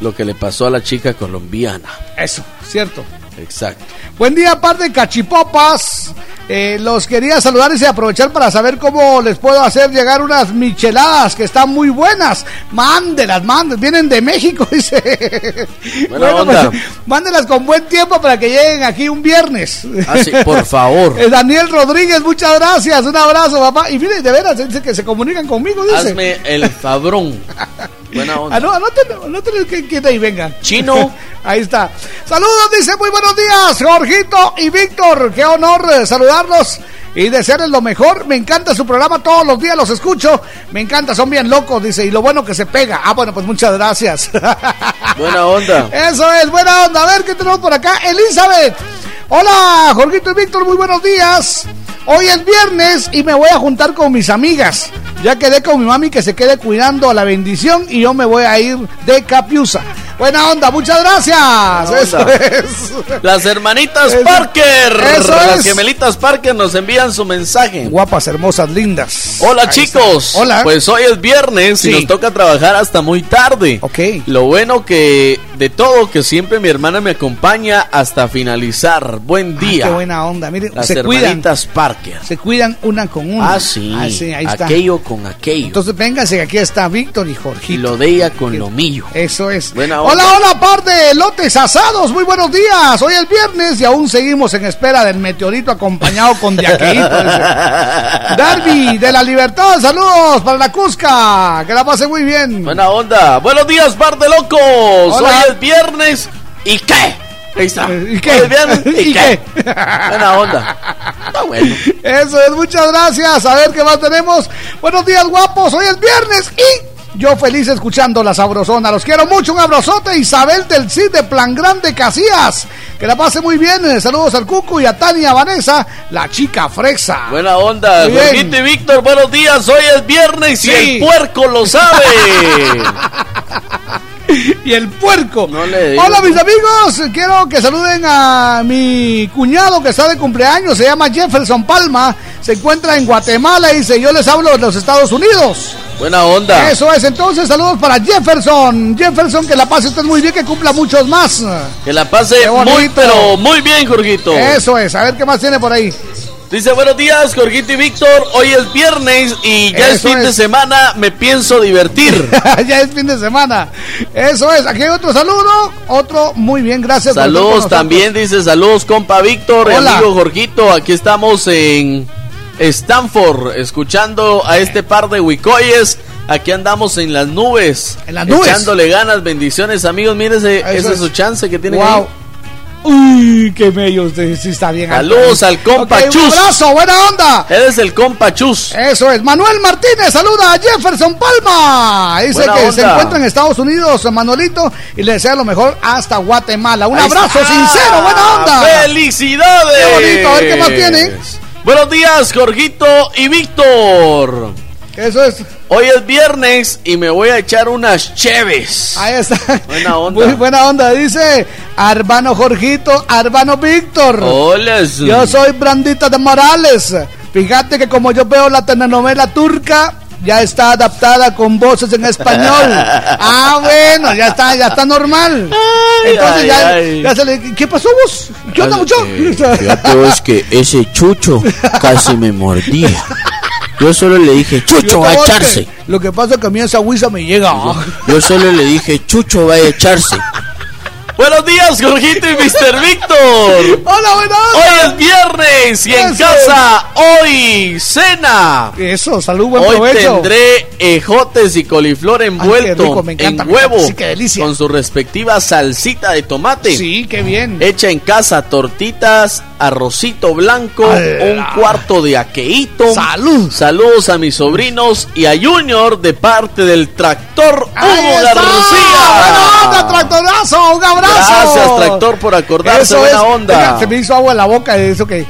lo que le pasó a la chica colombiana. Eso, cierto. Exacto. Buen día, par de cachipopas. Eh, los quería saludar y aprovechar para saber cómo les puedo hacer llegar unas micheladas que están muy buenas. Mándelas, mándelas. Vienen de México, (laughs) dice. Buena onda. pues, mándelas con buen tiempo para que lleguen aquí un viernes. Ah, sí, por (laughs) favor. Eh, Daniel Rodríguez, muchas gracias. Un abrazo, papá. Y mire, de veras, dice que se comunican conmigo, dice. Hazme el fabrón. (laughs) Buena onda. No, anótenlo, anótenlo que, que de ahí vengan. Chino. (laughs) ahí está. Saludos, dice muy buenos días, Jorgito y Víctor. Qué honor eh, saludarlos y desearles lo mejor. Me encanta su programa, todos los días los escucho. Me encanta, son bien locos, dice. Y lo bueno que se pega. Ah, bueno, pues muchas gracias. (laughs) Buena onda. Eso es, buena onda. A ver qué tenemos por acá. Elizabeth. Hola, Jorgito y Víctor, muy buenos días. Hoy es viernes y me voy a juntar con mis amigas. Ya quedé con mi mami que se quede cuidando a la bendición y yo me voy a ir de Capiusa. Buena onda, muchas gracias. Buena Eso onda. es. Las hermanitas Eso- Parker. eso Las es. gemelitas Parker nos envían su mensaje. Guapas, hermosas, lindas. Hola Ahí chicos. está. Hola. Pues hoy es viernes Sí. y nos toca trabajar hasta muy tarde. Ok. Lo bueno que de todo que siempre mi hermana me acompaña hasta finalizar. Buen Ah, día. qué buena onda. Miren, Las se cuidan. hermanitas Parker. Se cuidan una con una. Ah, sí. ahí está. Con aquello. Entonces vénganse, que aquí está Víctor y Jorgito. lo de ella con lo mío. Eso es. Buena hola, hola, par de lotes asados. Muy buenos días. Hoy es viernes y aún seguimos en espera del meteorito acompañado con diaqueíto. dice. (laughs) Darby de la Libertad. Saludos para la Cusca. Que la pase muy bien. Buena onda. Buenos días, par de locos. Hola. Hoy es viernes. ¿Y qué? Ahí está. ¿Y qué? ¿Y, (laughs) ¿Y qué? qué? Buena onda. Está bueno. Eso es, muchas gracias. A ver qué más tenemos. Buenos días, guapos. Hoy es viernes y yo feliz escuchando la sabrosona. Los quiero mucho. Un abrazote. Isabel del CID de Plan Grande Casillas. Que la pase muy bien. Eh, Saludos al Cucu y a Tania Vanessa, la chica fresa. Buena onda. Jorgito y Víctor, buenos días. Hoy es viernes Sí. y el puerco lo sabe. (laughs) (laughs) y el puerco. No le digo. Hola mis amigos, quiero que saluden a mi cuñado que está de cumpleaños, se llama Jefferson Palma, se encuentra en Guatemala y dice, yo les hablo de los Estados Unidos. Buena onda. Eso es, entonces saludos para Jefferson. Jefferson, que la pase usted muy bien, que cumpla muchos más. Que la pase muy, pero muy bien, Jorgito. Eso es, a ver qué más tiene por ahí. Dice, buenos días, Jorgito y Víctor. Hoy es viernes y ya es fin de semana. Me pienso divertir. (laughs) ya es fin de semana. Eso es, aquí hay otro saludo, otro muy bien, gracias. Saludos también, dice saludos, compa Víctor y Hola. amigo Jorgito. Aquí estamos en Stanford, escuchando a este par de huicoyes. Aquí andamos en las nubes. En las nubes. Echándole ganas, bendiciones, amigos. Mírese, Eso esa es es. su chance que tienen Wow. ahí. Uy, qué bello usted, sí está bien. Saludos al compa Ok, Un Chus. abrazo, buena onda. Eres el compa Chus. Eso es, Manuel Martínez saluda a Jefferson Palma. Dice Buena que se encuentra en Estados Unidos, Manuelito, y le desea lo mejor hasta Guatemala. Un Ahí abrazo está. sincero, buena onda. ¡Felicidades! Qué bonito, a ver qué más tiene. Buenos días, Jorgito y Víctor. Eso es. Hoy es viernes y me voy a echar unas cheves. Ahí está. Buena (laughs) onda. Muy buena onda, dice Arbano Jorgito, Arbano Víctor. Hola. Yo soy Brandita de Morales. Fíjate que como yo veo la telenovela turca, ya está adaptada con voces en español. (laughs) Ah, bueno, ya está, ya está normal. Entonces ay, ya, ay. ya se le, ¿qué pasó vos? ¿Qué onda, mucho? Fíjate vos que ese chucho casi me mordía. (laughs) Yo solo le dije, Chucho, va a Yo echarse. que- Lo que pasa es que a mí esa huiza me llega. Yo solo le dije, Chucho, va a echarse. Buenos días, Jorgito y Mr. Víctor. (laughs) Hola, buenas. Hoy es viernes y en casa hoy cena. Eso, salud, buen Hoy provecho. tendré ejotes y coliflor envuelto rico, me encanta, en me encanta, huevo sí, qué delicia. con su respectiva salsita de tomate. Sí, qué bien. Hecha en casa, tortitas, arrocito blanco, un cuarto de aqueíto. ¡Salud! Saludos a mis sobrinos y a Junior de parte del tractor Hugo. García. Buena onda, tractorazo, un abrazo. Gracias, tractor, por acordarse. Eso Buena es. onda. Oiga, se me hizo agua en la boca de eso que.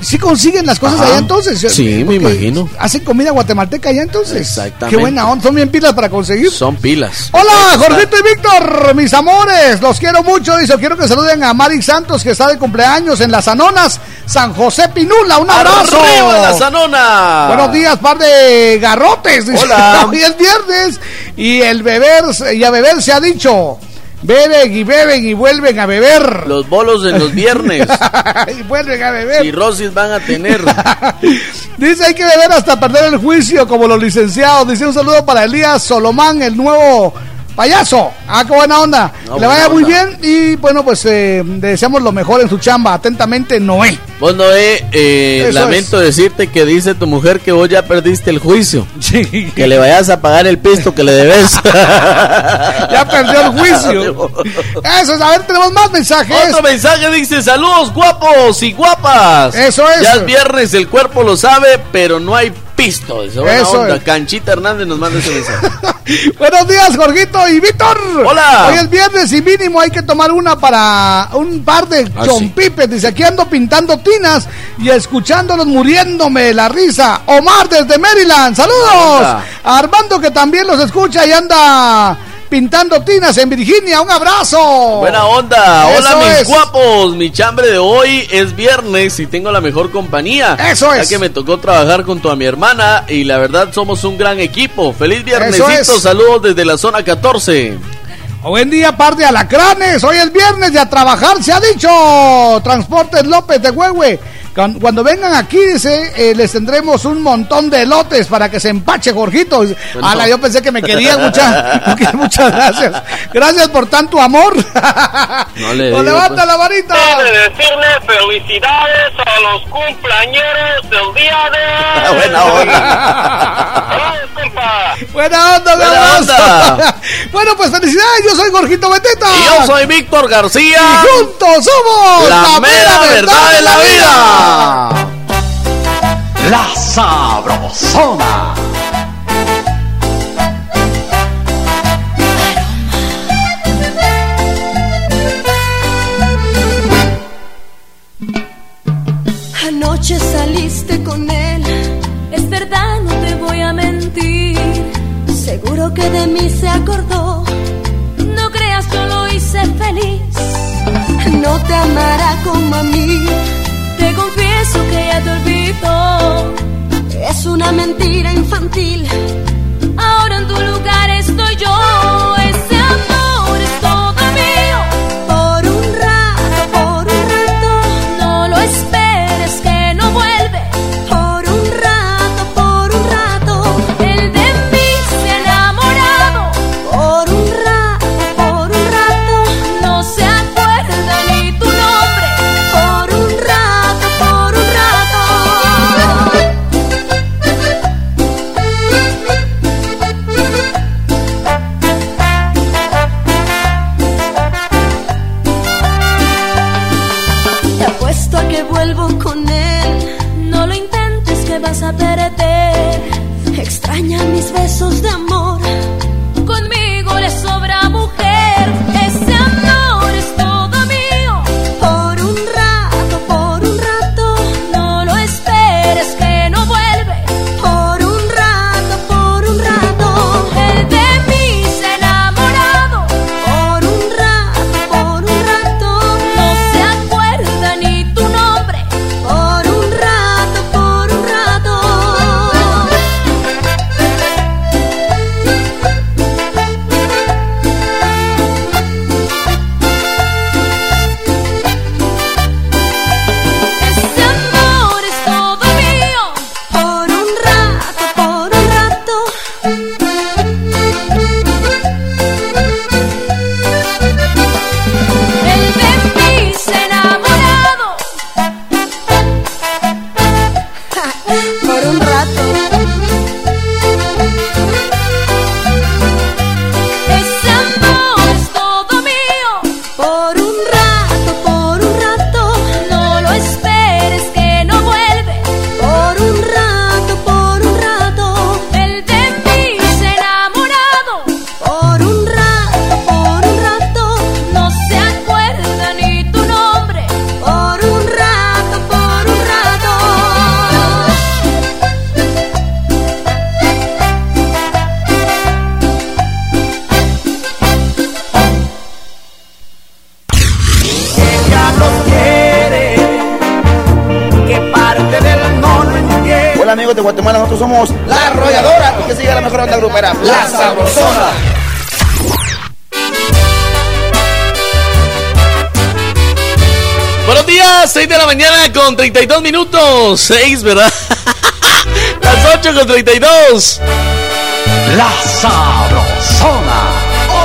¿Sí consiguen las cosas Ajá. allá entonces? Sí, me imagino. ¿Hacen comida guatemalteca allá entonces? Exactamente. Qué buena onda, son bien pilas para conseguir. Son pilas. Hola. Jorgito y Víctor, mis amores, los quiero mucho. Dice, quiero que saluden a Mari Santos, que está de cumpleaños en las Anonas, San José Pinula. Un abrazo. ¡Arriba la Sanona! Buenos días, par de garrotes. dice. Hola. (laughs) Hoy es viernes y el beber, y a beber se ha dicho. Beben y beben y vuelven a beber. Los bolos en los viernes. (laughs) y vuelven a beber. y Rosis van a tener. (laughs) Dice hay que beber hasta perder el juicio como los licenciados. Dice un saludo para Elías Solomán, el nuevo payaso. Ah, qué buena onda. No, que le vaya muy onda. bien y bueno, pues eh, le deseamos lo mejor en su chamba. Atentamente, Noé. Vos, Noé, eh, lamento decirte que dice tu mujer que vos ya perdiste el juicio. Sí. Que le vayas a pagar el pisto que le debes. (laughs) Ya perdió el juicio. Eso es, a ver, tenemos más mensajes. Otro mensaje dice, saludos guapos y guapas. Eso es. Ya es viernes, el cuerpo lo sabe, pero no hay pisto. Dice, buena Eso onda. es. Canchita Hernández nos manda ese mensaje. (laughs) Buenos días, Jorgito y Víctor. Hola. Hoy es viernes y mínimo hay que tomar una para un par de Ah, chompipes. Dice, aquí ando pintando tinas y escuchándolos muriéndome de la risa. Omar desde Maryland, saludos. Armando que también los escucha y anda pintando tinas en Virginia. Un abrazo. Buena onda. Hola, mis es. guapos. Mi chambre de hoy es viernes y tengo la mejor compañía. Eso Ya es. que me tocó trabajar junto a mi hermana y la verdad somos un gran equipo. Feliz viernesito. es. Saludos desde la zona 14. Buen día, par de alacranes. Hoy es viernes y a trabajar se ha dicho. Transportes López de Huehue. Cuan- Cuando vengan aquí, dice, eh, les tendremos un montón de elotes para que se empache, Jorgito. Bueno. Ala, yo pensé que me querían. Muchas, (laughs) muchas gracias. Gracias por tanto amor. No le (laughs) Pues digo, levanta pues. la varita. de decirle felicidades a los cumpleañeros del día de (laughs) Buena onda. Buena onda, Buena onda. bueno, pues felicidades. Yo soy Jorgito Beteta. Y yo soy Víctor García. Y juntos somos La mera verdad de la vida. La Sabrosona. Anoche saliste con él. Es verdad, no te voy a mentir. Seguro que de mí se acordó. No creas, yo lo hice feliz. No te amará como a mí. Te confieso que ya te olvidó. Es una mentira infantil. Ahora en tu lugar estoy yo. Con 32 minutos. 6, ¿verdad? (laughs) Las 8 con 32. La Sabrosona.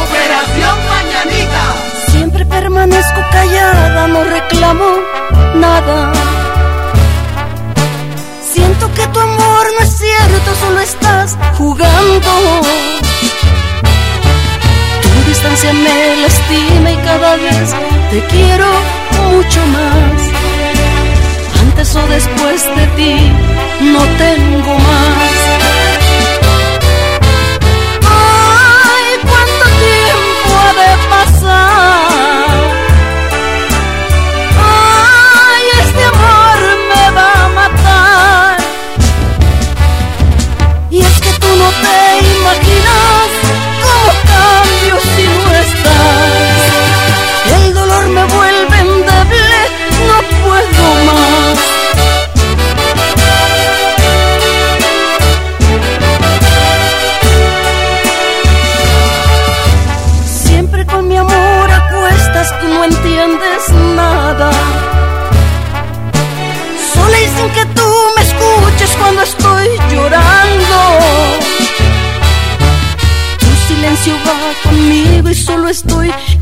Operación Mañanita. Siempre permanezco callada, no reclamo nada. Siento que tu amor no es cierto, solo estás jugando. Tu distancia me lastima y cada vez te quiero mucho más. Antes o después de ti no tengo más.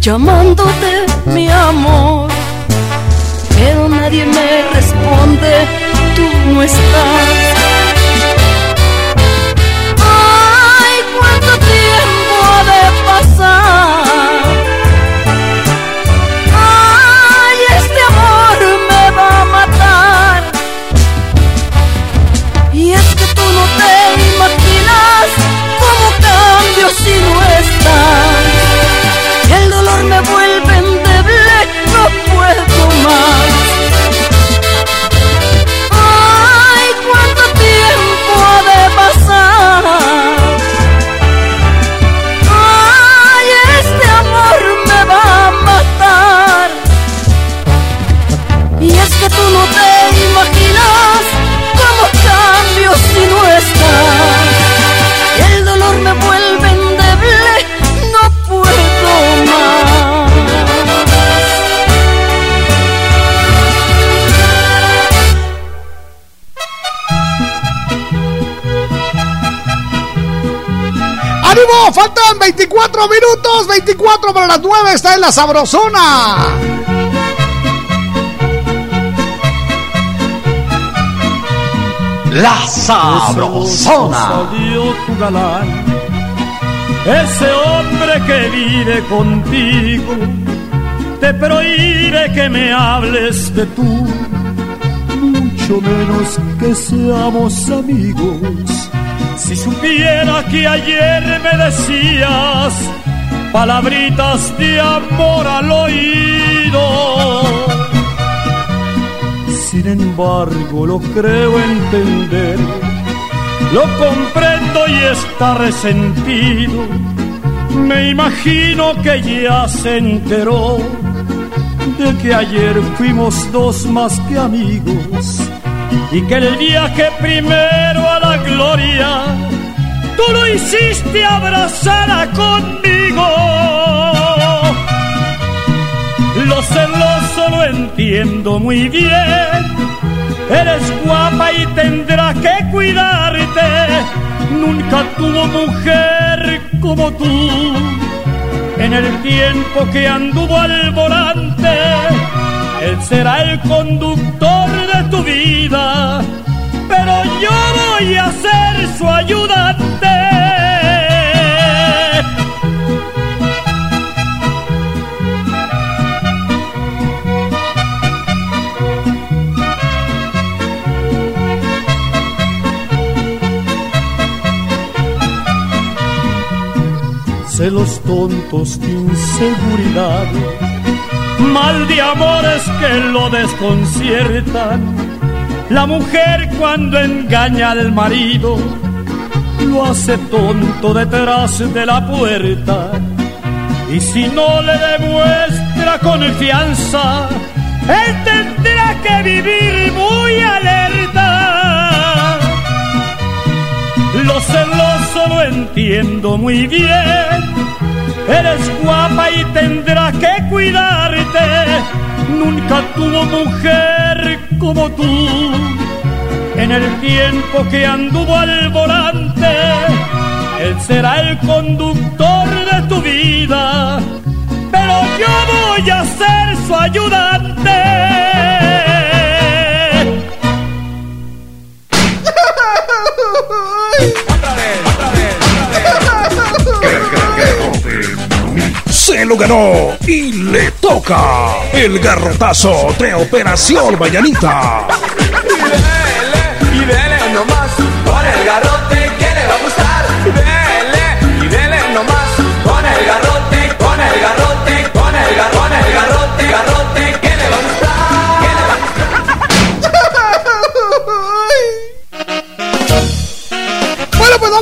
Llamándote mi amor. Pero nadie me responde, tú no estás. Ay, cuánto tiempo ha de pasar. Ay, este amor me va a matar. Y es que tú no te imaginas cómo cambio si no estás. Faltan 24 minutos, 24 para las 9, está en la Sabrosona. La Sabrosona. tu galán, ese hombre que vive contigo, te prohíbe que me hables de tú, mucho menos que seamos amigos. Si supiera que ayer me decías palabritas de amor al oído. Sin embargo, lo creo entender, lo comprendo y está resentido. Me imagino que ya se enteró de que ayer fuimos dos más que amigos y que el viaje primero a la gloria tú lo hiciste abrazada conmigo. Lo celoso lo entiendo muy bien. Eres guapa y tendrá que cuidarte. Nunca tuvo mujer como tú. En el tiempo que anduvo al volante, él será el conductor de tu vida. Pero yo voy a ser su ayudante. celos tontos de inseguridad, mal de amores que lo desconciertan. La mujer cuando engaña al marido lo hace tonto detrás de la puerta. Y si no le demuestra confianza, él tendrá que vivir muy alerta. Lo celoso lo entiendo muy bien. Eres guapa y tendrá que cuidarte Nunca tuvo mujer como tú. En el tiempo que anduvo al volante, él será el conductor de tu vida. Pero yo voy a ser su ayudante. Se lo ganó y le toca el garrotazo de Operación Mañanita.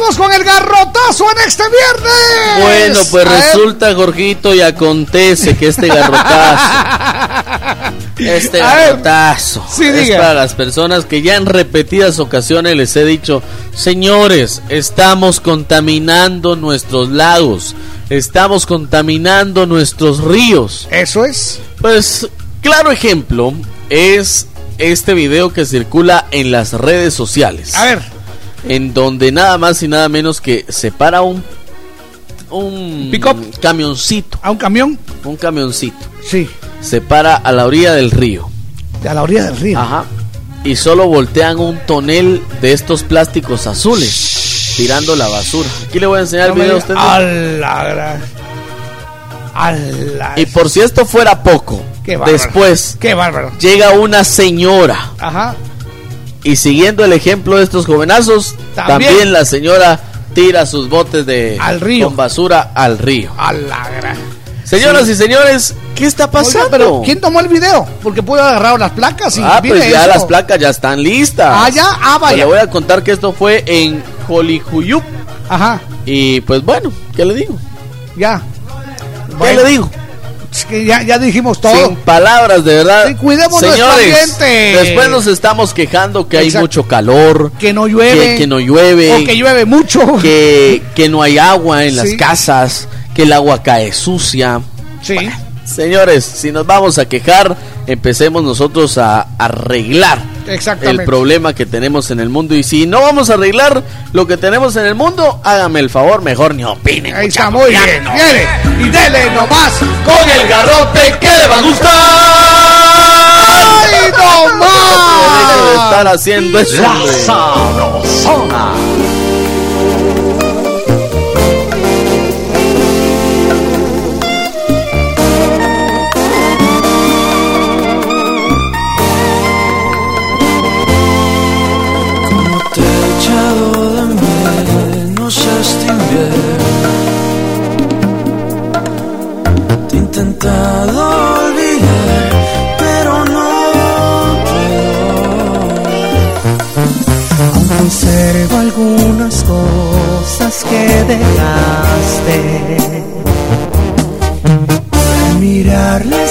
Vamos con el garrotazo en este viernes. Bueno, pues A resulta, Jorgito, y acontece que este garrotazo, (laughs) este A garrotazo, Sí, es diga. para las personas que ya en repetidas ocasiones les he dicho, señores, estamos contaminando nuestros lagos, estamos contaminando nuestros ríos. Eso es. Pues, claro ejemplo es este video que circula en las redes sociales. A ver. En donde nada más y nada menos que se para un un Pick-up. camioncito. ¿A un camión? Un camioncito. Sí. Se para a la orilla del río. A la orilla del río. Ajá. Y solo voltean un tonel de estos plásticos azules tirando la basura. Aquí le voy a enseñar No el video a usted. A la a la- Y por si esto fuera poco, Qué bárbaro. después Qué bárbaro. llega una señora Ajá. Y siguiendo el ejemplo de estos jovenazos, También. también, la señora tira sus botes de Al río. con basura al río. A la gran. Señoras Sí. y señores, ¿qué está pasando? Oiga, pero ¿quién tomó el video? Porque pudo haber agarrado las placas y ah, pues ya eso. las placas ya están listas. Ah, ya, ah, Pues vaya. le voy a contar que esto fue en Jolijuyup. Ajá. Y pues bueno, ¿qué le digo? Ya. ¿Qué Bueno, le digo? Que ya, ya dijimos todo. Sin palabras, de verdad. Sí, cuidemos nuestro Señores, ambiente. después nos estamos quejando que hay mucho calor, Que no llueve. que, que no llueve, O que llueve mucho. que, que no hay agua en las casas, que el agua cae sucia. Sí. Señores, si nos vamos a quejar, empecemos nosotros a arreglar. El problema que tenemos en el mundo. Y si no vamos a arreglar lo que tenemos en el mundo, hágame el favor, mejor ni opinen. Ahí está, muy bien. no. Viene. Y dele nomás. Con el garrote que le va a gustar. ¡Ay, no Deje de más! estar haciendo eso. La que dejaste. Al mirarle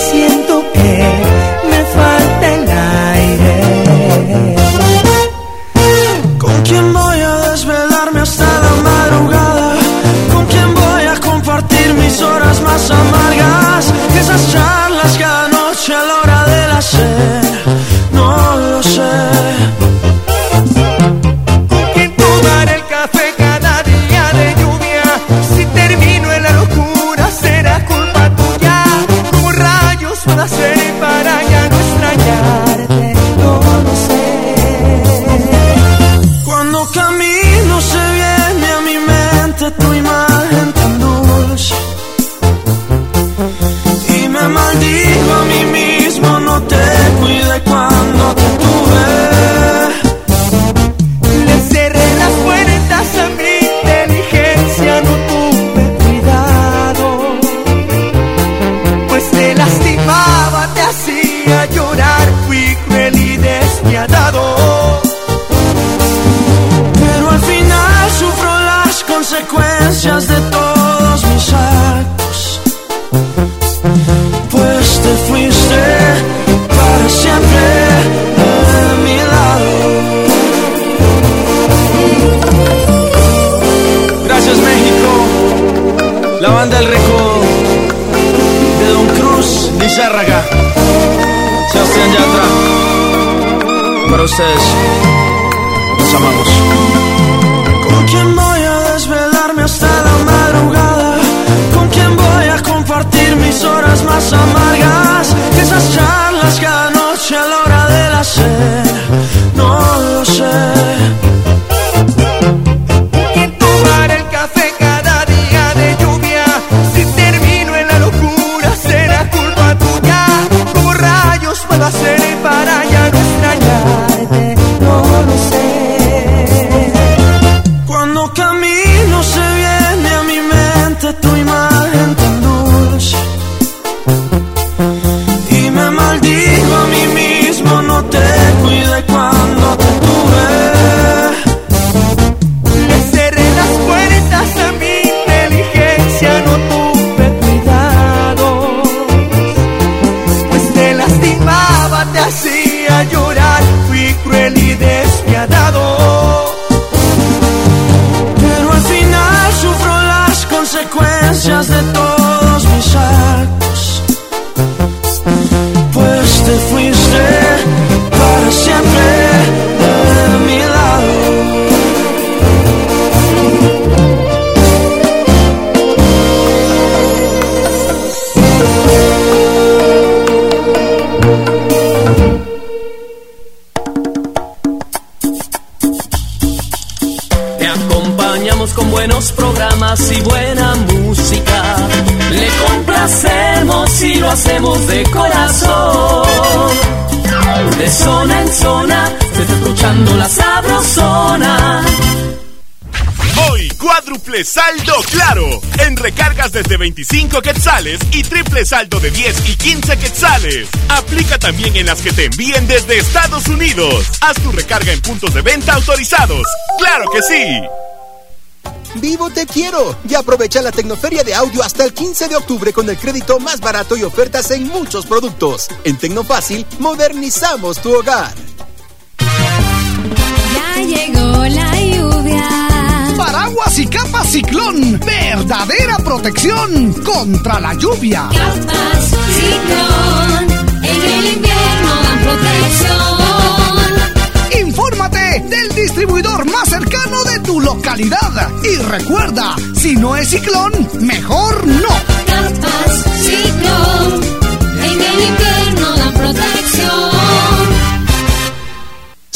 para desde 25 quetzales y triple saldo de 10 y 15 quetzales. Aplica también en las que te envíen desde Estados Unidos. Haz tu recarga en puntos de venta autorizados. ¡Claro que sí! Vivo te quiero y aprovecha la Tecnoferia de Audio hasta el 15 de octubre con el crédito más barato y ofertas en muchos productos. En Tecnofácil modernizamos tu hogar. Paraguas y capa ciclón. Verdadera protección contra la lluvia. Capas ciclón. En el invierno dan protección. Infórmate del distribuidor más cercano de tu localidad. Y recuerda, si no es ciclón, mejor no. Capas ciclón. En el invierno dan protección.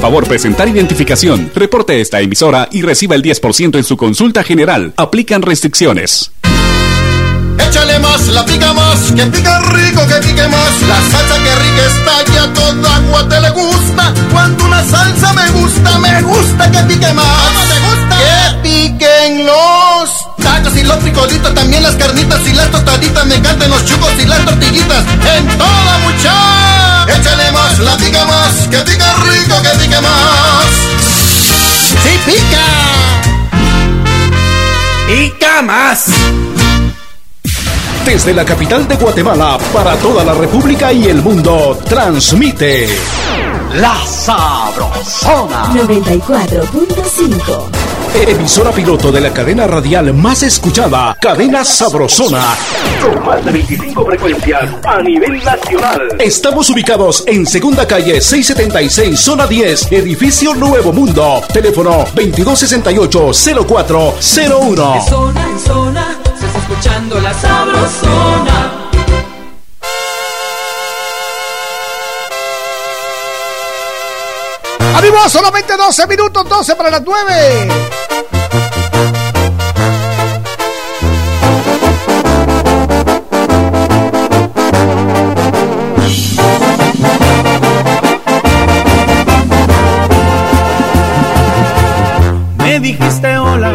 Favor presentar identificación. Reporte esta emisora y reciba el 10% en su consulta general. Aplican restricciones. Échale más, la pica más, que pica rico, que pique más. La salsa que rica está y a toda agua te le gusta. Cuando una salsa me gusta, me gusta que pique más. ¿Cómo te gusta? Que piquen los tacos y los frijolitos, también las carnitas y las tostaditas. Me encantan los chucos y las tortillitas. En toda mucha. Échale más, la pica más, que pica rico, que pique más. ¡Sí pica! Pica más. Desde la capital de Guatemala para toda la República y el mundo, transmite La Sabrosona. 94.5. Emisora piloto de la cadena radial más escuchada, Cadena Sabrosona. Con más de 25 frecuencias a nivel nacional. Estamos ubicados en Segunda Calle 676, Zona 10, Edificio Nuevo Mundo. Teléfono 2268-0401. De zona en zona, se está escuchando la sabrosona. Solamente 12 minutos, 12 para las 9. Me dijiste hola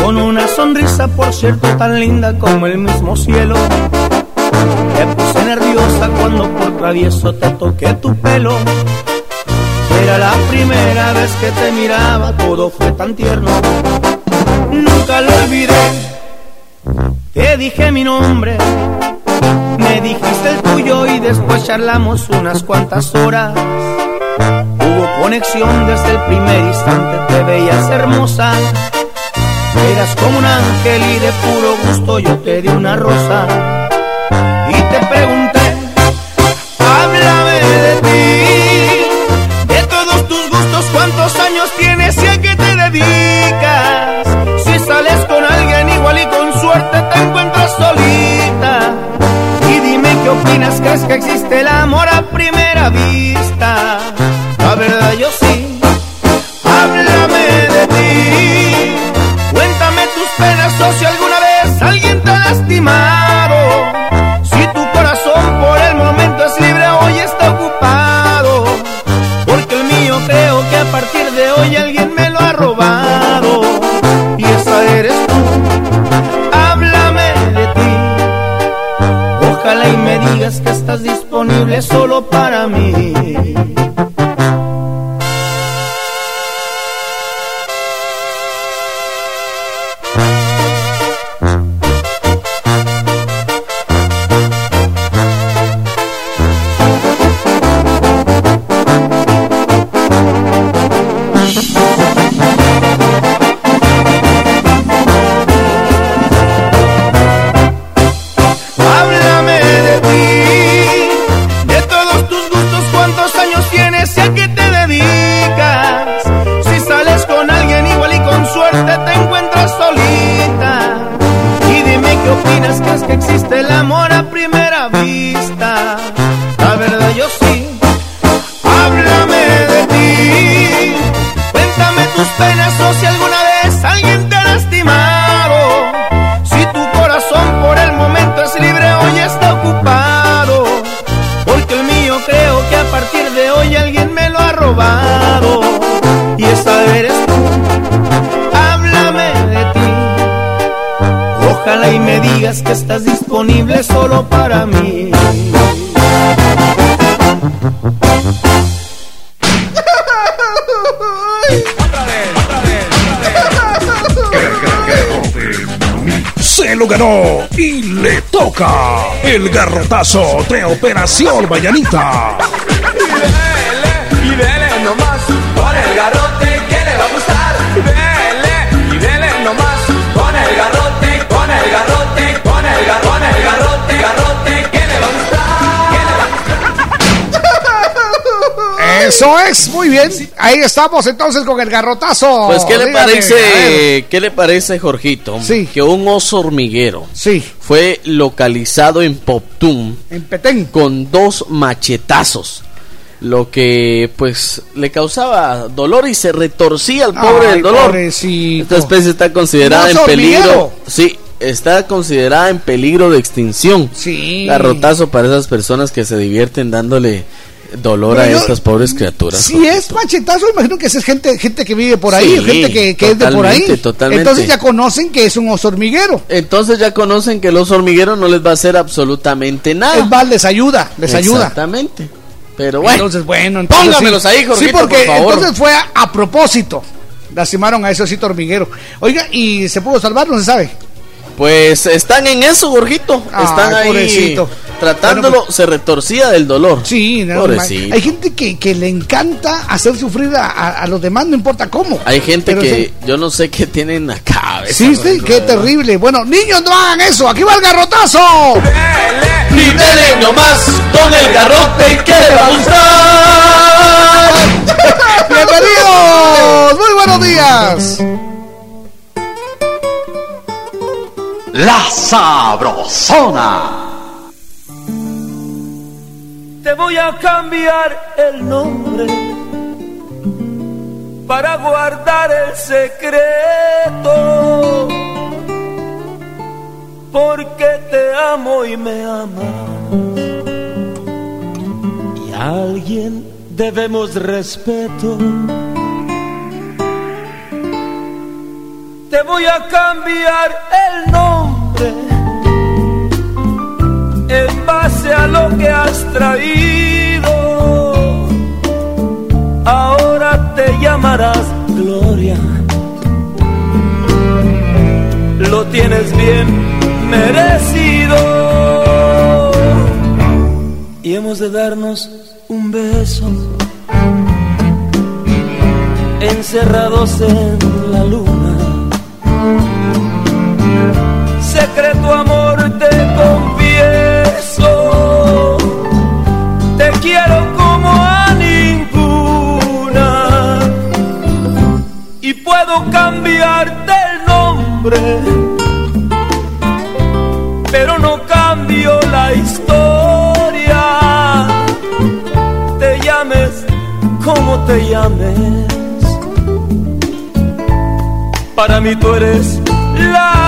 con una sonrisa, por cierto, tan linda como el mismo cielo. Te puse nerviosa cuando por travieso te toqué tu pelo. Era la primera vez que te miraba, todo fue tan tierno. Nunca lo olvidé. Te dije mi nombre, me dijiste el tuyo y después charlamos unas cuantas horas. Hubo conexión desde el primer instante, te veías hermosa. Eras como un ángel y de puro gusto yo te di una rosa. Opinas, crees que existe el amor a primera vista. La verdad yo sí, háblame de ti. Cuéntame tus penas o si alguna vez alguien te ha disponible solo para mí. Y le toca el garrotazo de Operación Mañanita. Eso es, muy bien. Ahí estamos entonces con el garrotazo. Pues, ¿qué le Dígame, parece, qué le parece, Jorgito? Que un oso hormiguero fue localizado en Poptum En Petén. con dos machetazos. Lo que pues le causaba dolor y se retorcía al pobre del dolor. pobrecito. Esta especie está considerada en peligro. hormiguero. Sí, está considerada en peligro de extinción. Sí. Garrotazo para esas personas que se divierten dándole dolor a yo- estas pobres criaturas. Si es machetazo, imagino que es gente, gente que vive por ahí, Sí, gente que, que es de por ahí. totalmente. Entonces ya conocen que es un oso hormiguero. Entonces ya conocen que los hormigueros no les va a hacer absolutamente nada. Es más, les ayuda, les ayuda. Exactamente. Pero bueno. Entonces, bueno, entonces Póngamelos sí. ahí, Jorgito, Sí, porque por favor. entonces fue a, a propósito. Lastimaron a ese osito hormiguero. Oiga, ¿y se pudo salvar? No se sabe. Pues están en eso, Jorgito. Ay, Están ahí pobrecito. Tratándolo, Bueno, pues- se retorcía del dolor. Sí. Hay gente que, que le encanta hacer sufrir a, a- a los demás, no importa cómo. Hay gente que sí. yo no sé qué tienen la cabeza. Sí, sí, qué terrible. Bueno, niños, no hagan eso. Aquí va el garrotazo. Dele nomás con el garrote que le va a gustar. Bienvenidos. Muy buenos días. La Sabrosona. Te voy a cambiar el nombre para guardar el secreto. Porque te amo y me amas. Y a alguien debemos respeto. Te voy a cambiar el nombre base a lo que has traído. Ahora te llamarás Gloria. Lo tienes bien merecido. Y hemos de darnos un beso. Encerrados en la luna. Secreto amor te confieso puedo cambiarte el nombre, pero no cambio la historia. Te llames como te llames, para mí tú eres la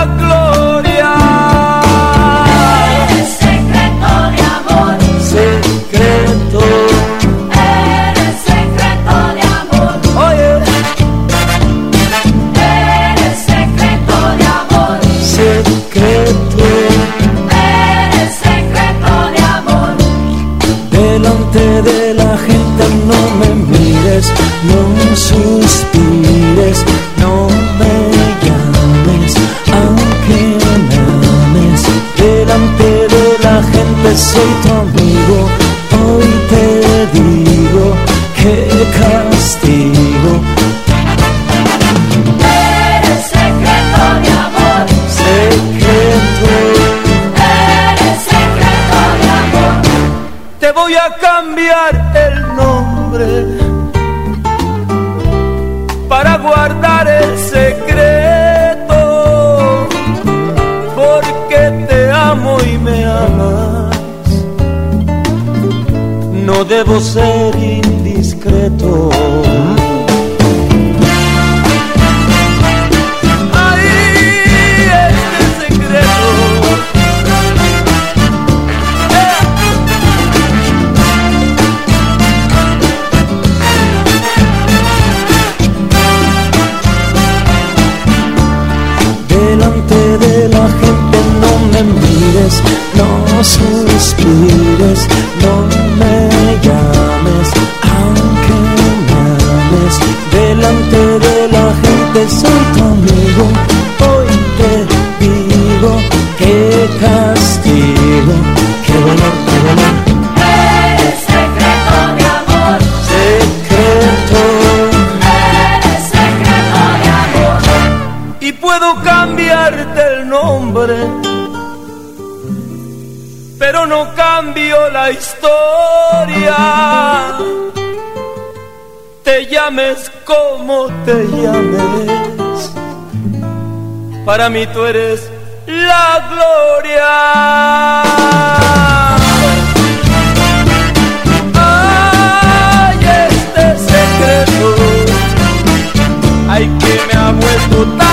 no suspires, no me llames, aunque me ames. Delante de la gente soy tu amigo, hoy te digo que castigo. Debo ser indiscreto. La historia. Te llames como te llames, para mí tú eres la gloria. Ay, este secreto Ay, que me ha vuelto tan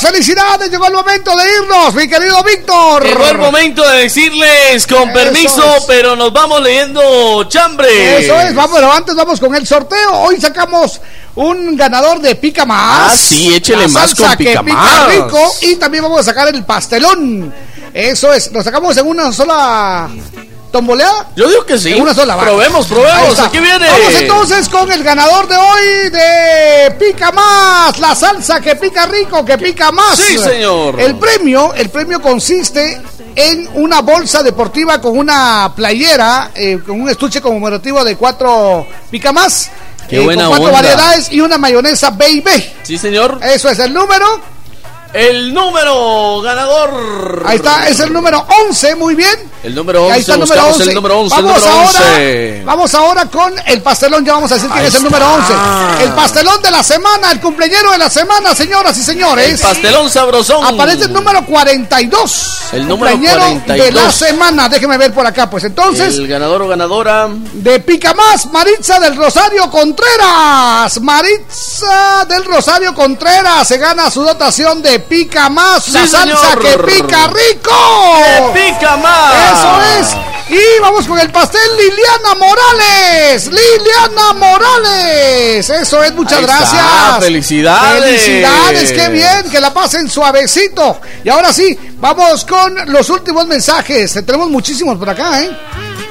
felicidades, llegó el momento de irnos, mi querido Víctor. Llegó el momento de decirles con Eso permiso, es. pero nos vamos leyendo chambre. Eso es, vamos, pero antes vamos con el sorteo. Hoy sacamos un ganador de pica más. Ah, sí, échele La más salsa con que pica pica más. rico y también vamos a sacar el pastelón. Eso es, lo sacamos en una sola tomboleada. Yo digo que sí. En una sola. va. Probemos, probemos. Aquí viene. Vamos entonces con el ganador de hoy de Pica Más, la salsa que pica rico, que pica más. Sí, señor. El premio, el premio consiste en una bolsa deportiva con una playera, eh, con un estuche conmemorativo de cuatro Pica Más. Qué eh, buena con cuatro onda. variedades y una mayonesa baby. Sí, señor. Eso es el número. El número ganador. Ahí está, es el número 11, muy bien. El número 11, Ahí está el número buscamos 11. el número 11, el Vamos número ahora, 11. Vamos ahora con el pastelón, ya vamos a decir quién es el número está. 11. El pastelón de la semana, el cumpleañero de la semana, señoras y señores. El pastelón sabrosón. Aparece el número 42. El número Cumpleañero 42. de la semana, déjeme ver por acá, pues entonces. El ganador o ganadora. De Pica Más, Maritza del Rosario Contreras. Maritza del Rosario Contreras se gana su dotación de Pica Más, Sí, la salsa señor. que pica rico. ¡Que pica más! Eso es. Y vamos con el pastel Liliana Morales. Liliana Morales. Eso es, muchas Ahí está, gracias. felicidades. Felicidades, qué bien, que la pasen suavecito. Y ahora sí, vamos con los últimos mensajes. Tenemos muchísimos por acá, ¿eh?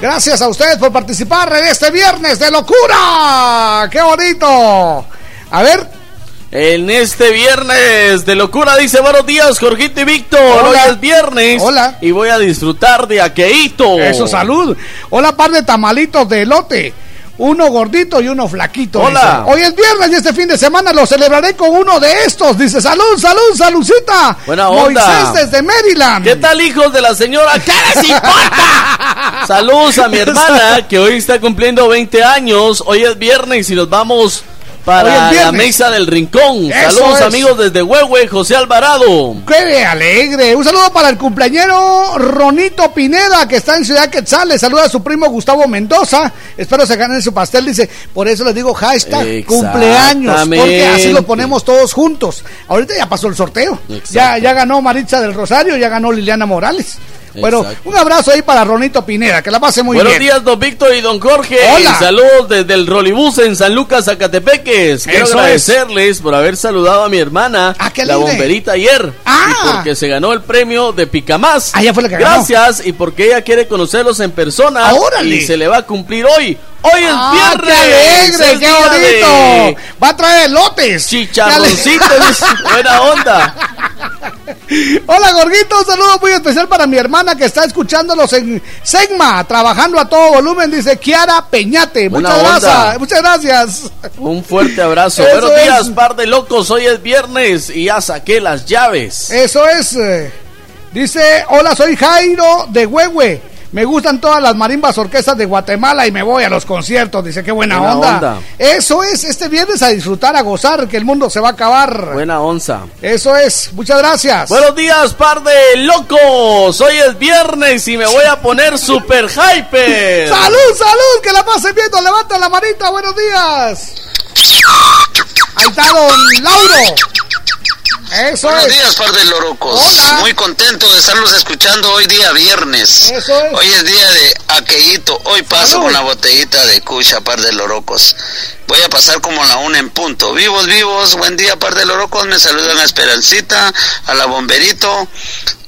Gracias a ustedes por participar en este viernes de locura. ¡Qué bonito! A ver, En este viernes de locura dice buenos días Jorgito y Víctor. Hoy es viernes. Hola. Y voy a disfrutar de aqueíto. eso, salud. Hola, par de tamalitos de elote. Uno gordito y uno flaquito. Hola. dice. Hoy es viernes y este fin de semana lo celebraré con uno de estos. Dice, salud, salud, saludcita. Buena onda. Moisés desde Maryland. ¿Qué tal, hijos de la señora? ¿Qué les importa? (laughs) Saludos a mi hermana que hoy está cumpliendo 20 años. Hoy es viernes y nos vamos para la mesa del rincón. Eso Saludos es. amigos desde Huehue, José Alvarado. ¡Qué alegre! Un saludo para el cumpleañero Ronito Pineda, que está en Ciudad Quetzal. Le saluda a su primo Gustavo Mendoza. Espero se ganen su pastel. Dice, por eso les digo hashtag cumpleaños, porque así lo ponemos todos juntos. Ahorita ya pasó el sorteo. Ya, ya ganó Maritza del Rosario, ya ganó Liliana Morales. Bueno, Exacto. un abrazo ahí para Ronito Pineda, que la pase muy Buenos bien. días, don Víctor y don Jorge. Hola. Y saludos desde el Rolibús en San Lucas, Zacatepeques. Quiero Eso agradecerles por haber saludado a mi hermana, qué la bomberita, ayer. Ah. Y porque se ganó el premio de Picamás. Ah, ya fue la que ganó. Gracias. Y porque ella quiere conocerlos en persona. Ah. Y se le va a cumplir hoy. Hoy es ¡Ah, viernes. ¡Qué alegre! ¡Qué de bonito! Va a traer elotes. Chicharroncitos. Buena onda. (laughs) Hola, Gorguito, un saludo muy especial para mi hermana que está escuchándolos en Segma, trabajando a todo volumen, dice Kiara Peñate. Buena Muchas onda. gracias, muchas gracias. Un fuerte abrazo. Eso Buenos días, es. par de locos. Hoy es viernes y ya saqué las llaves. Eso es. eh, Dice, hola, soy Jairo de Huehue. Me gustan todas las marimbas orquestas de Guatemala y me voy a los conciertos. Dice, qué buena, Buena onda. onda. Eso es, este viernes a disfrutar, a gozar, que el mundo se va a acabar. Buena onza. Eso es, muchas gracias. Buenos días, par de locos. Hoy es viernes y me voy a poner super hyper. ¡Salud, salud! ¡Que la pasen viendo! ¡Levanta la manita! ¡Buenos días! Ahí está don Lauro. Eso Buenos es. días, par de lorocos. Hola. Muy contento de estarlos escuchando hoy día viernes. Eso es. Hoy es día de aqueíto. Hoy paso Salud. con la botellita de cucha, par de lorocos. Voy a pasar como la una en punto. Vivos, vivos. Buen día, par de lorocos. Me saludan a Esperancita, a la bomberito,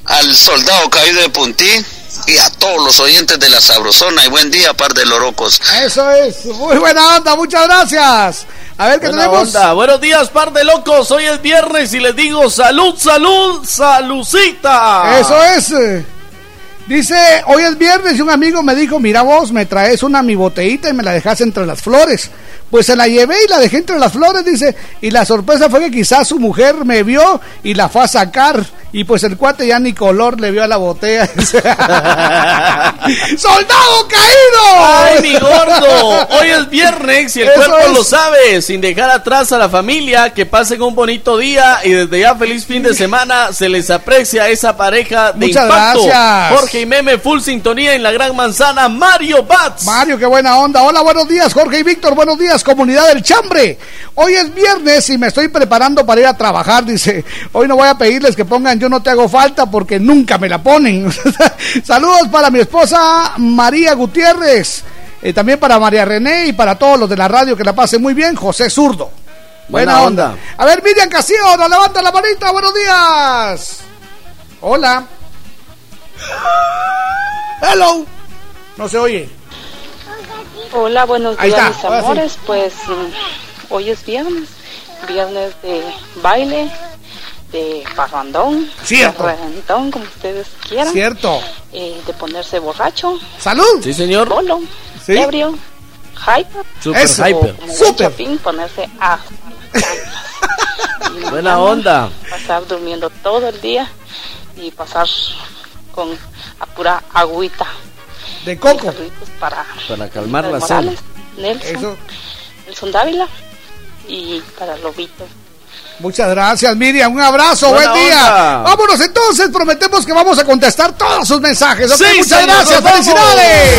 al soldado caído de Puntí y a todos los oyentes de la Sabrosona. Y buen día, par de lorocos. Eso es. Muy buena onda. Muchas gracias. A ver qué Buena tenemos. onda. Buenos días, par de locos. Hoy es viernes y les digo salud, salud, salucita. Eso es. Dice, hoy es viernes y un amigo me dijo, mira vos, me traes una mi botellita y me la dejas entre las flores. Pues se la llevé y la dejé entre las flores, dice. Y la sorpresa fue que quizás su mujer me vio y la fue a sacar. Y pues el cuate ya ni color le vio a la botella. (laughs) ¡Soldado caído! ¡Ay, mi gordo! Hoy es viernes y el Eso cuerpo es. lo sabe. Sin dejar atrás a la familia, que pasen un bonito día y desde ya feliz fin de semana. Se les aprecia a esa pareja de Muchas impacto. gracias. Jorge y Meme, full sintonía en la gran manzana. Mario Bats. Mario, qué buena onda. Hola, buenos días, Jorge y Víctor. Buenos días, comunidad del Chambre. Hoy es viernes y me estoy preparando para ir a trabajar. Dice, hoy no voy a pedirles que pongan yo no te hago falta porque nunca me la ponen. (laughs) Saludos para mi esposa María Gutiérrez. eh, también para María René y para todos los de la radio que la pasen muy bien. José Zurdo. Buena, Buena onda. onda. A ver, Miriam Castillo, nos levanta la manita. Buenos días. Hola. Hello. No se oye. Hola, buenos días, mis sí. amores. Pues mm, hoy es viernes, viernes de baile, de parrandón, Cierto. de reventón, como ustedes quieran. Cierto. eh, de ponerse borracho, Salud. Sí, señor. bolo, Sí. ebrio, hyper. Super o hyper. Super. Chapín, ponerse a (laughs) Buena onda. Pasar durmiendo todo el día y pasar con a pura agüita. De coco. Para Para calmar la. Morales, Nelson, Nelson Dávila y para Lobito. Muchas gracias, Miriam. Un abrazo, Buena buen día. onda. Vámonos entonces, prometemos que vamos a contestar todos sus mensajes. Ok, Sí, muchas señor, gracias, felicidades.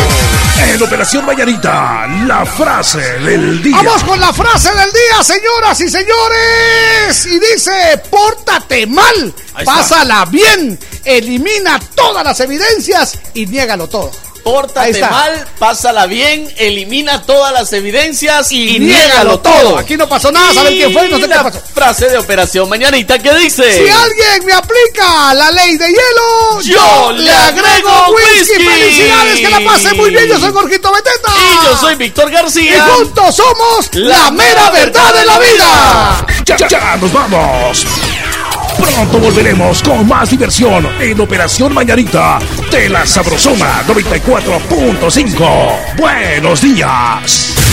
En Operación Mañanita, la frase del día. Vamos con la frase del día, señoras y señores. Y dice, pórtate mal, Ahí está. pásala bien, elimina todas las evidencias y niégalo todo. Pórtate está. mal, pásala bien, elimina todas las evidencias y, Y niégalo todo. Aquí no pasó nada, ¿saben quién fue? No sé Y qué la pasó. Frase de Operación Mañanita que dice: Si alguien me aplica la ley de hielo, Yo le agrego whisky. Felicidades, que la pasen muy bien. Yo soy Jorgito Beteta. Y yo soy Víctor Y García. juntos somos la mera verdad de la vida. Ya, ya nos vamos. Pronto volveremos con más diversión en Operación Mañanita de la Sabrosona 94.5. Buenos días.